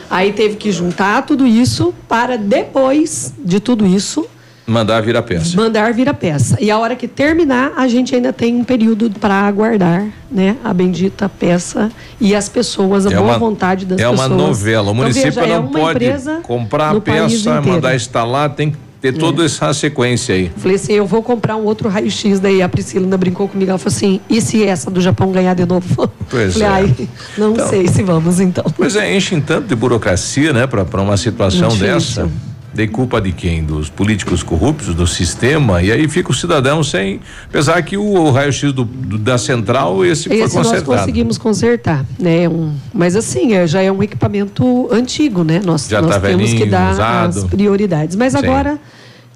Aí teve que juntar tudo isso para depois de tudo isso Mandar vir a peça. mandar vir a peça. E a hora que terminar, a gente ainda tem um período para aguardar, né, a bendita peça e as pessoas, a É boa uma- vontade das é pessoas. uma novela. O Então, município veja, é não uma pode comprar a peça, mandar instalar, tem que ter toda essa sequência aí. Falei assim, eu vou comprar um outro raio-x, daí a Priscila ainda brincou comigo, ela falou assim, e se essa do Japão ganhar de novo? Pois Falei, é. ai, não Então- sei se vamos então. Pois é, enchem tanto de burocracia, né, para uma situação Difícil. dessa. Daí culpa de quem? Dos políticos corruptos, do sistema, e aí fica o cidadão sem. Apesar que o, o raio-x da central, esse, foi Esse nós consertado. conseguimos consertar, né? Um, mas assim, é, já é um equipamento antigo, né? Nós, Já nós tá temos que dar usado. as prioridades. Mas Sim. agora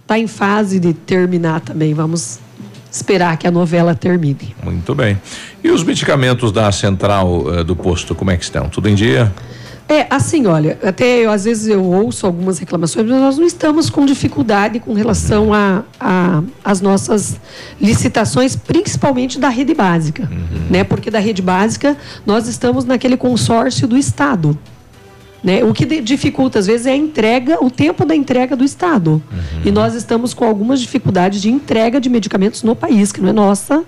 está em fase de terminar também. Vamos esperar que a novela termine. Muito bem. E os medicamentos da central eh, do posto, como é que estão? Tudo em dia? É, assim, olha, até eu, às vezes eu ouço algumas reclamações, mas nós não estamos com dificuldade com relação a, a as nossas licitações, principalmente da rede básica, né? Porque da rede básica nós estamos naquele consórcio do Estado. Né? O que dificulta, às vezes, é a entrega, o tempo da entrega do Estado. E nós estamos com algumas dificuldades de entrega de medicamentos no país, que não é nossa,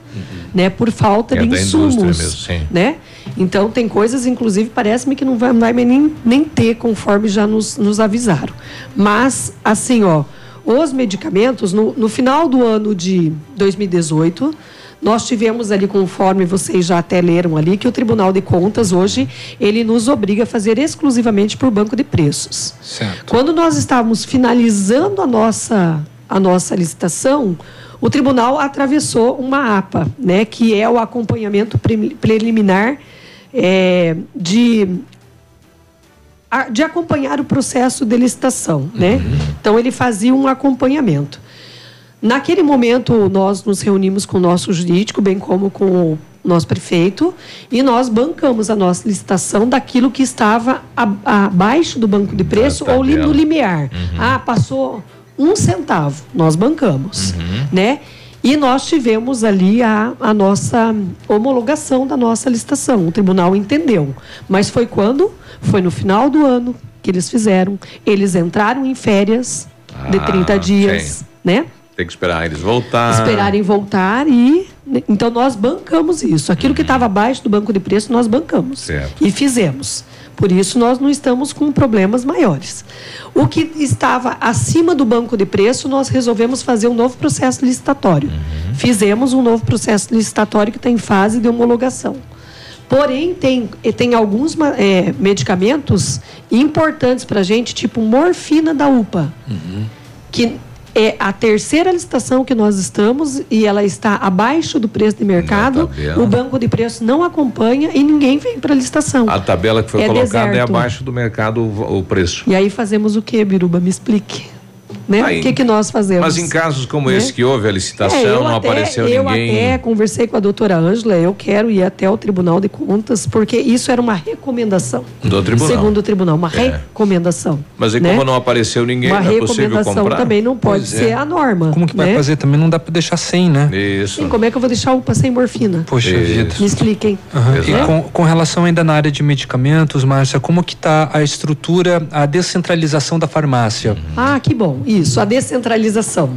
né? por falta É de insumos. mesmo. Né? Então, tem coisas, inclusive, parece-me que não vai, não vai nem, nem ter, conforme já nos, nos avisaram. Mas, assim, ó, os medicamentos, no, no final do ano de 2018, nós tivemos ali, conforme vocês já até leram ali, que o Tribunal de Contas hoje, ele nos obriga a fazer exclusivamente por banco de preços. Certo. Quando nós estávamos finalizando a nossa, a nossa licitação, o tribunal atravessou uma APA, né, que é o acompanhamento pre- preliminar é, de, de acompanhar o processo de licitação. Né? Então, ele fazia um acompanhamento. Naquele momento, nós nos reunimos com o nosso jurídico, bem como com o nosso prefeito, e nós bancamos a nossa licitação daquilo que estava abaixo do banco de preço ou li- no limiar. Ah, passou um centavo, nós bancamos, né? E nós tivemos ali a, a nossa homologação da nossa licitação. O tribunal entendeu. Mas foi quando? Foi no final do ano que eles fizeram. Eles entraram em férias de Ah, 30 dias, sim. né? Tem que esperar eles voltar. esperarem voltar e então nós bancamos isso. Aquilo que estava abaixo do banco de preço nós bancamos Certo. e fizemos. Por isso nós não estamos com problemas maiores. O que estava acima do banco de preço nós resolvemos fazer um novo processo licitatório. Fizemos um novo processo licitatório que está em fase de homologação. Porém, tem, eh, tem alguns eh, medicamentos importantes para a gente, tipo morfina da UPA que é a terceira licitação que nós estamos e ela está abaixo do preço de mercado. O banco de preço não acompanha e ninguém vem para a licitação. A tabela que foi É colocada é deserto. abaixo do mercado o, o preço. E aí fazemos o que, Biruba? Me explique. Né? Aí. o que, que nós fazemos? Mas em casos como Né? esse que houve a licitação, É, eu não até- apareceu eu ninguém. até conversei com a doutora Ângela, eu quero ir até o Tribunal de Contas, porque isso era uma recomendação. Do tribunal. Segundo o tribunal, uma É. recomendação. Mas e né? como não apareceu ninguém, uma não é possível comprar? também não pode Pois é. ser a norma. Como que vai né? fazer? Também não dá para deixar sem, né? Isso. Sim, como é que eu vou deixar UPA sem morfina? Poxa vida. Me expliquem. Exato. E com, com relação ainda na área de medicamentos, Márcia, como que está a estrutura, a descentralização da farmácia? Ah, que bom. Isso, a descentralização.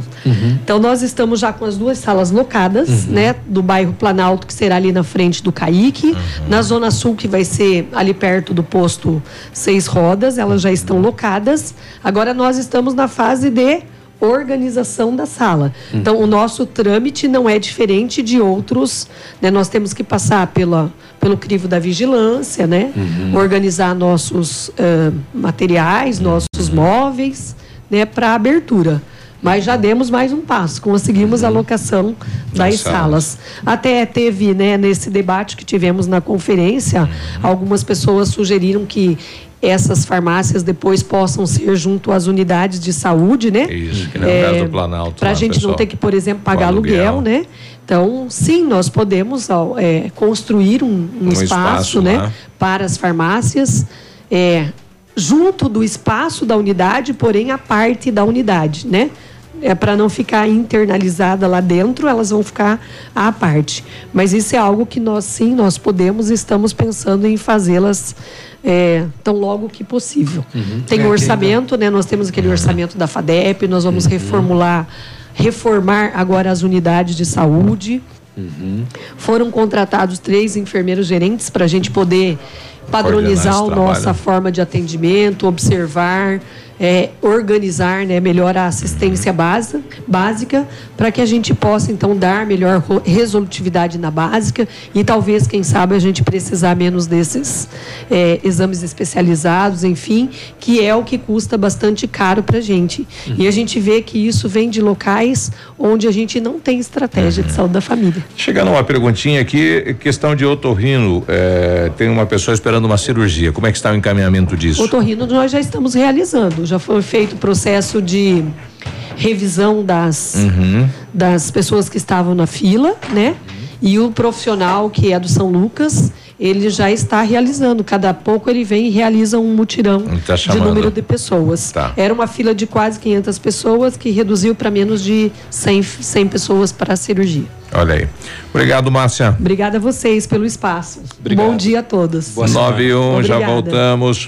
Então, nós estamos já com as duas salas locadas, né? Do bairro Planalto, que será ali na frente do CAIC. Na Zona Sul, que vai ser ali perto do posto Seis Rodas, elas já estão locadas. Agora, nós estamos na fase de organização da sala. Então, o nosso trâmite não é diferente de outros, né? Nós temos que passar pela, pelo crivo da vigilância, né? Organizar nossos ah, materiais, nossos móveis, né? Para abertura. Mas já demos mais um passo, conseguimos a locação das salas. Até teve, né, nesse debate que tivemos na conferência, algumas pessoas sugeriram que essas farmácias depois possam ser junto às unidades de saúde, né? Isso, que nem o caso do Planalto. Para a gente pessoal. não ter que, por exemplo, pagar aluguel, aluguel. né? Então, sim, nós podemos é, construir um, um Um espaço, espaço né, lá. para as farmácias, é, junto do espaço da unidade, porém a parte da unidade, né? É para não ficar internalizada lá dentro, elas vão ficar à parte. Mas isso é algo que nós sim, nós podemos e estamos pensando em fazê-las é, tão logo que possível. Tem É, orçamento, né? Nós temos aquele orçamento da FADEP, nós vamos reformular, reformar agora as unidades de saúde. Foram contratados três enfermeiros gerentes para a gente poder padronizar a nossa forma de atendimento, observar é, organizar né, melhor a assistência base, básica, para que a gente possa, então, dar melhor resolutividade na básica e talvez, quem sabe, a gente precisar menos desses é, exames especializados, enfim, que é o que custa bastante caro para a gente. Uhum. E a gente vê que isso vem de locais onde a gente não tem estratégia uhum. de saúde da família. Chegando uma perguntinha aqui, questão de otorrino, é, tem uma pessoa esperando uma cirurgia, como é que está o encaminhamento disso? Otorrino nós já estamos realizando, já foi feito o processo de revisão das, uhum. das pessoas que estavam na fila, né? E o profissional que é do São Lucas, ele já está realizando. Cada pouco ele vem e realiza um mutirão tá de número de pessoas. Tá. Era uma fila de quase 500 pessoas que reduziu para menos de 100, 100 pessoas para a cirurgia. Olha aí. Obrigado, Márcia. Obrigada a vocês pelo espaço. Obrigado. Bom dia a todos. Boa 9 e 1, já voltamos.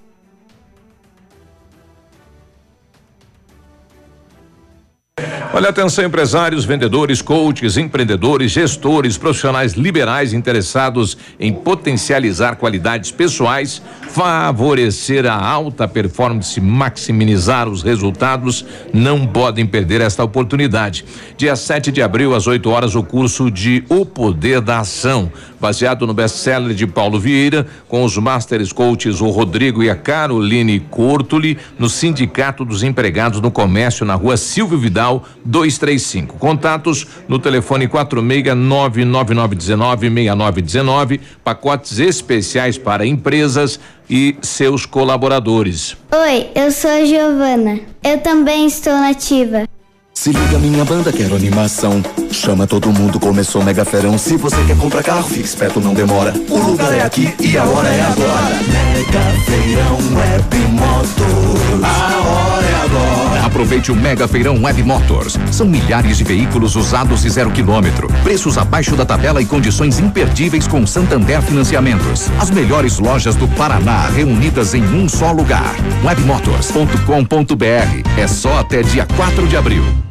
Olha, atenção, empresários, vendedores, coaches, empreendedores, gestores, profissionais liberais interessados em potencializar qualidades pessoais, favorecer a alta performance, maximizar os resultados, não podem perder esta oportunidade. Dia 7 de abril, às 8 horas, o curso de O Poder da Ação, baseado no best-seller de Paulo Vieira, com os Masters Coaches, o Rodrigo e a Caroline Cortuli, no Sindicato dos Empregados no Comércio, na rua Silvio Vidal, 235. Contatos no telefone 46999196919, pacotes especiais para empresas e seus colaboradores. Oi, eu sou a Giovana. Eu também estou nativa. Se liga, minha banda, quero animação. Chama todo mundo, começou mega ferão. Se você quer comprar carro, fique esperto, não demora. O lugar é aqui e a hora é agora. Mega Feirão Web Motos. A hora é agora. Aproveite o Mega Feirão Web Motors. São milhares de veículos usados e zero quilômetro. Preços abaixo da tabela e condições imperdíveis com Santander Financiamentos. As melhores lojas do Paraná reunidas em um só lugar. Webmotors.com.br. É só até dia 4 de abril.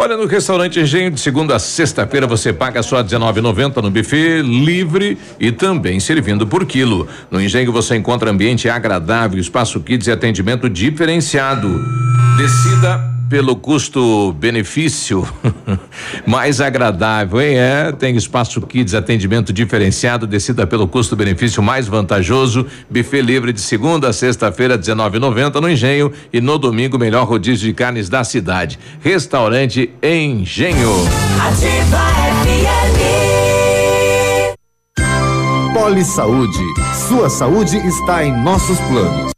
Olha, no restaurante Engenho, de segunda a sexta-feira, você paga só R$19,90 no buffet, livre e também servindo por quilo. No Engenho você encontra ambiente agradável, espaço kids e atendimento diferenciado. Decida pelo custo-benefício mais agradável, hein? É, tem espaço kids, atendimento diferenciado, decida pelo custo-benefício mais vantajoso, buffet livre de segunda a sexta-feira, 19,90 no Engenho e no domingo melhor rodízio de carnes da cidade. Restaurante Engenho. Ativa Poli Saúde. Sua saúde está em nossos planos.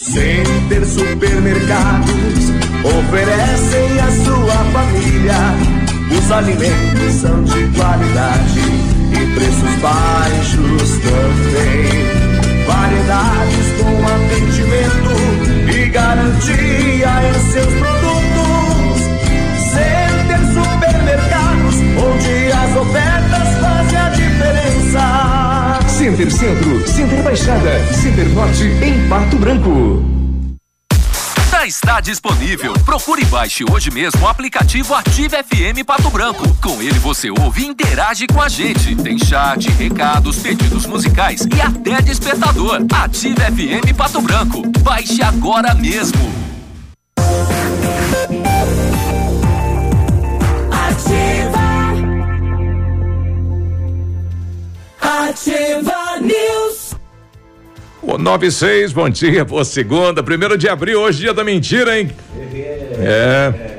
Center Supermercados oferecem à sua família. Os alimentos são de qualidade e preços baixos também. Variedades com atendimento e garantia em seus produtos. Center Supermercados, onde as ofertas. Center Centro, Center Baixada, Center Norte, em Pato Branco. Já está disponível. Procure e baixe hoje mesmo o aplicativo Ative FM Pato Branco. Com ele você ouve e interage com a gente. Tem chat, recados, pedidos musicais e até despertador. Ative FM Pato Branco. Baixe agora mesmo. Ativa. Ativa News. O 96, bom dia, boa segunda, primeiro de abril, hoje dia da mentira, hein? É.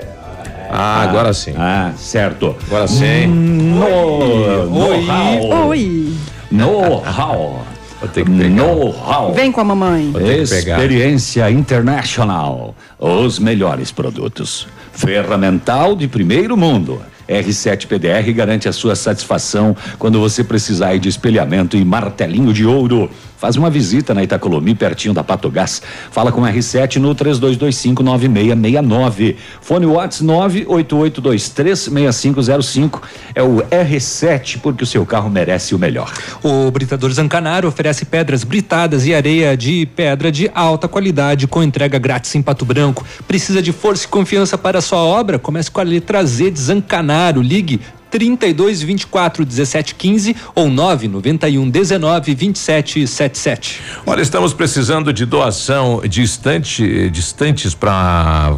Ah, agora sim. Ah, certo. Agora sim. No, know-how. Oi. Know-how. Know-how. Vem com a mamãe. Experiência International. Os melhores produtos. Ferramental de primeiro mundo. R7 PDR garante a sua satisfação quando você precisar de espelhamento e martelinho de ouro. Faz uma visita na Itacolomi, pertinho da Patogás. Fala com R7 no 32259669. Fone Whats 988236505. É o R7 porque o seu carro merece o melhor. O Britador Zancanaro oferece pedras britadas e areia de pedra de alta qualidade com entrega grátis em Pato Branco. Precisa de força e confiança para sua obra? Comece com a letra Z de Zancanaro. Ligue 32 24 17 15 ou 991 19 27 77. Olha, estamos precisando de doação de estante, estantes para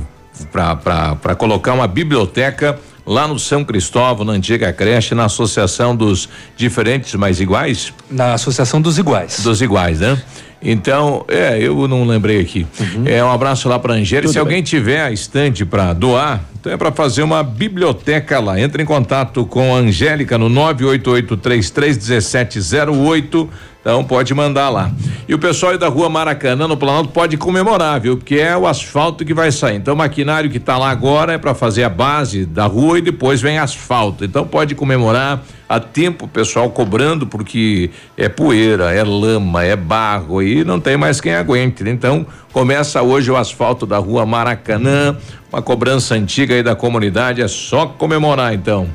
para colocar uma biblioteca lá no São Cristóvão, na antiga creche, na associação dos diferentes mais iguais? Na Associação dos Iguais. Dos iguais, né? Então, é, eu não lembrei aqui. É um abraço lá para Angélica. Se alguém tiver a estante para doar, então é para fazer uma biblioteca lá. Entre em contato com a Angélica no 988331708. Então pode mandar lá. E o pessoal aí da rua Maracanã, no Planalto, pode comemorar, viu? Porque é o asfalto que vai sair. Então o maquinário que está lá agora é para fazer a base da rua e depois vem asfalto. Então pode comemorar. Há tempo o pessoal cobrando porque é poeira, é lama, é barro e não tem mais quem aguente. Então começa hoje o asfalto da rua Maracanã, uma cobrança antiga aí da comunidade, é só comemorar então.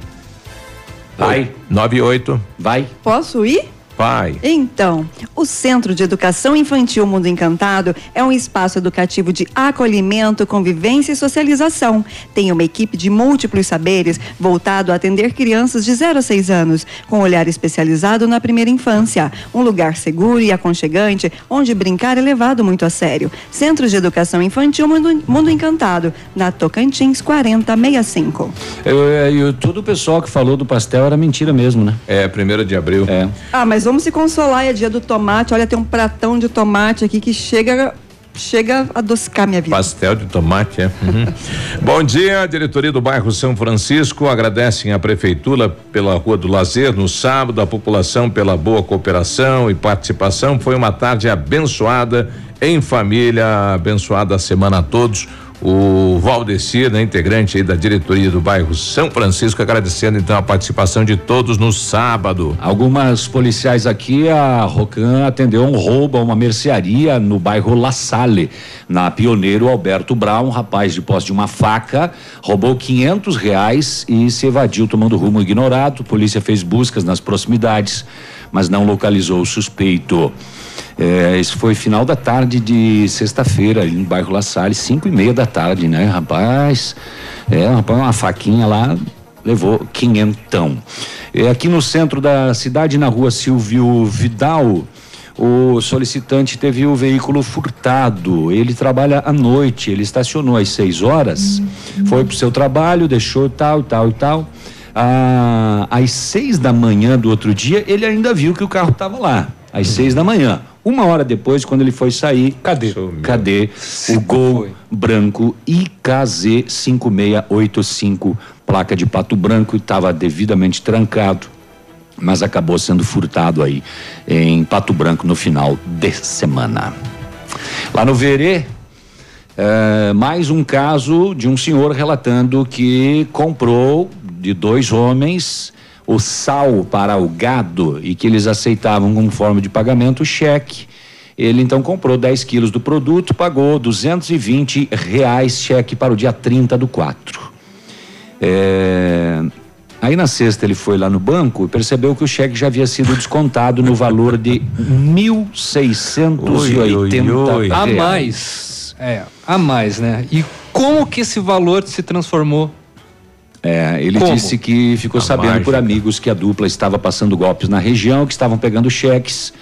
Vai. 98. Vai. Posso ir? Vai. Então, o Centro de Educação Infantil Mundo Encantado é um espaço educativo de acolhimento, convivência e socialização. Tem uma equipe de múltiplos saberes voltado a atender crianças de 0 a 6 anos, com olhar especializado na primeira infância. Um lugar seguro e aconchegante, onde brincar é levado muito a sério. Centro de Educação Infantil Mundo, Mundo Encantado, na Tocantins 4065. Eu, eu, eu, todo o pessoal que falou do pastel era mentira mesmo, né? É, primeiro de abril. É. Ah, mas vamos se consolar, é dia do tomate. Olha, tem um pratão de tomate aqui que chega chega a adocicar minha vida. Pastel de tomate, é. Uhum. Bom dia, a diretoria do bairro São Francisco agradecem à prefeitura pela Rua do Lazer no sábado, a população pela boa cooperação e participação. Foi uma tarde abençoada em família, abençoada a semana a todos. O Valdecir, né, integrante da diretoria do bairro São Francisco, agradecendo então a participação de todos no sábado. Algumas policiais aqui, a Rocan atendeu um roubo a uma mercearia no bairro La Salle, na Pioneiro Alberto Brown, rapaz de posse de uma faca, roubou quinhentos reais e se evadiu tomando rumo ignorado. A polícia fez buscas nas proximidades, mas não localizou o suspeito. É, isso foi final da tarde de sexta-feira, ali no bairro La Salle, cinco e meia da tarde, né, rapaz? É, rapaz, uma faquinha lá, levou quinhentão. É, aqui no centro da cidade, na rua Silvio Vidal, o solicitante teve o veículo furtado. Ele trabalha à noite, ele estacionou às 6 horas, foi pro seu trabalho, deixou tal, tal e tal. Ah, às seis da manhã do outro dia, ele ainda viu que o carro estava lá. Às seis da manhã. Uma hora depois, quando ele foi sair, cadê? Cadê o gol branco IKZ 5685, placa de pato branco, estava devidamente trancado, mas acabou sendo furtado aí em Pato Branco no final de semana. Lá no Verê, é, mais um caso de um senhor relatando que comprou de dois homens o sal para o gado e que eles aceitavam como forma de pagamento o cheque. Ele então comprou 10 quilos do produto, pagou 220 reais cheque para o dia 30 do 4. É, Aí na sexta ele foi lá no banco e percebeu que o cheque já havia sido descontado no valor de 1.680 A mais. É, a mais, né? E como que esse valor se transformou? É, ele Como? disse que ficou A sabendo por amigos que a dupla estava passando golpes na região, que estavam pegando cheques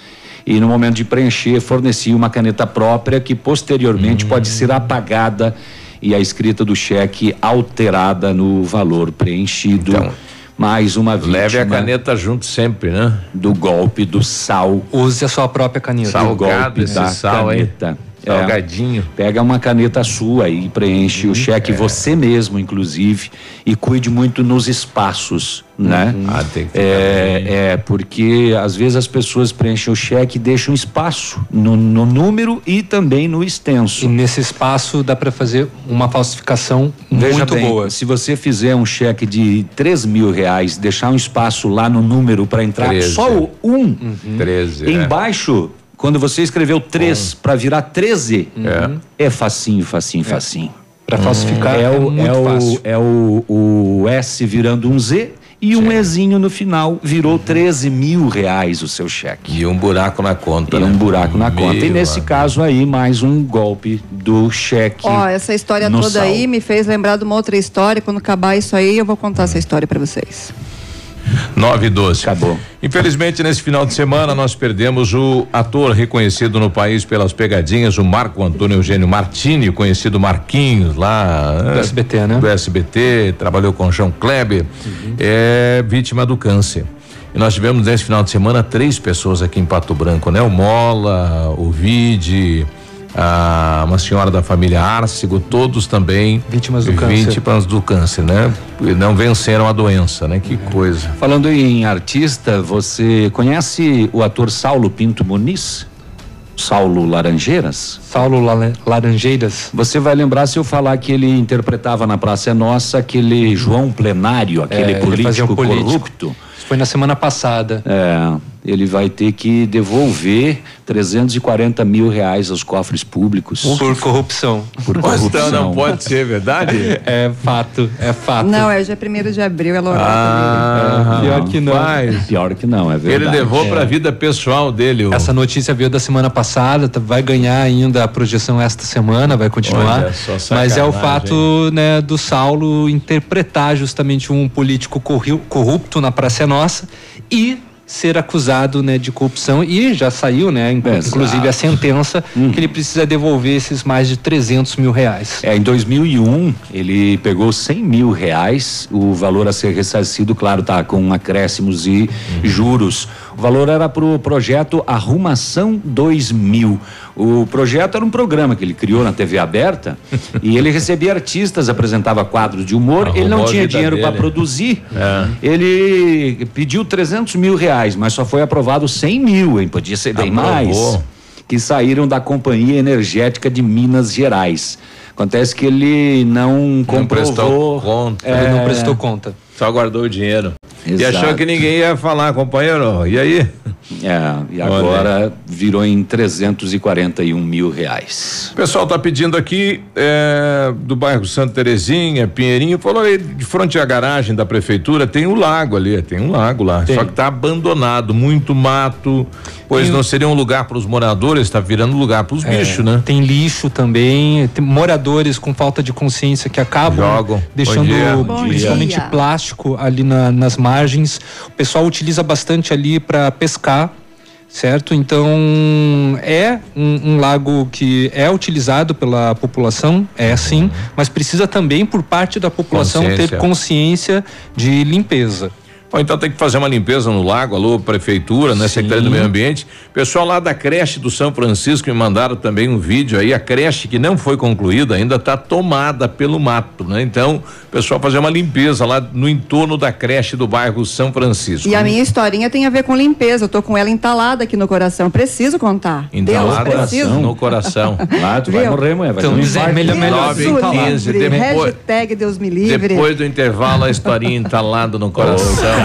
e no momento de preencher fornecia uma caneta própria que posteriormente Hum. pode ser apagada e a escrita do cheque alterada no valor preenchido. Mais uma vítima. Então, Leve a caneta junto sempre, né? Do golpe do sal. Use a sua própria caneta. do Salgado golpe esse da sal, hein? Caneta. Salgadinho. É, pega uma caneta sua e preenche o cheque você mesmo, inclusive, e cuide muito nos espaços, né? Ah, tem que ficar é, é, porque às vezes as pessoas preenchem o cheque e deixam espaço no, no número e também no extenso. E nesse espaço dá para fazer uma falsificação Veja muito bem, boa. se você fizer um cheque de 3 mil reais, deixar um espaço lá no número para entrar Treze. só o um, 13. é. Quando você escreveu 3 para virar 13, É. é facinho, facinho, facinho. Para falsificar é, é o, muito é, o, é o, o S virando um Z e um Ezinho no final. Virou 13 mil reais o seu cheque. E um buraco na conta. E né? um buraco na conta. E Meu nesse caso aí, mais um golpe do cheque. Ó, essa história toda sal. aí me fez lembrar de uma outra história. Quando acabar isso aí, eu vou contar essa história pra vocês. 9 e 12. Acabou. Infelizmente, nesse final de semana, nós perdemos o ator reconhecido no país pelas pegadinhas, o Marco Antônio Eugênio Martini, conhecido Marquinhos, lá. Do SBT, né? Do SBT, trabalhou com João Kleber, é vítima do câncer. E nós tivemos nesse final de semana três pessoas aqui em Pato Branco, né? O Mola, o Vide, a, uma senhora da família Arcego, todos também Vítimas do câncer. vítimas do câncer, né? E não venceram a doença, né? Que coisa. Falando em artista, você conhece o ator Saulo Pinto Muniz? Saulo Laranjeiras? Saulo La- Laranjeiras. Você vai lembrar se eu falar que ele interpretava na Praça é Nossa aquele João Plenário, aquele É, um político, político. corrupto. Isso foi na semana passada. É, ele vai ter que devolver 340 mil reais aos cofres públicos. Por corrupção. Por corrupção. então não pode ser verdade? É fato, é fato. Não, é dia 1 de abril, é Lorota Ah, Pior que não. Pior que não, é Ele verdade. levou para a vida pessoal dele. O... Essa notícia veio da semana passada, tá- vai ganhar ainda a projeção esta semana, vai continuar. Olha Mas é o fato né, do Saulo interpretar justamente um político corrupto na Praça é Nossa e ser acusado né, de corrupção e já saiu, né, inclusive a sentença que ele precisa devolver esses mais de 300 mil reais. É, em 2001, ele pegou 100 mil reais, o valor a ser ressarcido, claro, tá com acréscimos e juros. O valor era para o projeto Arrumação 2000. O projeto era um programa que ele criou na TV aberta e ele recebia artistas, apresentava quadros de humor. ele não Arrumou tinha dinheiro para produzir. É. Ele pediu 300 mil reais, mas só foi aprovado 100 mil, hein? Podia ser bem Aprovou. mais que saíram da Companhia Energética de Minas Gerais. Acontece que ele não comprovou. prestou conta. É, Ele não prestou conta. Só guardou o dinheiro. E Exato. achou que ninguém ia falar, companheiro. E aí? É, e agora virou em 341 mil reais. O pessoal tá pedindo aqui é, do bairro Santa Terezinha, Pinheirinho, falou aí de frente à garagem da prefeitura, tem um lago ali, tem um lago lá. Tem. Só que tá abandonado, muito mato, pois Tem não seria um lugar para os moradores, tá virando lugar para os É, bichos, né? Tem lixo também, tem moradores com falta de consciência que acabam Jogam. deixando Bom dia. Bom principalmente dia. Plástico ali na- nas margens. O pessoal utiliza bastante ali para pescar. Certo? Então, é um, um lago que é utilizado pela população, é sim, mas precisa também, por parte da população, ter Consciência. consciência de limpeza. Ou então tem que fazer uma limpeza no lago, alô, prefeitura, né? Secretaria do Meio Ambiente. Pessoal lá da creche do São Francisco me mandaram também um vídeo aí, a creche que não foi concluída ainda está tomada pelo mato, né? Então, pessoal fazer uma limpeza lá no entorno da creche do bairro São Francisco. E a minha historinha tem a ver com limpeza. Eu tô com ela entalada aqui no coração. Preciso contar. Entalada Deus, preciso. no coração. Lá tu vai morrer, mulher. Vai Então, ter um dizer, melhor- melhor Nove Deus e quinze, livre. depois, Hashtag Deus me livre. depois do intervalo a historinha entalada no coração.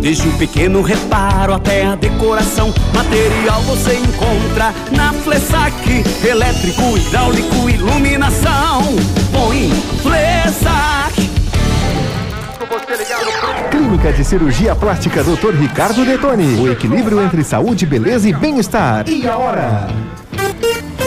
Desde o pequeno reparo até a decoração, material você encontra na Flessac. Elétrico, hidráulico, iluminação. Põe Flessac. Clínica de Cirurgia Plástica Dr. Ricardo Detoni. O equilíbrio entre saúde, beleza e bem-estar. E a hora?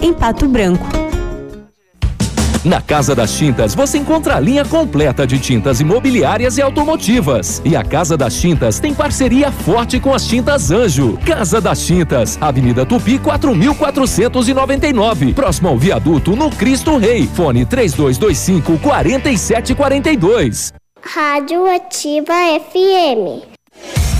em Pato Branco. Na Casa das Tintas você encontra a linha completa de tintas imobiliárias e automotivas. E a Casa das Tintas tem parceria forte com as Tintas Anjo. Casa das Tintas, Avenida Tupi 4499, próximo ao viaduto no Cristo Rei. Fone 3225 4742. Rádio Ativa FM.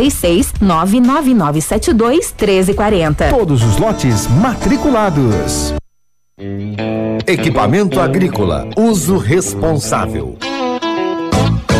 46 99972 1340. Todos os lotes matriculados. Equipamento agrícola, uso responsável.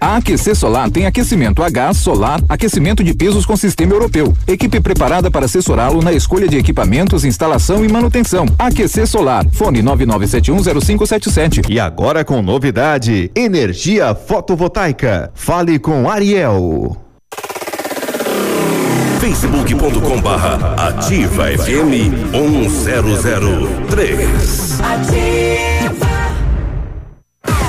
A Aquecer Solar tem aquecimento a gás, solar, aquecimento de pisos com sistema europeu. Equipe preparada para assessorá-lo na escolha de equipamentos, instalação e manutenção. Aquecer Solar. Fone 99710577. E agora com novidade: energia fotovoltaica. Fale com Ariel. facebook.com barra ativa FM 1003. Ativa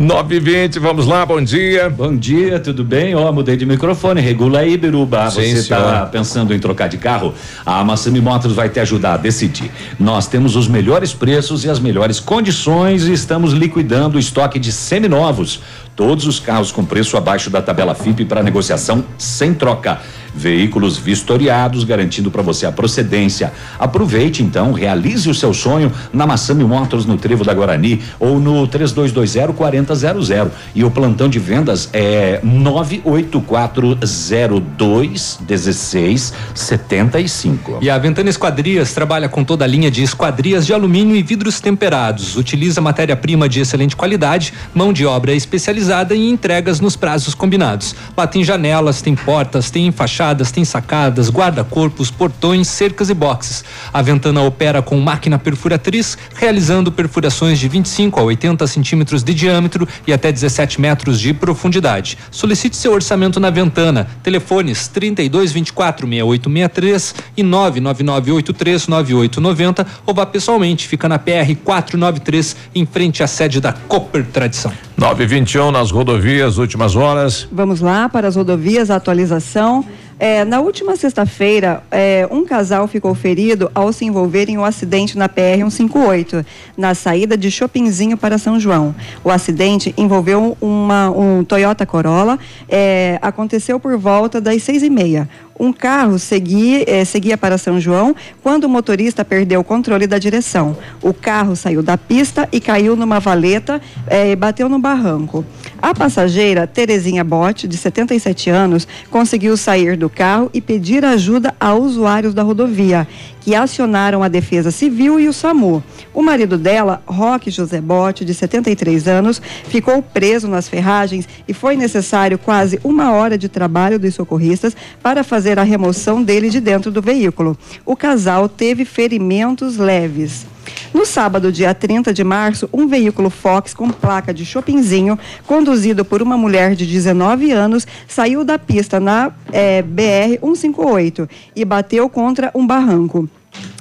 9 e 20 vamos lá, bom dia. Bom dia, tudo bem? Ó, mudei de microfone, regula aí, Biruba. Sim, Você senhor. tá pensando em trocar de carro? A Massami Motors vai te ajudar a decidir. Nós temos os melhores preços e as melhores condições e estamos liquidando o estoque de seminovos. Todos os carros com preço abaixo da tabela FIP para negociação sem troca. Veículos vistoriados, garantindo para você a procedência. Aproveite então, realize o seu sonho na Massami Motors no Trevo da Guarani ou no 3220 4000. E o plantão de vendas é 98402 1675. E a Ventana Esquadrias trabalha com toda a linha de esquadrias de alumínio e vidros temperados. Utiliza matéria-prima de excelente qualidade, mão de obra especializada e entregas nos prazos combinados. Lá tem janelas, tem portas, tem fachadas, tem sacadas, guarda-corpos, portões, cercas e boxes. A Ventana opera com máquina perfuratriz, realizando perfurações de 25 a 80 centímetros de diâmetro e até 17 metros de profundidade. Solicite seu orçamento na Ventana. Telefones 32 24 6863 e 99983 9890 ou vá pessoalmente. Fica na PR 493 em frente à sede da Cooper Tradição. 9 e 21 nas rodovias, últimas horas. Vamos lá para as rodovias, atualização. É, na última sexta-feira, é, um casal ficou ferido ao se envolver em um acidente na PR-158, na saída de Chopinzinho para São João. O acidente envolveu uma, um Toyota Corolla, é, aconteceu por volta das seis e meia. Um carro seguia, eh, seguia para São João quando o motorista perdeu o controle da direção. O carro saiu da pista e caiu numa valeta eh, e bateu no barranco. A passageira, Terezinha Bote, de 77 anos, conseguiu sair do carro e pedir ajuda a usuários da rodovia, que acionaram a Defesa Civil e o SAMU. O marido dela, Roque José Bote, de 73 anos, ficou preso nas ferragens e foi necessário quase uma hora de trabalho dos socorristas para fazer a remoção dele de dentro do veículo. O casal teve ferimentos leves. No sábado, dia 30 de março, um veículo Fox com placa de Chopinzinho, conduzido por uma mulher de 19 anos, saiu da pista na eh, BR-158 e bateu contra um barranco.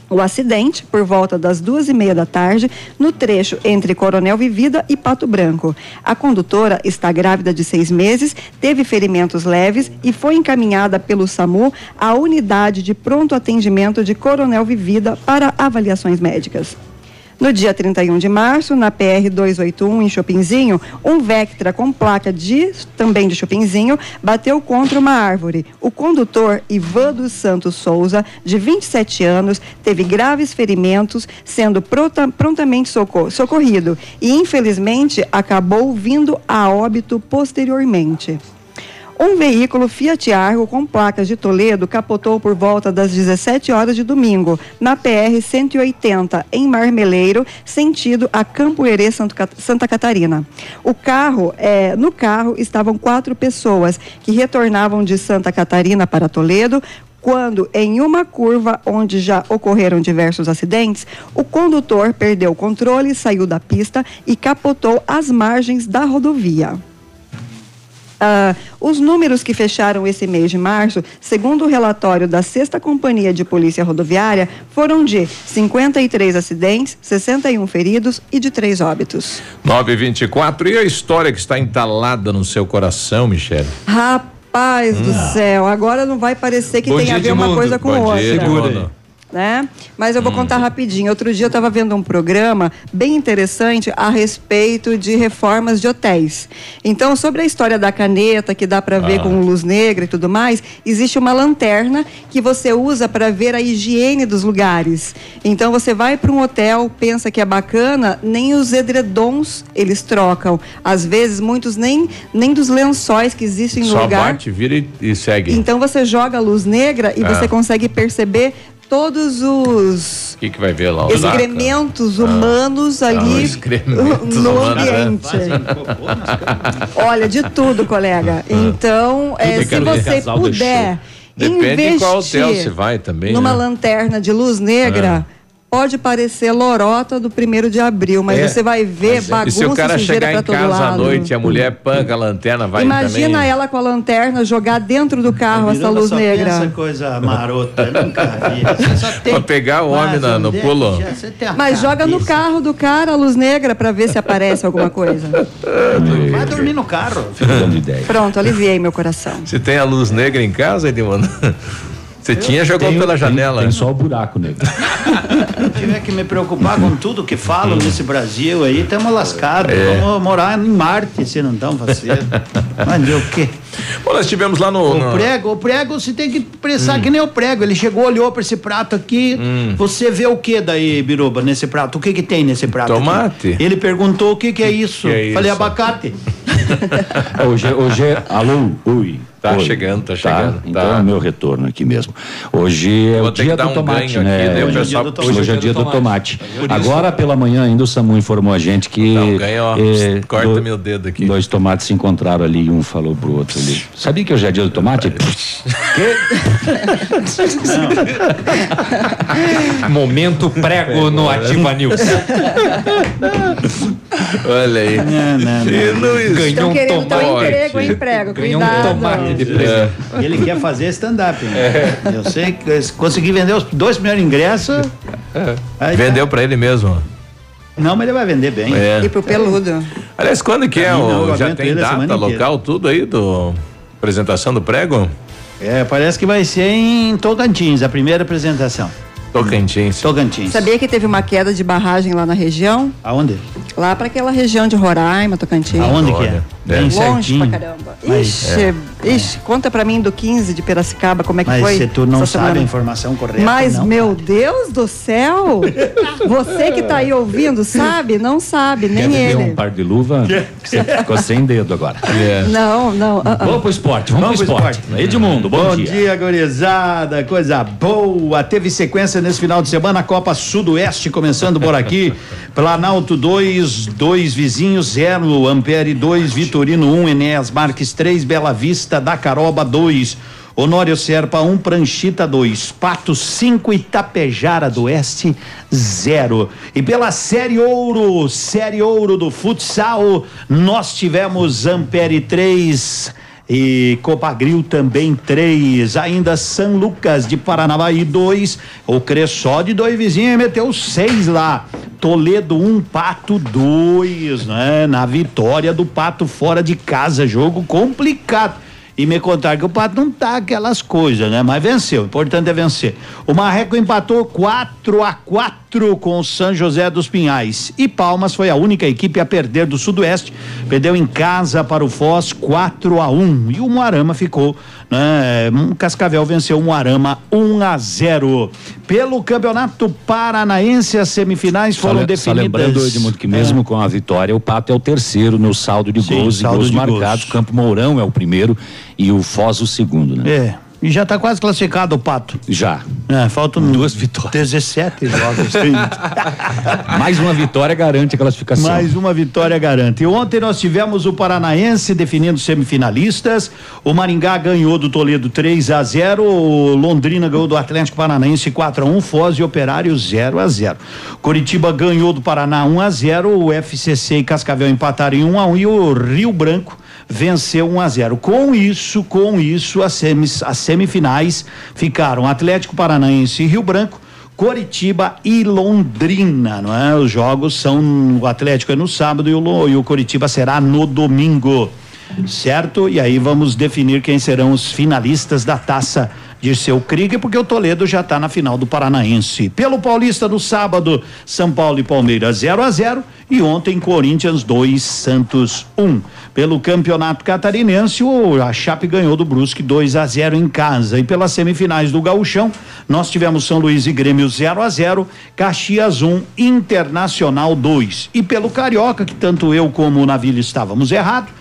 O acidente, por volta das duas e meia da tarde, no trecho entre Coronel Vivida e Pato Branco. A condutora está grávida de seis meses, teve ferimentos leves e foi encaminhada pelo SAMU à unidade de pronto atendimento de Coronel Vivida para avaliações médicas. No dia 31 de março, na PR 281 em Chopinzinho, um Vectra com placa de também de Chopinzinho bateu contra uma árvore. O condutor Ivan dos Santos Souza, de 27 anos, teve graves ferimentos, sendo pronta- prontamente socor- socorrido e infelizmente acabou vindo a óbito posteriormente. Um veículo Fiat Argo com placas de Toledo capotou por volta das 17 horas de domingo, na PR 180, em Marmeleiro, sentido a Campo Herê, Santa Catarina. O carro, eh, no carro estavam quatro pessoas que retornavam de Santa Catarina para Toledo quando, em uma curva onde já ocorreram diversos acidentes, o condutor perdeu o controle, saiu da pista e capotou às margens da rodovia. Ah, os números que fecharam esse mês de março, segundo o relatório da Sexta Companhia de Polícia Rodoviária, foram de 53 acidentes, 61 feridos e de três óbitos. 9 e 24 e a história que está entalada no seu coração, Michele? Rapaz do Hum. céu, agora não vai parecer que Bom tem a ver uma Edmundo. coisa com Bom outra. dia. Né? Mas eu vou contar rapidinho. Outro dia eu estava vendo um programa bem interessante a respeito de reformas de hotéis. Então, sobre a história da caneta, que dá para ver Ah. com luz negra e tudo mais, existe uma lanterna que você usa para ver a higiene dos lugares. Então, você vai para um hotel, pensa que é bacana, nem os edredons eles trocam. Às vezes, muitos nem, nem dos lençóis que existem no Só lugar. bate, vira e, e segue. Então você joga a luz negra e Ah. você consegue perceber todos os O que, que vai ver lá? Os excrementos Ah. humanos Ah, ali excrementos no humanos, né? ambiente. Olha, de tudo, colega. Então, é, se você puder Depende investir de qual hotel você vai também. numa né? lanterna de luz negra, Pode parecer lorota do primeiro de abril, mas É, você vai ver mas é. bagunça E se o cara sujeira chegar pra em todo casa à lado. noite e a mulher panca a lanterna, vai Imagina também. ela com a lanterna jogar dentro do carro essa luz só negra. pensa coisa marota, nunca vi. Só tem Pra pegar o homem na- no pulo. já- Mas joga no carro do cara a luz negra pra ver se aparece alguma coisa. Vai dormir no carro. Dando ideia. Pronto, aliviei meu coração. Você tem a luz negra em casa, Edmundo? Você tinha, jogou Tem- pela tem- janela. Tem só o buraco negro. Se tiver que me preocupar com tudo que falam nesse Brasil aí, estamos lascados. É. Vamos morar em Marte se não estão fazendo. Mas o quê? Bom, nós tivemos lá no. O no- prego, o prego você tem que pensar Hum. que nem o prego. Ele chegou, olhou para esse prato aqui. Hum. Você vê o que daí, Biruba, nesse prato? O que que tem nesse prato? aqui? Tomate. Ele perguntou o que que é isso. que é Falei isso? abacate. Hoje, hoje é. Alô, ui. Tá Oi. chegando, tá chegando, Então tá. é o meu retorno aqui mesmo. Hoje é o ter dia que dar do um tomate, né? aqui, hoje, é o dia do tomate. Por isso- Agora pela manhã ainda o Samu informou a gente que. Ganho, ó. eh, Corta do- meu dedo aqui. Dois tomates se encontraram ali e um falou pro outro ali. Sabia que hoje é dia do tomate? Momento prego no Ativa News. Olha aí. E Luiz, Ganhou Estão um tomate. emprego, hein, prego? Ganhou um Cuidado. tomate de É. Ele quer fazer stand-up. né? É. Eu sei que se conseguir vender os dois primeiros ingressos. aí tá. Vendeu pra ele mesmo. Não, mas ele vai vender bem. É. E pro peludo. Aliás, quando que é? Não, o, já tem data, local, tudo aí do apresentação do prego? É, parece que vai ser em Tocantins, a primeira apresentação. Tocantins. Tocantins. Sabia que teve uma queda de barragem lá na região? Aonde? Lá pra aquela região de Roraima, Tocantins. Aonde que é? Bem Longe certinho. pra caramba. Mas- Ixi, ixi, conta pra mim do 15 de Piracicaba, como é que Mas foi? se tu não sabe a semana? informação correta, Mas, não. meu Deus do céu! Você que tá aí ouvindo, sabe? Não sabe, Quer nem vender ele. um par de luva? Você ficou sem dedo agora. Não, não. ah, ah. Vamos pro esporte, vamos, pro esporte. Edmundo, bom, Bom dia. dia, gurizada. Coisa boa. Teve sequência nesse final de semana, a Copa Sudoeste começando por aqui. Planalto 2, 2 Vizinhos 0, Ampere 2, Vitorino 1, um, Enéas Marques 3, Bela Vista da Caroba 2. Honório Serpa 1, um, Pranchita 2, Pato 5, Itapejara do Oeste 0. E pela Série Ouro, Série Ouro do futsal, nós tivemos Ampere 3, e Copagril também três. Ainda São Lucas de Paranavaí dois. O Cressó de dois vizinhos meteu seis lá. Toledo um, Pato dois, né? Na vitória do Pato fora de casa. Jogo complicado. E me contaram que o Pato não tá aquelas coisas, né? Mas venceu, o importante é vencer. O Marreco empatou 4 a 4 com o São José dos Pinhais. E Palmas foi a única equipe a perder do Sudoeste. Perdeu em casa para o Foz 4 a 1 E o Moarama ficou, né? Um Cascavel venceu o Moarama 1 a 0 Pelo Campeonato Paranaense, as semifinais Só, foram só definidas. lembrando, Edmundo, que mesmo É. com a vitória, o Pato é o terceiro no saldo de Sim, gols e saldo gols de gols. marcados. Campo Mourão é o primeiro e o Foz o segundo, né? É. E já tá quase classificado o Pato. Já. É, faltam Duas vitórias. 17 jogos. Mais uma vitória garante a classificação. Mais uma vitória garante. E ontem nós tivemos o Paranaense definindo semifinalistas. O Maringá ganhou do Toledo 3 a 0, o Londrina ganhou do Atlético Paranaense 4 a 1, Foz e Operário 0 a 0. Curitiba ganhou do Paraná 1 a 0, o FCC e Cascavel empataram em 1 a 1 e o Rio Branco venceu 1 a 0. Com isso, com isso as, semis, as semifinais ficaram Atlético Paranaense e Rio Branco. Coritiba e Londrina, não é? Os jogos são o Atlético é no sábado e o, e o Coritiba será no domingo, certo? E aí vamos definir quem serão os finalistas da Taça Dirceu Krieger, porque o Toledo já está na final do Paranaense. Pelo Paulista no sábado, São Paulo e Palmeiras 0 a 0 e ontem Corinthians 2 Santos 1. Pelo Campeonato Catarinense, o a Chape ganhou do Brusque 2 a 0 em casa e pelas semifinais do Gauchão, nós tivemos São Luís e Grêmio 0 a 0, Caxias 1, Internacional 2. E pelo Carioca, que tanto eu como o Navilho estávamos errados,